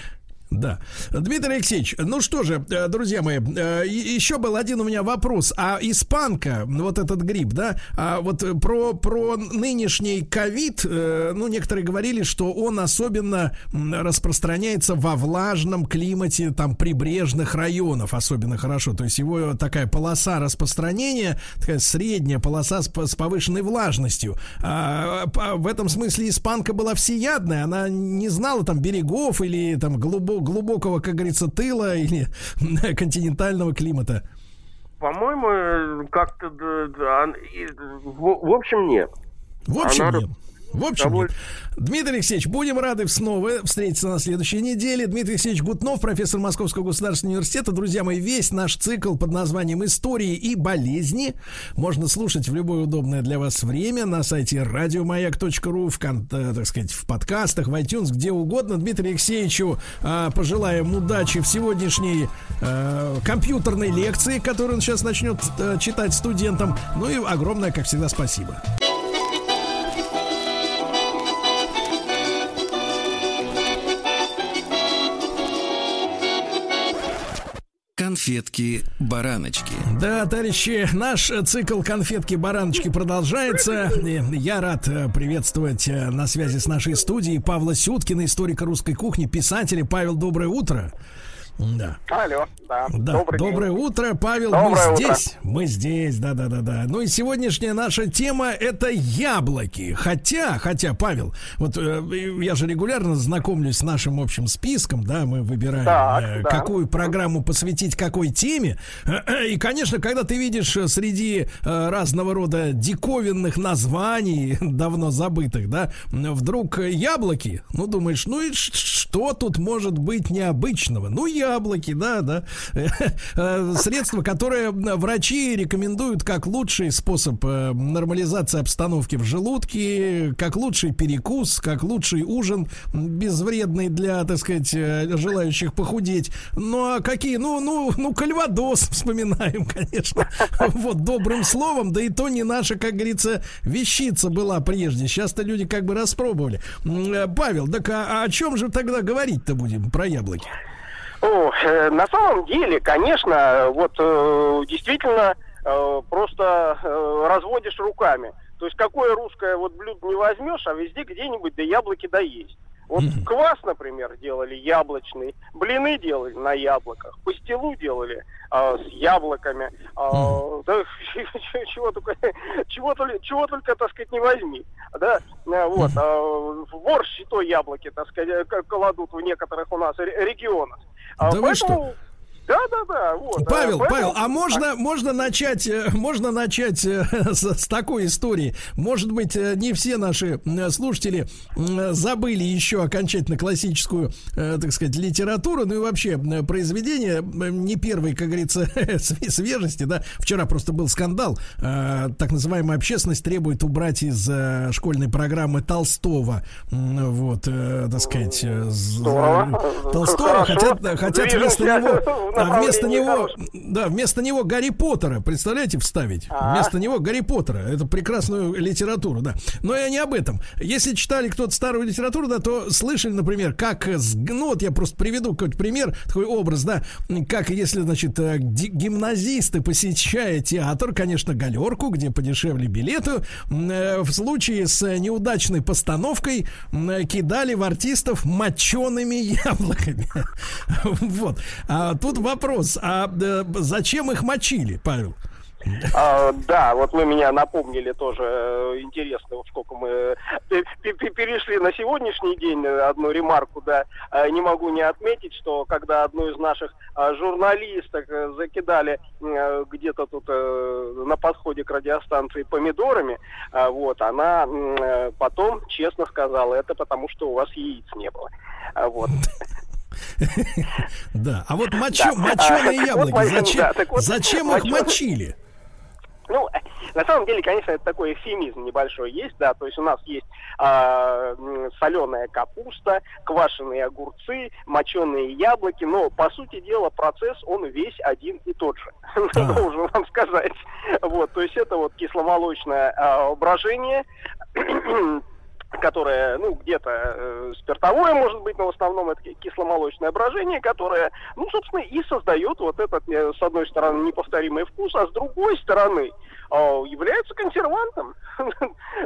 Да. Дмитрий Алексеевич, ну что же, э, друзья мои, э, еще был один у меня вопрос. А испанка, вот этот грипп, да, а вот про, про нынешний ковид, э, ну, некоторые говорили, что он особенно распространяется во влажном климате, там, прибрежных районов особенно хорошо. То есть его такая полоса распространения, такая средняя полоса с, с повышенной влажностью. А, а, в этом смысле испанка была всеядная, она не знала там берегов или там глубо- глубокого, как говорится, тыла или континентального климата. По-моему, э, как-то... в общем, нет. В общем, Она- нет. В общем, нет. Дмитрий Алексеевич, будем рады снова встретиться на следующей неделе. Дмитрий Алексеевич Гутнов, профессор Московского государственного университета. Друзья мои, весь наш цикл под названием «Истории и болезни» можно слушать в любое удобное для вас время на сайте радиомаяк.ру, в, э, так сказать, в подкастах, в iTunes, где угодно. Дмитрию Алексеевичу э, пожелаем удачи в сегодняшней э, компьютерной лекции, которую он сейчас начнет э, читать студентам. Ну и огромное, как всегда, спасибо. Конфетки-бараночки. Да, товарищи, наш цикл конфетки-бараночки продолжается. Я рад э, приветствовать э, на связи с нашей студией Павла Сюткина, историка русской кухни, писателя. Павел, доброе утро. Да. Алло, да. Да, Добрый доброе день. утро, Павел. Доброе мы утро. здесь. Мы здесь, да, да, да, да. Ну и сегодняшняя наша тема это яблоки. Хотя, хотя, Павел, вот э, я же регулярно знакомлюсь с нашим общим списком, да, мы выбираем, Так, э, да. какую программу посвятить какой теме. И, конечно, когда ты видишь э, среди э, разного рода диковинных названий, давно забытых, да, вдруг яблоки, ну, думаешь, ну и что тут может быть необычного? Ну, яблоки, да, да. Э, Средство, которое врачи рекомендуют как лучший способ э, нормализации обстановки в желудке, как лучший перекус, как лучший ужин, безвредный для, так сказать, э, желающих похудеть. Ну, а какие? Ну, ну, ну, кальвадос вспоминаем, конечно. Вот, добрым словом, да и то не наша, как говорится, вещица была прежде. Сейчас-то люди как бы распробовали. Павел, так а, а о чем же тогда говорить-то будем про яблоки? О, э, на самом деле, конечно, вот э, действительно э, просто разводишь руками. То есть какое русское вот блюдо не возьмешь, а везде где-нибудь да яблоки да есть. Вот квас, например, делали яблочный, блины делали на яблоках, пастилу делали а, с яблоками, а, да, чего только, чего только, чего только, так сказать, не возьми, да, А, вот, в борщ и то яблоки, так сказать, э, кладут в некоторых у нас ре- регионах. Да вы что? Да, да, да, вот. Павел, а, Павел, а можно, можно начать, э, можно начать э, с, с такой истории. Может быть, не все наши слушатели забыли еще окончательно классическую, так сказать, литературу, ну и вообще произведение не первой, как говорится, све- свежести, да. Вчера просто был скандал. Так называемая общественность требует убрать из школьной программы Толстого, вот, так сказать, Здорово. Толстого, хотят, хотят вместо него, а вместо него, хорошем. да, вместо него Гарри Поттера, представляете, вставить? А. Вместо него Гарри Поттера. Это прекрасную литературу, да. Но я не об этом. Если читали кто-то старую литературу, да, то слышали, например, как, с- ну вот я просто приведу какой-то пример, такой образ, да, как если, значит, э, гимназисты, посещая театр, конечно, галерку, где подешевле билеты, э, в случае с э, неудачной постановкой э, кидали в артистов мочеными яблоками. Вот. А тут вопрос, а э, зачем их мочили, Павел? А, да, вот вы меня напомнили тоже э, интересно, вот сколько мы э, пе- пе- перешли на сегодняшний день одну ремарку, да, Э, не могу не отметить, что когда одну из наших э, журналисток закидали где-то тут на подходе к радиостанции помидорами, э, вот, она потом честно сказала, это потому что у вас яиц не было. А, Вот. Да, а вот Да. моченые яблоки, зачем, да, их мочили? Ну, на самом деле, конечно, это такой эфемизм небольшой есть, да, то есть у нас есть а, соленая капуста, квашеные огурцы, моченые яблоки, но, по сути дела, процесс, он весь один и тот же, должен вам сказать. Вот, то есть это вот кисломолочное а, брожение, которое, ну, где-то э, спиртовое, может быть, но в основном это ки- кисломолочное брожение, которое, ну, собственно, и создает вот этот, э, с одной стороны, неповторимый вкус, а с другой стороны, э, является консервантом.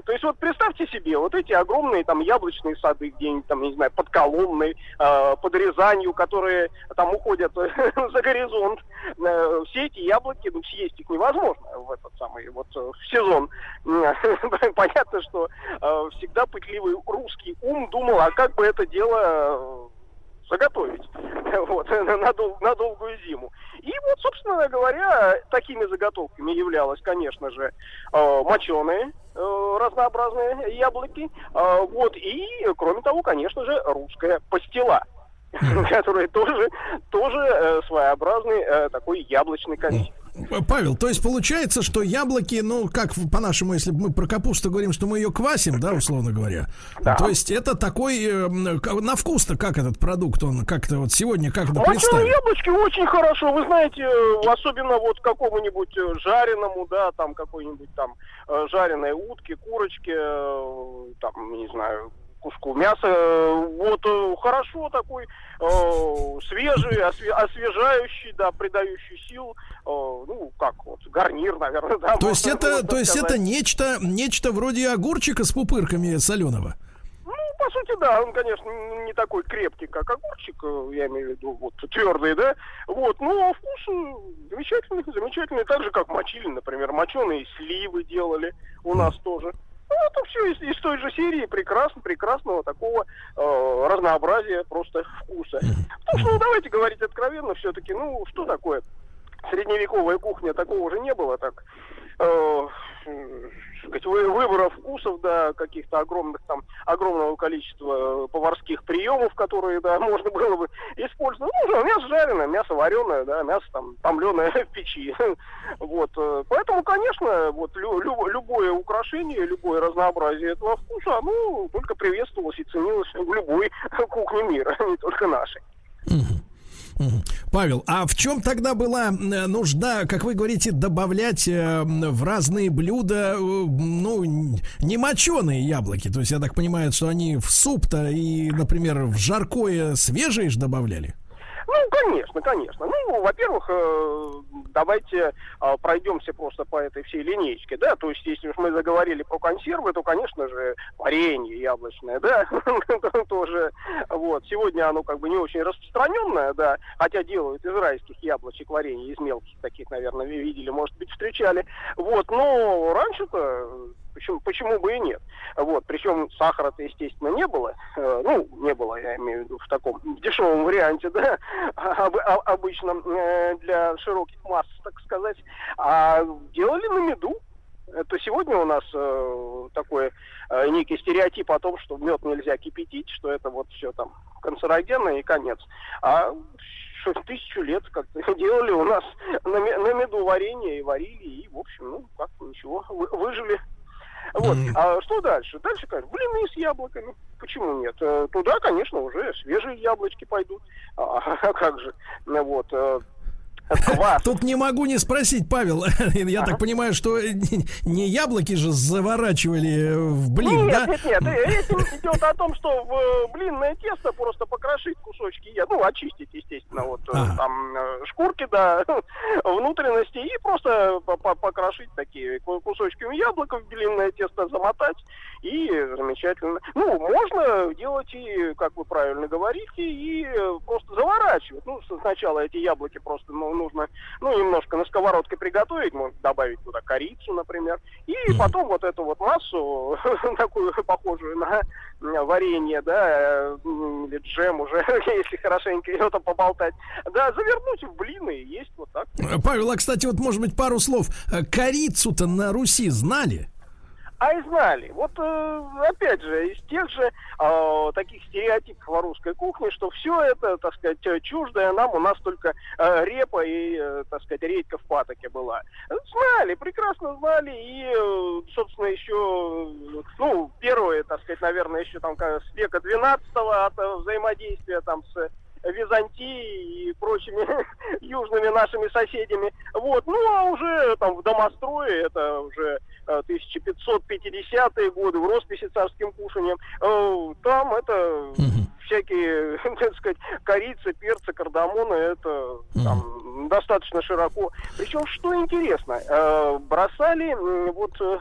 То есть вот представьте себе, вот эти огромные там яблочные сады где-нибудь там, не знаю, под Коломной, э, под Рязанью, которые там уходят за горизонт. Э, Все эти яблоки, ну, съесть их невозможно в этот самый вот э, сезон. Понятно, что э, всегда пытливый русский ум думал, а как бы это дело э, заготовить вот, на, дол- на долгую зиму. И вот, собственно говоря, такими заготовками являлось, конечно же, э, моченые э, разнообразные яблоки. Э, вот, и, кроме того, конечно же, русская пастила который тоже, тоже э, своеобразный э, такой яблочный консерв. Павел, то есть получается, что яблоки, ну, как по-нашему, если мы про капусту говорим, что мы ее квасим, да, условно говоря. То есть это такой, э, на вкус-то как этот продукт, он как-то вот сегодня как это Моченые представить? яблочки очень хорошо, вы знаете, э, особенно вот какому-нибудь э, жареному, да, там какой-нибудь там э, жареной утки, курочки, там, не знаю, куску мяса, э, вот э, хорошо такой, э, свежий, осве- освежающий, да, придающий сил, э, ну, как вот, гарнир, наверное, да. То есть это, то есть это нечто, нечто вроде огурчика с пупырками соленого. Ну, по сути, да, он, конечно, не такой крепкий, как огурчик, я имею в виду, вот, твердый, да, вот, но вкус замечательный, замечательный, так же, как мочили, например, моченые сливы делали у нас тоже. Ну, это все из, из той же серии. Прекрасно, прекрасного такого э, разнообразия просто вкуса. Потому что, ну, давайте говорить откровенно, все-таки, ну, что такое средневековая кухня, такого же не было, так, э, сказать, вы- выбора вкусов, да, каких-то огромных там, огромного количества э, поварских приемов, которые, да, можно было бы использовать. Ну, мясо жареное, мясо вареное, да, мясо там томленое в печи. Вот, э, поэтому, конечно, вот лю- лю- любое украшение, любое разнообразие этого вкуса, оно только приветствовалось и ценилось в любой кухне мира, а не только нашей. Павел, а в чем тогда была нужда, как вы говорите, добавлять э, м, в разные блюда, э, ну, не моченые яблоки? То есть я так понимаю, что они в суп-то и, например, в жаркое свежие же добавляли? Ну, конечно, конечно. Ну, во-первых, э, давайте э, пройдемся просто по этой всей линейке, да, то есть если уж мы заговорили про консервы, то, конечно же, варенье яблочное, да, тоже, вот, сегодня оно как бы не очень распространенное, да, хотя делают из райских яблочек варенье, из мелких таких, наверное, видели, может быть, встречали, вот, но раньше-то Почему, почему бы и нет? Вот, причем сахара-то, естественно, не было. Э, ну, не было, я имею в виду, в таком дешевом варианте, да, об- обычно э, для широких масс, так сказать. А делали на меду. Это сегодня у нас э, такой э, некий стереотип о том, что мед нельзя кипятить, что это вот все там канцерогенно и конец. А что тысячу лет как-то делали у нас на, на меду варенье и варили, и, в общем, ну, как ничего, вы- выжили. Вот. А что дальше? Дальше, конечно, блины с яблоками. Почему нет? Э, Туда, конечно, уже свежие яблочки пойдут. А, а как же? Вот. Квас. Тут не могу не спросить, Павел. Я так понимаю, что не- яблоки же заворачивали в блин, нет, да? нет, нет, э, речь идет о том, что в э, блинное тесто просто покрошить кусочки, ну, очистить, естественно, вот э, там э, шкурки, да, внутренности, и просто по- по- покрошить такие ку- кусочками яблока в блинное тесто, замотать, и замечательно. Ну, можно делать и, как вы правильно говорите, и э, просто заворачивать. Ну, сначала эти яблоки просто ну, нужно, ну, немножко на сковородке приготовить, можно добавить туда корицу, например, и потом вот эту вот массу, такую похожую на варенье, да, э, или джем уже, если хорошенько ее там поболтать, да, завернуть в блины и есть вот так. Павел, а, кстати, вот, может быть, пару слов. Э, Корицу-то на Руси знали? А и знали. Вот э, опять же, из тех же э, таких стереотипов о русской кухне, что все это, так сказать, э, чуждое нам, у нас только э, репа и, так сказать, редька в патоке была. Знали, прекрасно знали, и, собственно, еще, ну, первое, так сказать, наверное, еще там как с века 12 от взаимодействия там с Византией и прочими южными нашими соседями. Вот. Ну, а уже там в домострое, это уже э, 1550-е годы, в росписи царским кушанием, э, там это всякие, так сказать, корицы, перцы, кардамоны, это там достаточно широко. Причем, что интересно, э, бросали вот э, э,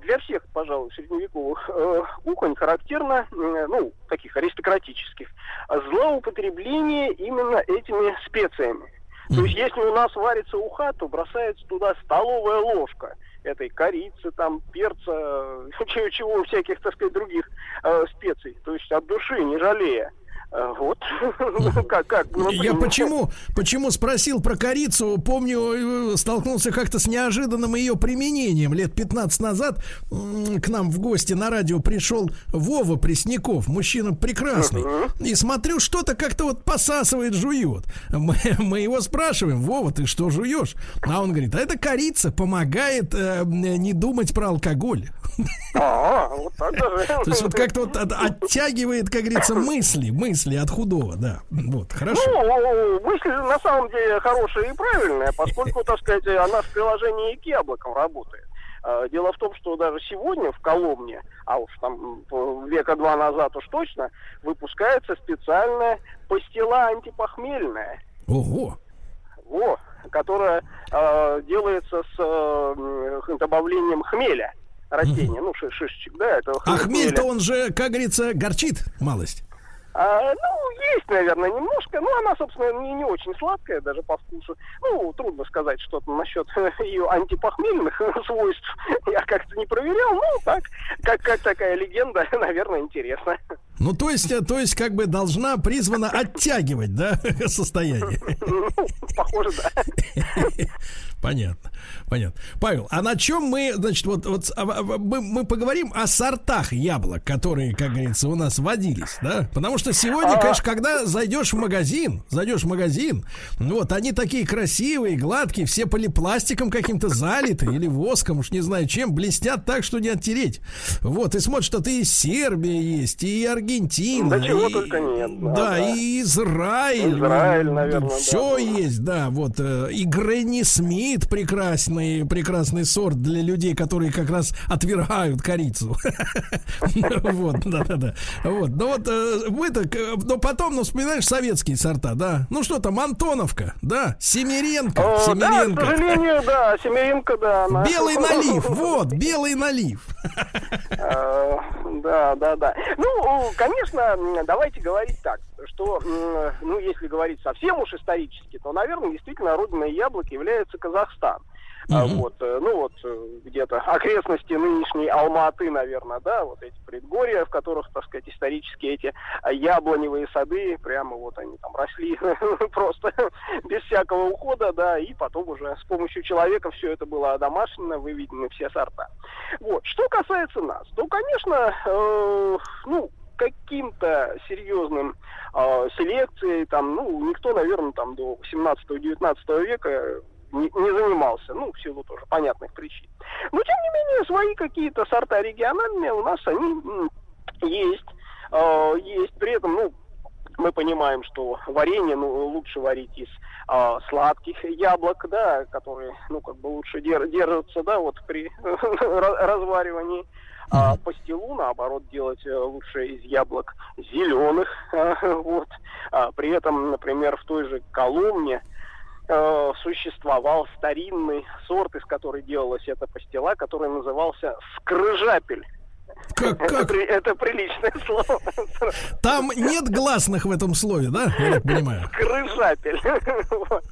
для всех, пожалуй, средневековых э, кухонь характерно, э, ну, таких аристократических, злоупотребление именно этими специями. То есть, если у нас варится уха, то бросается туда столовая ложка этой корицы, там, перца, чего, чего всяких, так сказать, других э, специй. То есть, от души, не жалея. Э, Вот. как, как было Я принято. почему, почему спросил про корицу? Помню, э, столкнулся как-то с неожиданным ее применением. Лет 15 назад к нам в гости на радио пришел Вова Пресняков, мужчина прекрасный. И смотрю, что-то как-то вот посасывает, жует. Мы, мы его спрашиваем, Вова, ты что жуешь? А он говорит, а это корица помогает э, не думать про алкоголь. А, вот так даже. То есть вот как-то вот от- оттягивает, как говорится, мысли, мысли от худого, да. Вот, хорошо. Ну, мысль на самом деле хорошая и правильная, поскольку, так сказать, она в приложении к яблокам работает. А, Дело в том, что даже сегодня в Коломне, а уж там м, века два назад уж точно, выпускается специальная пастила антипохмельная. Ого. Во, которая э, делается с э, добавлением хмеля растения, ну, ши- шишечек, да, это А хмель-то он же, как говорится, горчит малость. А, ну, есть, наверное, немножко. Ну, она, собственно, не, не очень сладкая даже по вкусу. Ну, трудно сказать что-то насчет ее антипохмельных свойств. Я как-то не проверял. Ну, так, как, как такая легенда, наверное, интересно. Ну, то есть, э, то есть, как бы должна призвана оттягивать, да, состояние. Ну, похоже, да. Понятно, понятно. Павел, а на чем мы, значит, вот, вот а, а, мы, мы поговорим о сортах яблок, которые, как говорится, у нас водились, да? Потому что сегодня, конечно, когда зайдешь в магазин, зайдешь в магазин, ну вот они такие красивые, гладкие, все полипластиком каким-то залиты или воском, уж не знаю чем, блестят так, что не оттереть. Вот, и смотришь, что ты из Сербии есть, и Аргентина. Да чего и- только нет. Да, да. и Израиль. Израиль, наверное, Все да. есть, да, вот. э, И Гренни Смит прекрасный, прекрасный сорт для людей, которые как раз отвергают корицу. Вот, да, да, да. Вот, ну вот э, мы-то, э, но потом, ну, вспоминаешь советские сорта, да. Ну что там, Антоновка, да, Семеренко, О, да, к Семеренко. сожалению, да, Семеринка, да. Белый налив, вот, белый налив. Э, Да, да, да. Ну, конечно, давайте говорить так, что, ну, если говорить совсем уж исторически, то, наверное, действительно родиной яблок является Казахстан. А, Вот, э, ну вот э, где-то окрестности нынешней Алматы, наверное, да, вот эти предгорья, в которых, так сказать, исторически эти а, яблоневые сады, прямо вот они там росли просто без всякого ухода, да, и потом уже с помощью человека все это было одомашнено, выведены все сорта. Вот. Что касается нас, то, конечно, э, ну, каким-то серьезным э, селекцией, там, ну, никто, наверное, там до 18-19 века не, не занимался, ну, в силу тоже понятных причин. Но, тем не менее, свои какие-то сорта региональные у нас они есть. Э, есть. При этом, ну, мы понимаем, что варенье ну, лучше варить из а, сладких яблок, да, которые, ну, как бы лучше дер- держатся, да, вот при разваривании. А пастилу, наоборот, делать э, лучше из яблок зеленых, вот. А при этом, например, в той же Коломне э, существовал старинный сорт, из которой делалась эта пастила, который назывался скрыжапель. Как, Это, как? при- это приличное слово. Там нет гласных в этом слове, да? Я так понимаю. крыжапель. вот.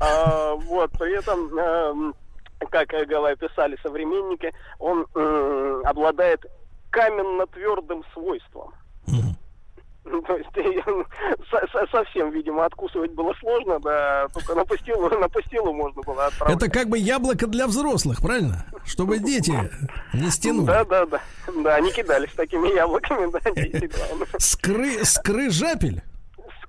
А, вот, при этом, эм, как э, говорят, писали современники, он м, обладает каменно-твердым свойством. Ну, То есть со- совсем, видимо, откусывать было сложно, да, только на пастилу, на пастилу можно было отправить. Это как бы яблоко для взрослых, правильно? Чтобы дети не стянули. Да, да, да. Да, они кидались такими яблоками, да, дети. Скры, скрыжапель?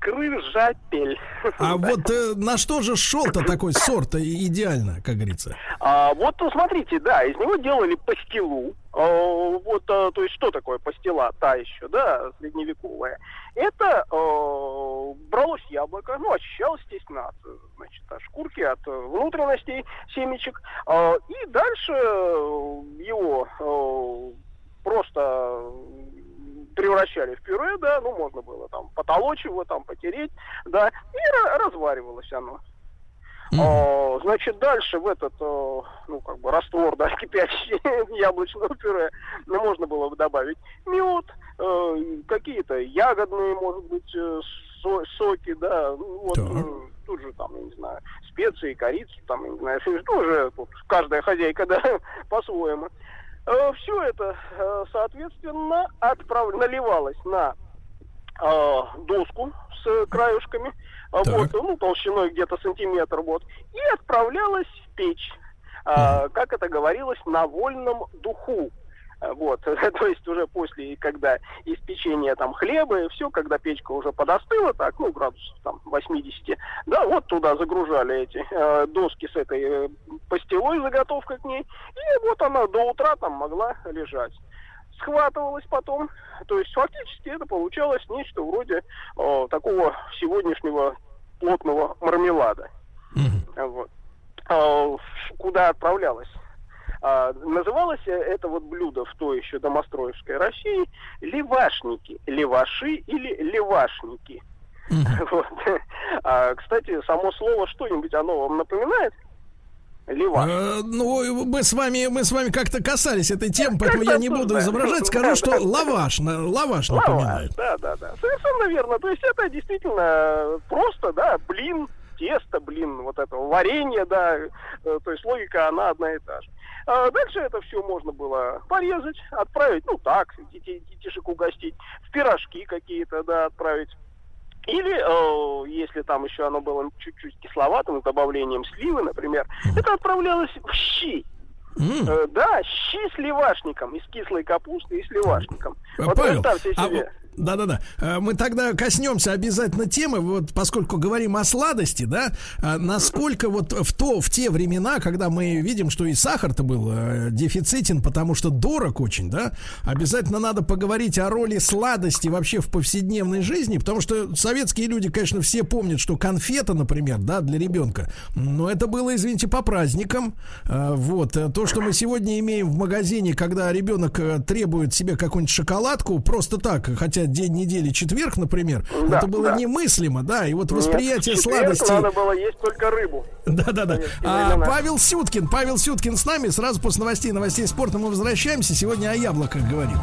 Скрыжапель. А вот э, на что же шел-то такой сорт идеально, как говорится? А, вот, ну, смотрите, да, из него делали пастилу. А, вот, а, то есть, что такое пастила? Та еще, да, средневековая. Это а, бралось яблоко, ну, очищалось, естественно, от, значит, от шкурки, от внутренностей семечек. А, и дальше его просто превращали в пюре, да, ну, можно было там потолочь его, там, потереть, да, и ра- разваривалось оно. А, значит, дальше в этот, э, ну, как бы раствор, да, кипящий яблочного пюре ну, можно было бы добавить мед, э, какие-то ягодные, может быть, э, со- соки, да, ну, вот, э, тут же там, я не знаю, специи, корицу, там, я не знаю, что ну, тут каждая хозяйка, да, по-своему. Все это, э, соответственно, отправ... наливалось на э, доску с краюшками, а, вот, ну, толщиной где-то сантиметр, вот, и отправлялась в печь, а, как это говорилось, на вольном духу. А, Вот, то есть уже после, когда из печенья там хлеба и все, когда печка уже подостыла, так, ну, градусов там 80, да, вот туда загружали эти э, доски с этой э, пастилой, заготовкой к ней, и вот она до утра там могла лежать схватывалась потом. То есть фактически это получалось нечто вроде э, такого сегодняшнего плотного мармелада. Вот. А, куда отправлялась? А, называлось это вот блюдо в той еще домостроевской России левашники, леваши или левашники. Вот. А, кстати, само слово что-нибудь оно вам напоминает? Леваш. Э, ну, мы с вами, мы с вами как-то касались этой темы, поэтому я не буду изображать. Скажу, что лаваш, на- лаваш напоминает. да, да, да. Совершенно верно. То есть это действительно просто, да, блин, тесто, блин, вот это варенье, да. Э, То есть логика, она одна и та же. А дальше это все можно было порезать, отправить, ну так, детей, детишек угостить, в пирожки какие-то, да, отправить. Или, э, если там еще оно было чуть-чуть кисловатым, с добавлением сливы, например, это отправлялось в щи. Э, да, щи с левашником, из кислой капусты и с левашником. Вот Павел, представьте а себе. вот- да-да-да. Э, Мы тогда коснемся обязательно темы, вот поскольку говорим о сладости, да, а насколько вот в то, в те времена, когда мы видим, что и сахар-то был э, дефицитен, потому что дорог очень, да, обязательно надо поговорить о роли сладости вообще в повседневной жизни, потому что советские люди, конечно, все помнят, что конфета, например, да, для ребенка, но это было, извините, по праздникам, Э, вот, э, то, что мы сегодня имеем в магазине, когда ребенок э, требует себе какую-нибудь шоколадку, просто так, хотя день недели четверг, например, Да, это было да. немыслимо, да, и вот Нет, восприятие в четверг сладости... надо было есть только рыбу. Да-да-да. А. Павел Сюткин, Павел Сюткин с нами. Сразу после новостей, новостей спорта мы возвращаемся. Сегодня о яблоках говорим.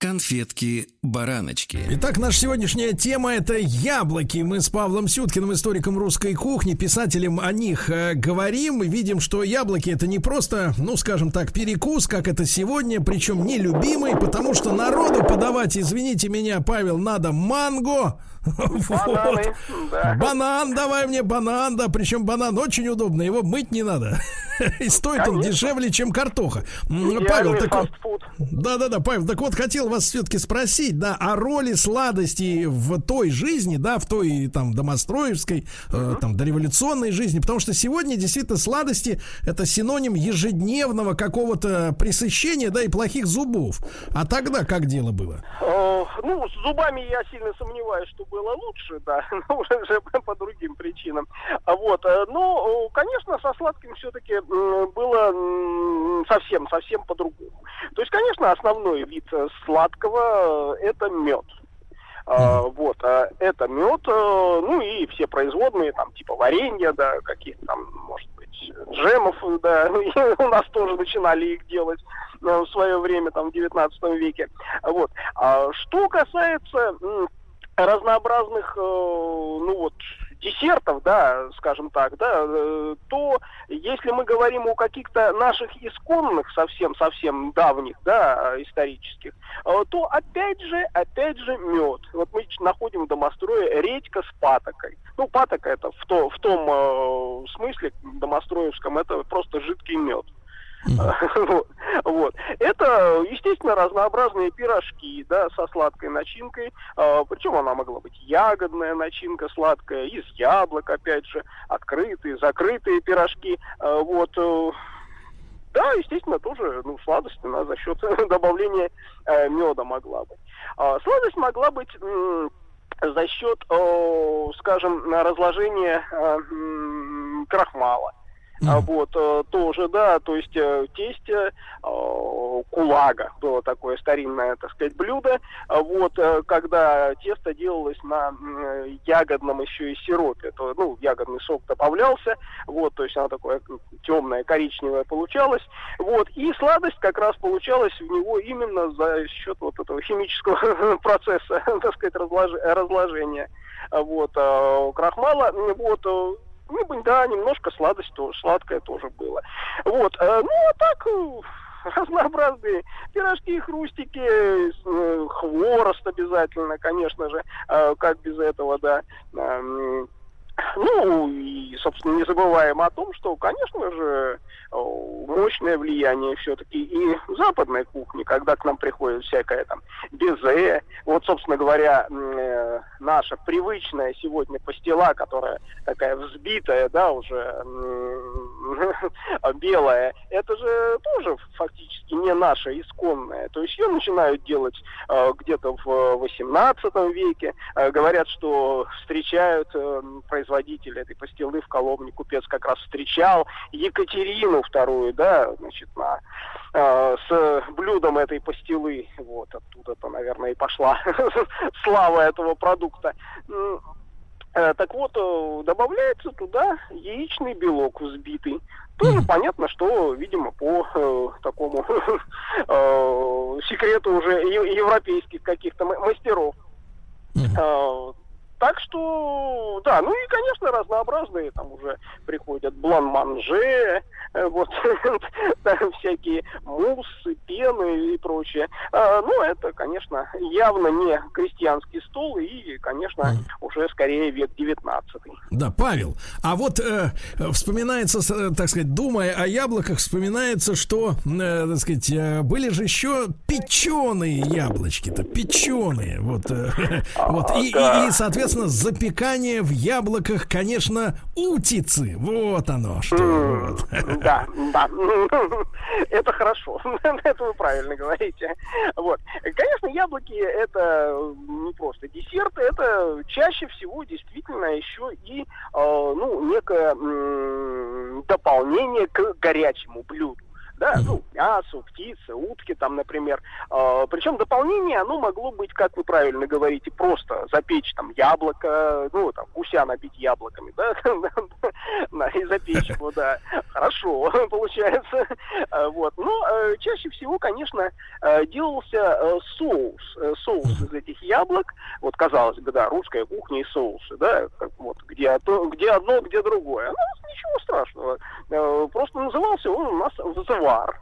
Конфетки-бараночки. Итак, наша сегодняшняя тема это яблоки. Мы с Павлом Сюткиным, историком русской кухни, писателем о них э, говорим. И видим, что яблоки это не просто, ну, скажем так, перекус, как это сегодня, причем нелюбимый, потому что народу подавать, извините меня, Павел, надо манго. Бананы, да. Банан, давай мне банан, да, причем банан очень удобно, его мыть не надо. И стоит он Конечно. дешевле, чем картоха. Идеальный Павел, так фастфуд. да-да-да, Павел, так вот хотел вас все-таки спросить, да, о роли сладости в той жизни, да, в той там домостроевской, э, там дореволюционной жизни, потому что сегодня действительно сладости это синоним ежедневного какого-то пресыщения, да, и плохих зубов. А тогда как дело было? Э, Ну, с зубами я сильно сомневаюсь, что было лучше, да, но уже же по другим причинам. А Вот, э, но, э, конечно, со сладким все-таки было совсем, совсем по-другому. То есть, конечно, основной вид э, сладкого э, это мед. А, Вот, а это мед, ну и все производные, там, типа варенья, да, каких-то там, может быть, джемов, да, у нас тоже начинали их делать в свое время, там, в 19 веке. Вот. А что касается разнообразных, э, ну вот, десертов, да, скажем так, да, э, то если мы говорим о каких-то наших исконных, совсем-совсем давних, да, исторических, э, то опять же, опять же мед. Вот мы находим в домострое редька с патокой. Ну, патока это в, то, в том смысле домостроевском, это просто жидкий мед. Вот. Это, естественно, разнообразные пирожки, да, со сладкой начинкой. А, причем она могла быть ягодная начинка сладкая, из яблок, опять же, открытые, закрытые пирожки. А, вот. э, Да, естественно, тоже ну, сладость она за счет добавления э, меда могла быть. А, сладость могла быть м, за счет, о, скажем, разложения э, крахмала. А Вот, э, тоже, да, то есть э, тесть э, кулага было такое старинное, так сказать, блюдо. А Вот, когда тесто делалось на ягодном еще и сиропе, то, ну, ягодный сок добавлялся, вот, то есть она такое темное, коричневое получалось, вот, и сладость как раз получалась в него именно за счет вот этого химического процесса, так сказать, разлож- разложения, вот, крахмала, вот, э, ну, да, немножко сладость, то, сладкое тоже было. Вот, э, ну, а так, э, разнообразные пирожки, хрустики, э, хворост обязательно, конечно же, как без этого, да. Эм, Ну, и, собственно, не забываем о том, что, конечно же, мощное влияние все-таки и западной кухни, когда к нам приходит всякая там безе. Вот, собственно говоря, э, наша привычная сегодня пастила, которая такая взбитая, да, уже белая, это же тоже фактически не наша исконная. То есть ее начинают делать э, где-то в 18 веке. Э, говорят, что встречают э, производителя этой пастилы в Коломне. Купец как раз встречал Екатерину вторую, да, значит, на, э, с блюдом этой пастилы. Вот оттуда-то, наверное, и пошла слава этого продукта. Э, Так вот, э, добавляется туда яичный белок взбитый. Тоже понятно, что, видимо, по э, такому э, секрету уже европейских каких-то ма- мастеров. Э, так что, да, ну и, конечно, разнообразные там уже приходят. Блан-манже, э, вот, всякие муссы, пены и прочее. А, ну, это, конечно, явно не крестьянский стол и, конечно, уже скорее век 19 Да, Павел, а вот э, вспоминается, э, так сказать, думая о яблоках, вспоминается, что, э, так сказать, были же еще печеные яблочки-то, печеные, вот, э, вот, и, и, и, соответственно, запекание в яблоках, конечно, утицы, вот оно что, вот. Да, да. Это хорошо. Это вы правильно говорите. Вот. Конечно, яблоки это не просто десерты, это чаще всего действительно еще и э, ну, некое дополнение к горячему блюду. Да, ну, мясу, птицы, утки там, например. Э, причем дополнение, оно могло быть, как вы правильно говорите, просто запечь там яблоко, ну, там, гуся набить яблоками, да, и запечь его, да. Хорошо, получается. Э, Вот. Но э, чаще всего, конечно, делался соус. Э, Соус из этих яблок. Вот, казалось бы, да, русская кухня и соусы, да, вот, где, одно- где одно, где другое. Ну, ничего страшного. Просто назывался он у нас взвар.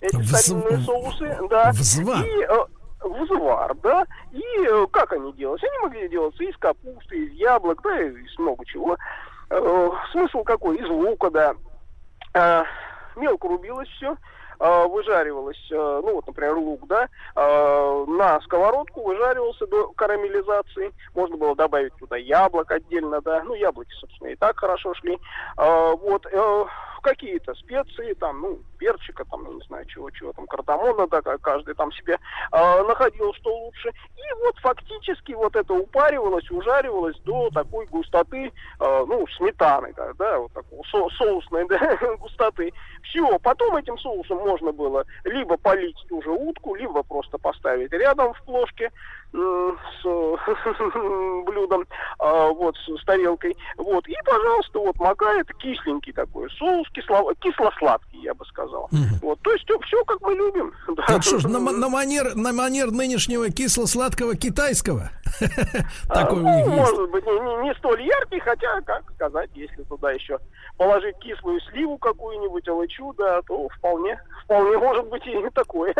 Эти Вз- старинные соусы, да. Взвар? И, э, взвар, да. И э, как они делались? Они могли делаться из капусты, из яблок, да, из много чего. Э, Смысл какой? Из лука, да. Э, Мелко рубилось все, выжаривалось, э, ну вот, например, лук, да, э, на сковородку выжаривался до карамелизации. Можно было добавить туда яблок отдельно, да. Ну, яблоки, собственно, и так хорошо шли. Э, Вот, э, какие-то специи, там, ну, перчика, там, не знаю, чего-чего, там, кардамона, да, ка- каждый там себе э, находил, что лучше. И вот фактически вот это упаривалось, ужаривалось до такой густоты, э, ну, сметаны, да, да, вот такого со- соусной, да, густоты. Все, потом этим соусом можно было либо полить ту же утку, либо просто поставить рядом в плошке, м, с блюдом, а, вот, с, с тарелкой. Вот, и, пожалуйста, вот, макает кисленький такой соус, кисло, кисло-сладкий, я бы сказал. Вот, то есть все, как мы любим. Да. Так что ж, на, на манер, на манер нынешнего кисло-сладкого китайского. Такой у Ну, может быть, не, не- не столь яркий, хотя, как сказать, если туда еще положить кислую сливу какую-нибудь, алычу, да, то вполне, вполне может быть и такое.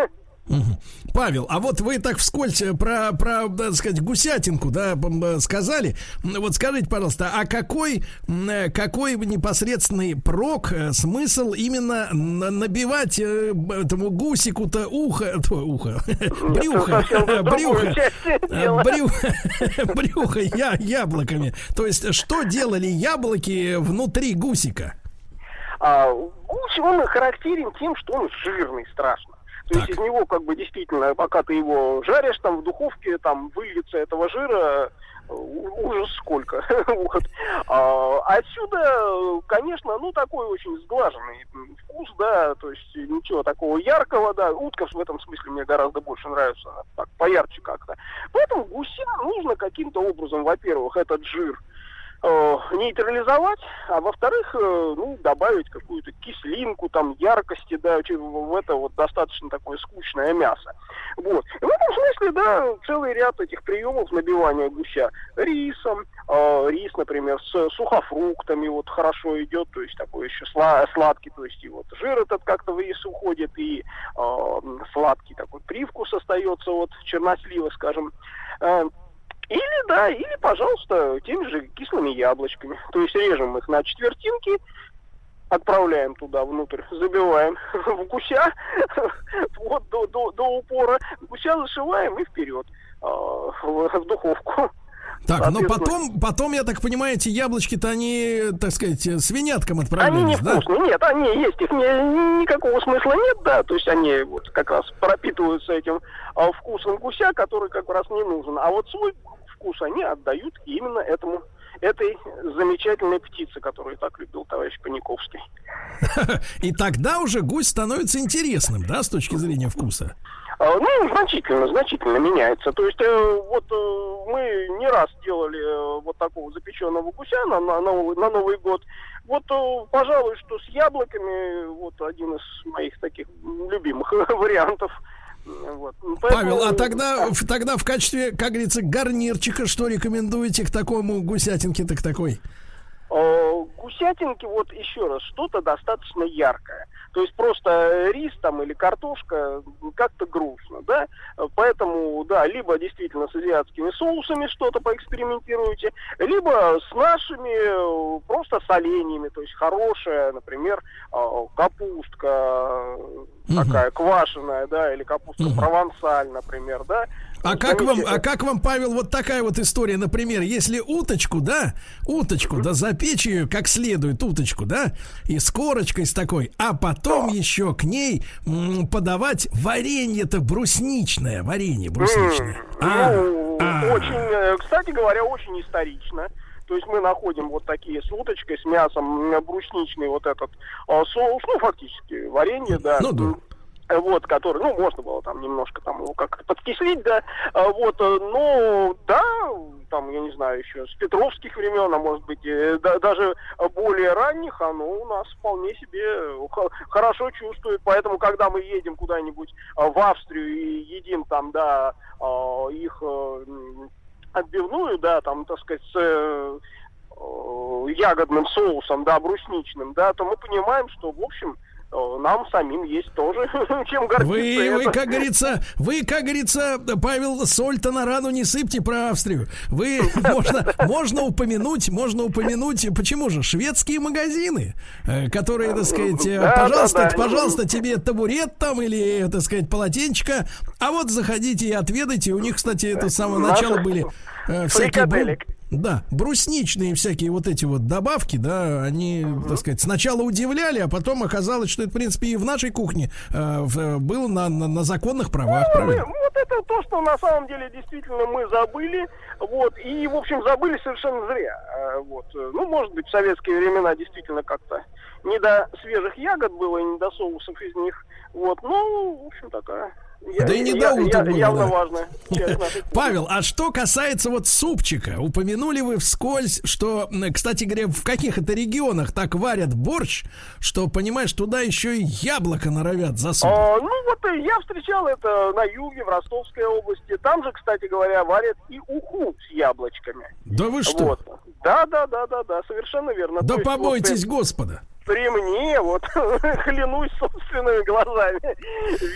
Павел, а вот вы так вскользь э, про, про, так сказать, гусятинку, да, сказали. Вот скажите, пожалуйста, а какой, э, какой непосредственный прок, э, смысл именно на- набивать этому гусику-то ухо, то, ухо, брюхо, брюхо, брюхо, брюхо я, яблоками. То есть, что делали яблоки внутри гусика? А гусь, он характерен тем, что он жирный страшно. То есть из него как бы действительно, пока ты его жаришь там в духовке, там выльется этого жира, ужас сколько. Вот. А, Отсюда, конечно, ну такой очень сглаженный вкус, да, то есть ничего такого яркого, да. Утка в этом смысле мне гораздо больше нравится, так поярче как-то. Поэтому гуся нужно каким-то образом, во-первых, этот жир нейтрализовать, а во-вторых, э, ну, добавить какую-то кислинку, там, яркости, да, в это вот достаточно такое скучное мясо. Вот. И в этом смысле, да, целый ряд этих приемов набивания гуся рисом, э, рис, например, с сухофруктами вот хорошо идет, то есть такой еще сла- сладкий, то есть и вот жир этот как-то в рис уходит, и э, сладкий такой привкус остается от чернослива, скажем. Э, или, да, или, пожалуйста, теми же кислыми яблочками. То есть режем их на четвертинки, отправляем туда внутрь, забиваем в гуся, вот до, до, до упора, гуся зашиваем и вперед а, в, в духовку. Так, но потом, потом, я так понимаю, эти яблочки-то они, так сказать, свиняткам Они отправлялись, да? невкусные, нет, они есть, их не- никакого смысла нет, да, то есть они вот как раз пропитываются этим а, вкусом гуся, который как раз не нужен, а вот свой вкус они отдают именно этому этой замечательной птице, которую так любил товарищ Паниковский. И тогда уже гусь становится интересным, да, с точки зрения вкуса. А, Ну, значительно, значительно меняется. То есть э, вот э, мы не раз делали э, вот такого запеченного гуся на, на, Новый, на Новый год. Вот, пожалуй, что с яблоками вот один из моих таких любимых вариантов. Вот. Павел, а Поэтому- тогда, в- тогда в качестве, как говорится, гарнирчика, что рекомендуете к такому гусятинке, так такой? Э, Гусятинки, вот еще раз, что-то достаточно яркое. То есть просто рис там или картошка как-то грустно, да? Поэтому, да, либо действительно с азиатскими соусами что-то поэкспериментируйте, либо с нашими просто соленьями, то есть хорошая, например, э, капустка э, такая квашеная, да, или капустка провансаль, например, да? А как вам, а как вам, Павел, вот такая вот история, например, если уточку, да, уточку, да, запечь ее как следует, уточку, да, и с корочкой с такой, а потом еще к ней м, подавать варенье-то брусничное, варенье брусничное. А, Ну, а. очень, э, кстати говоря, очень исторично. То есть мы находим вот такие с уточкой, с мясом, брусничный вот этот а, соус, ну, фактически варенье, да. Ну, да. Э, Вот, который, ну, можно было там немножко там его как-то подкислить, да, а, вот, э, но, да, там, я не знаю, еще с петровских времен, а может быть, э, да- даже более ранних, оно у нас вполне себе хорошо чувствует, поэтому, когда мы едем куда-нибудь а, в Австрию и едим там, да, а, их отбивную, да, там, так сказать, с ягодным соусом, да, брусничным, да, то мы понимаем, что, в общем, нам самим есть тоже чем гордиться. Вы, вы, как говорится, вы, как говорится, Павел, соль-то на рану не сыпьте про Австрию. Вы, можно, можно упомянуть, можно упомянуть, почему же, шведские магазины, э, которые, так сказать, э, Да, пожалуйста, да, да. пожалуйста, тебе табурет там или, так сказать, полотенчечко, а вот заходите и отведайте. У них, кстати, это с самого начала были э, всякие... фрикаделек. Да, брусничные всякие вот эти вот добавки, да, они, так сказать, сначала удивляли, а потом оказалось, что это, в принципе, и в нашей кухне э, в- э, было на, на, на законных правах, Ну, мы- вот это то, что на самом деле действительно мы забыли, вот, и, в общем, забыли совершенно зря, э, вот, ну, может быть, в советские времена действительно как-то не до свежих ягод было и не до соусов из них, вот, ну, в общем, такая Да и не Я- до утра я- Явно да. нашей Павел, а что касается вот супчика, упомянули вы вскользь, что, кстати говоря, в каких это регионах так варят борщ, что, понимаешь, туда еще и яблоко норовят засунуть. А, ну вот я встречал это на юге, в Ростовской области. Там же, кстати говоря, варят и уху с яблочками. Да вы что? Вот. Да, да, да, да, да, совершенно верно. Да То есть вот, побойтесь Господа. При мне, вот, клянусь собственными глазами,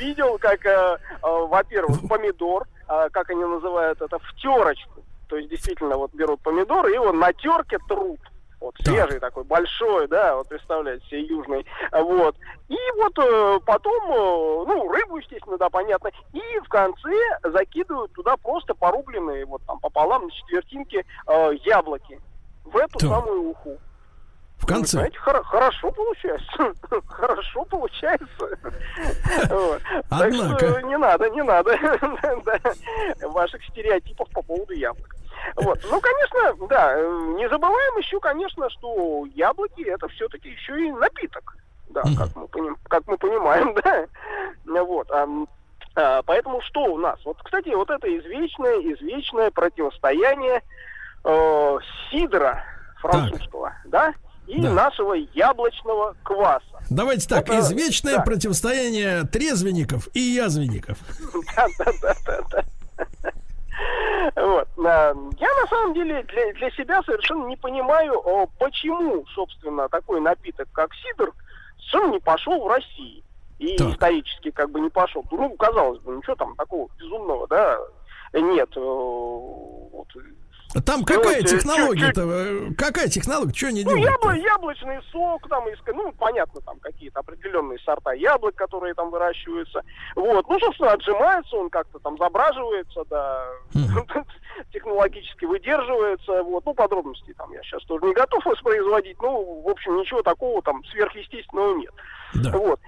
видел, как, э, э, во-первых, помидор, э, как они называют это, в терочку. То есть, действительно, вот берут помидор и его на терке трут. Вот, свежий такой, большой, да, вот представляете себе, южный, вот. И вот э, потом, э, ну, рыбу, естественно, да, понятно, и в конце закидывают туда просто порубленные, вот там пополам на четвертинки э, яблоки в эту Так. самую уху. В конце. Знаете, хоро- хорошо получается. Хорошо получается. Так что не надо, не надо ваших стереотипов по поводу яблок. Вот. Ну, конечно, да, э, не забываем еще, конечно, что яблоки это все-таки еще и напиток. Да, как мы, поним- как мы понимаем, да. Вот. а, а, поэтому что у нас? Вот, кстати, вот это извечное, извечное противостояние э, сидра французского, да, и Да. нашего яблочного кваса. Давайте так, Это- извечное да. противостояние трезвенников и язвенников. Вот. а, Я на самом деле для, для себя совершенно не понимаю, о, почему, собственно, такой напиток, как сидр, совершенно не пошел в России. И Так. исторически как бы не пошел. Ну, казалось бы, ничего там такого безумного, да, нет. э, вот. Там какая технология-то? э, Какая технология? Что они Ну, делают? ябло, яблочный сок, там, ну, понятно, там какие-то определенные сорта яблок, которые там выращиваются. Вот, ну, собственно, отжимается он как-то там, забраживается, да, технологически выдерживается, вот, ну, подробностей там я сейчас тоже не готов воспроизводить, ну, в общем, ничего такого там сверхъестественного нет. Вот.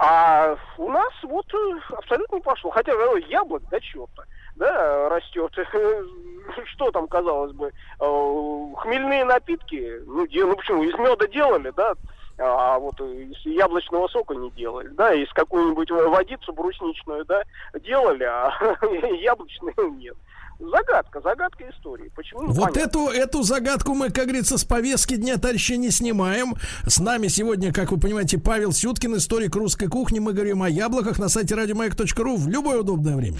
А у нас вот э, абсолютно не пошло. Хотя э, яблок, да черта, да, растет. Что там, казалось бы, э, хмельные напитки, ну, ну почему, из меда делали, да, а вот из яблочного сока не делали, да, из какую-нибудь водицу брусничную, да, делали, а яблочную нет. Загадка, загадка истории. Почему? Вот эту, эту загадку мы, как говорится, с повестки дня, товарищи, не снимаем. С нами сегодня, как вы понимаете, Павел Сюткин, историк русской кухни. Мы говорим о яблоках на сайте радиомаяк.ру в любое удобное время.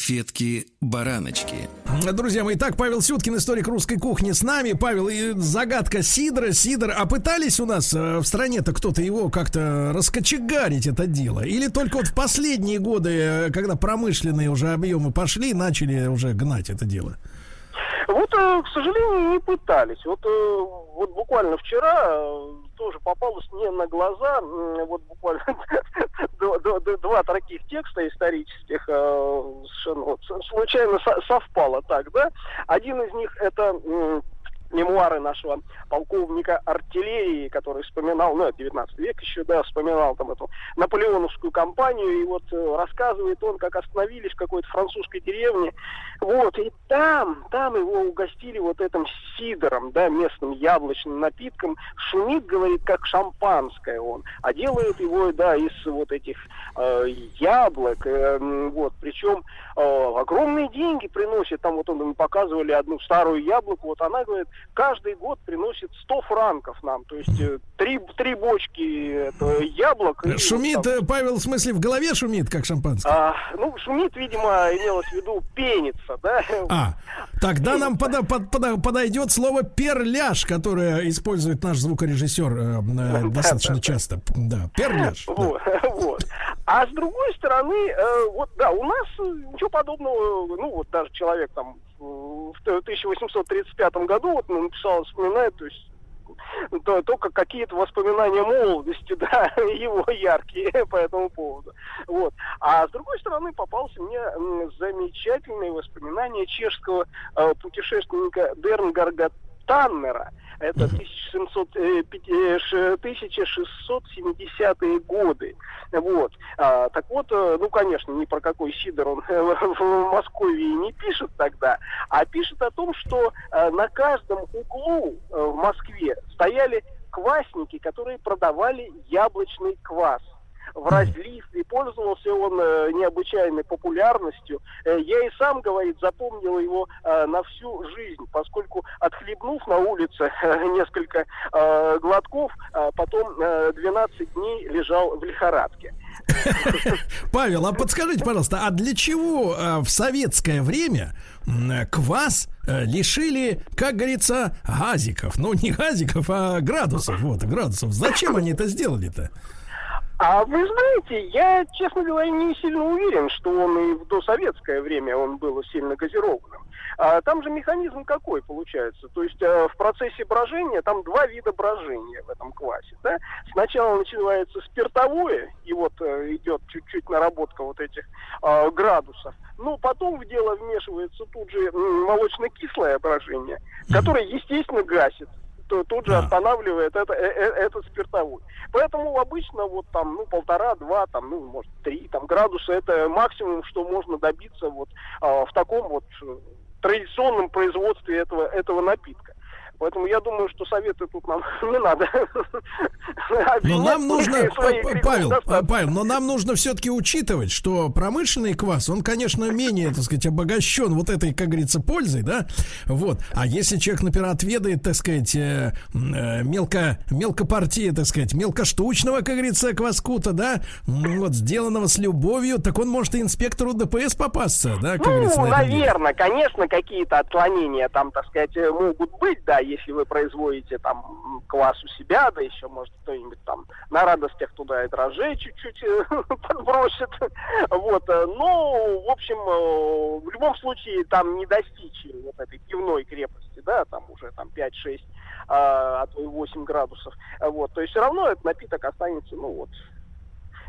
Конфетки-бараночки. Друзья мои, так, Павел Сюткин, историк русской кухни с нами. Павел, и загадка Сидора. Сидор, а пытались у нас э, в стране-то кто-то его как-то раскочегарить это дело? Или только вот в последние годы, э, когда промышленные уже объемы пошли, начали уже гнать это дело? Вот, э, к сожалению, не пытались. Вот, э, вот буквально вчера э, тоже попалось мне на глаза, вот буквально два- таких текста исторических, совершенно случайно со- совпало так, да. Один из них это мемуары нашего полковника артиллерии, который вспоминал, ну, это 19 век еще, да, вспоминал там эту наполеоновскую кампанию, и вот э, рассказывает он, как остановились в какой-то французской деревне, вот, и там, там его угостили вот этим сидором, да, местным яблочным напитком, шумит, говорит, как шампанское он, а делают его, да, из вот этих э, яблок, э, вот, причем э, огромные деньги приносит, там вот он, мы показывали одну старую яблоку, вот она, говорит, каждый год приносит 100 франков нам, то есть э, три, три бочки яблок. и Шумит, вот там- э, Павел, в смысле, в голове шумит, как шампанское? а, ну, шумит, видимо, имелось в виду пенится, да? А, тогда нам пода- под- пода- подойдет слово перляж, которое использует наш звукорежиссер э, э, достаточно часто. Да, перляж. вот. А с другой стороны, э, вот да, у нас э, ничего подобного, ну вот даже человек там э, в 1835 году вот написал, вспоминает, то есть то- только какие-то воспоминания молодости, да, его яркие по этому поводу. Вот. А с другой стороны, попался мне замечательные воспоминания чешского э, путешественника Дернгарга Таннера, Это 1700, э, пяти- э, ш- 1670-е годы. Вот. А, так вот, э, ну, конечно, ни про какой Сидор он э, в Москве не пишет тогда, а пишет о том, что э, на каждом углу э, в Москве стояли квасники, которые продавали яблочный квас в разлив, и пользовался он э, необычайной популярностью. Э, я и сам, говорит, запомнил его э, на всю жизнь, поскольку отхлебнув на улице несколько глотков, потом э, 12 дней лежал в лихорадке. Павел, а подскажите, пожалуйста, а для чего в советское время квас лишили, как говорится, газиков? Ну, не газиков, а градусов. Вот, градусов. Зачем они это сделали-то? А вы знаете, я, честно говоря, не сильно уверен, что он и в досоветское время он был сильно газированным. А там же механизм какой получается? То есть э, в процессе брожения там два вида брожения в этом квасе. Да? Сначала начинается спиртовое, и вот э, идет чуть-чуть наработка вот этих э, градусов. Ну, потом в дело вмешивается тут же молочно-кислое брожение, которое, естественно, гасит то тут же останавливает это, э- э- этот спиртовой. Поэтому обычно вот там, ну, полтора-два, там, ну, может, три там, градуса, это максимум, что можно добиться вот а, в таком вот э, традиционном производстве этого, этого напитка. Поэтому я думаю, что советы тут нам не надо. Но нам нужно, Павел. Павел, но нам нужно все-таки учитывать, что промышленный квас, он, конечно, менее, так сказать, обогащен вот этой, как говорится, пользой, да, вот. А если человек, например, отведает, так сказать, э, э, мелко, мелкопартия, так сказать, мелкоштучного, как говорится, кваскута, да, вот, сделанного с любовью, так он может и инспектору ДПС попасться, да, как говорится, Ну, наверное, конечно, какие-то отклонения там, так сказать, э, могут быть, да, если вы производите там квас у себя, да еще, может, кто-нибудь там на радостях туда и дрожжей чуть-чуть э, подбросит. Вот, э, но, в общем, э, в любом случае там не достичь вот этой пивной крепости, да, там уже там 5-6, а, а то и 8 градусов. Вот, то есть все равно этот напиток останется, ну вот,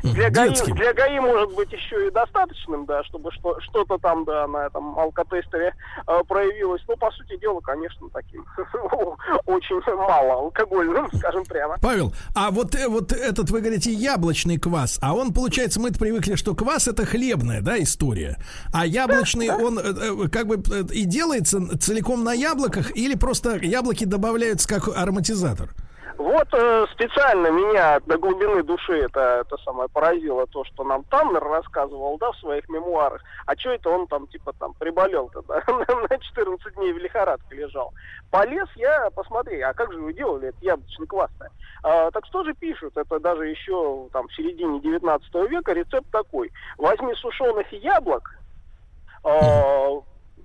для ГАИ, для ГАИ может быть еще и достаточным, да, чтобы что, что-то там, да, на этом алкотестере э, проявилось. Но, по сути дела, конечно, таким очень мало алкогольным, скажем прямо. Павел, а вот, э, вот этот, вы говорите, яблочный квас, а он, получается, мы привыкли, что квас это хлебная, да, история, а яблочный, он э, э, как бы э, и делается целиком на яблоках или просто яблоки добавляются как ароматизатор? Вот э, специально меня до глубины души это, это самое поразило, то, что нам Таннер рассказывал, да, в своих мемуарах. А что это он там, типа, там, приболел-то, да, на 14 дней в лихорадке лежал. Полез я, посмотри, а как же вы делали этот яблочный квас-то? А, так что же пишут, это даже еще там в середине 19 века рецепт такой. Возьми сушеных яблок, э,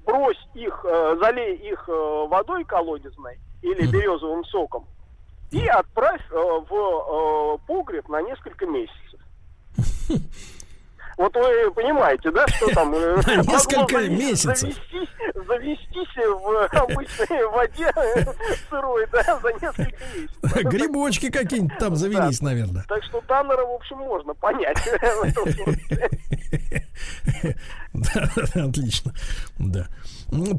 брось их, э, залей их э, водой колодезной или березовым соком, и отправь э, в э, погреб на несколько месяцев. Вот вы понимаете, да, что там э, несколько месяцев. Завестись, завестись в обычной воде э, сырой, да, за несколько месяцев. Грибочки какие-нибудь там завелись, наверное. Так что Таннера, в общем, можно понять. Да, отлично. Да.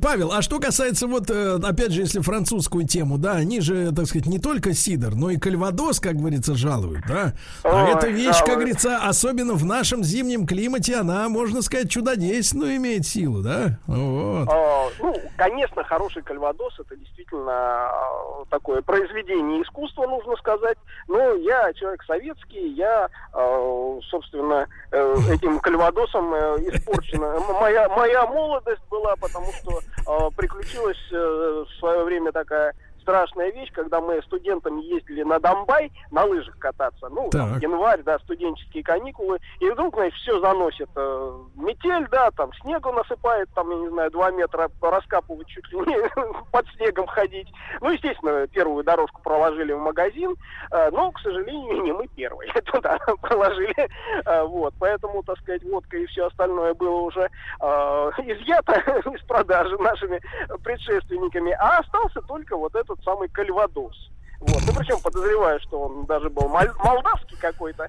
Павел, а что касается вот, э, опять же, если французскую тему, да, они же, так сказать, не только сидор, но и кальвадос, как говорится, жалуют, да. А Ой, эта вещь, как жалуют. говорится, особенно в нашем зимнем климате, она, можно сказать, чудодейственную имеет силу, да. Вот. А, Ну, конечно, хороший кальвадос это действительно а, такое произведение искусства, нужно сказать. Но я человек советский, я, а, собственно, э, этим кальвадосом э, испорчена. Моя, моя молодость была, потому что а, приключилась э, в свое время такая страшная вещь, когда мы студентами ездили на Донбай на лыжах кататься. Ну, Так. январь, да, студенческие каникулы. И вдруг, значит, все заносит. э, метель, да, там снегу насыпает, там, я не знаю, два метра раскапывать чуть ли не под снегом ходить. Ну, естественно, первую дорожку проложили в магазин, э, но, к сожалению, не мы первые туда проложили. Э, вот, поэтому, так сказать, водка и все остальное было уже изъято из продажи нашими предшественниками, а остался только вот этот самый кальвадос. Вот. Ну, причем подозреваю, что он даже был мол- молдавский какой-то.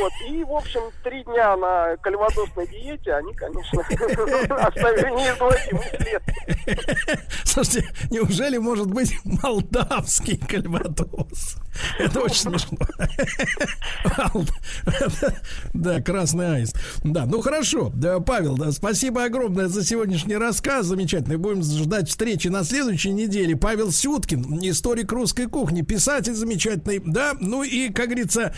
Вот. И, в общем, три дня на кальвадосной диете, они, конечно, оставили неизгладимый след. Слушайте, неужели может быть молдавский кальвадос? Это очень смешно. Да, красный аист. Да, ну хорошо. Да, Павел, да, спасибо огромное за сегодняшний рассказ. Замечательный. Будем ждать встречи на следующей неделе. Павел Сюткин, историк русской кухни, писатель замечательный. Да, ну и, как говорится,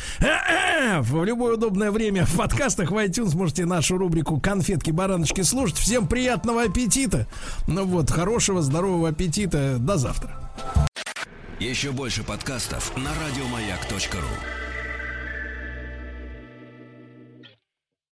в любое удобное время в подкастах в iTunes можете нашу рубрику «Конфетки-бараночки» слушать. Всем приятного аппетита. Ну вот, хорошего, здорового аппетита. До завтра. Еще больше подкастов на радиомаяк.ру.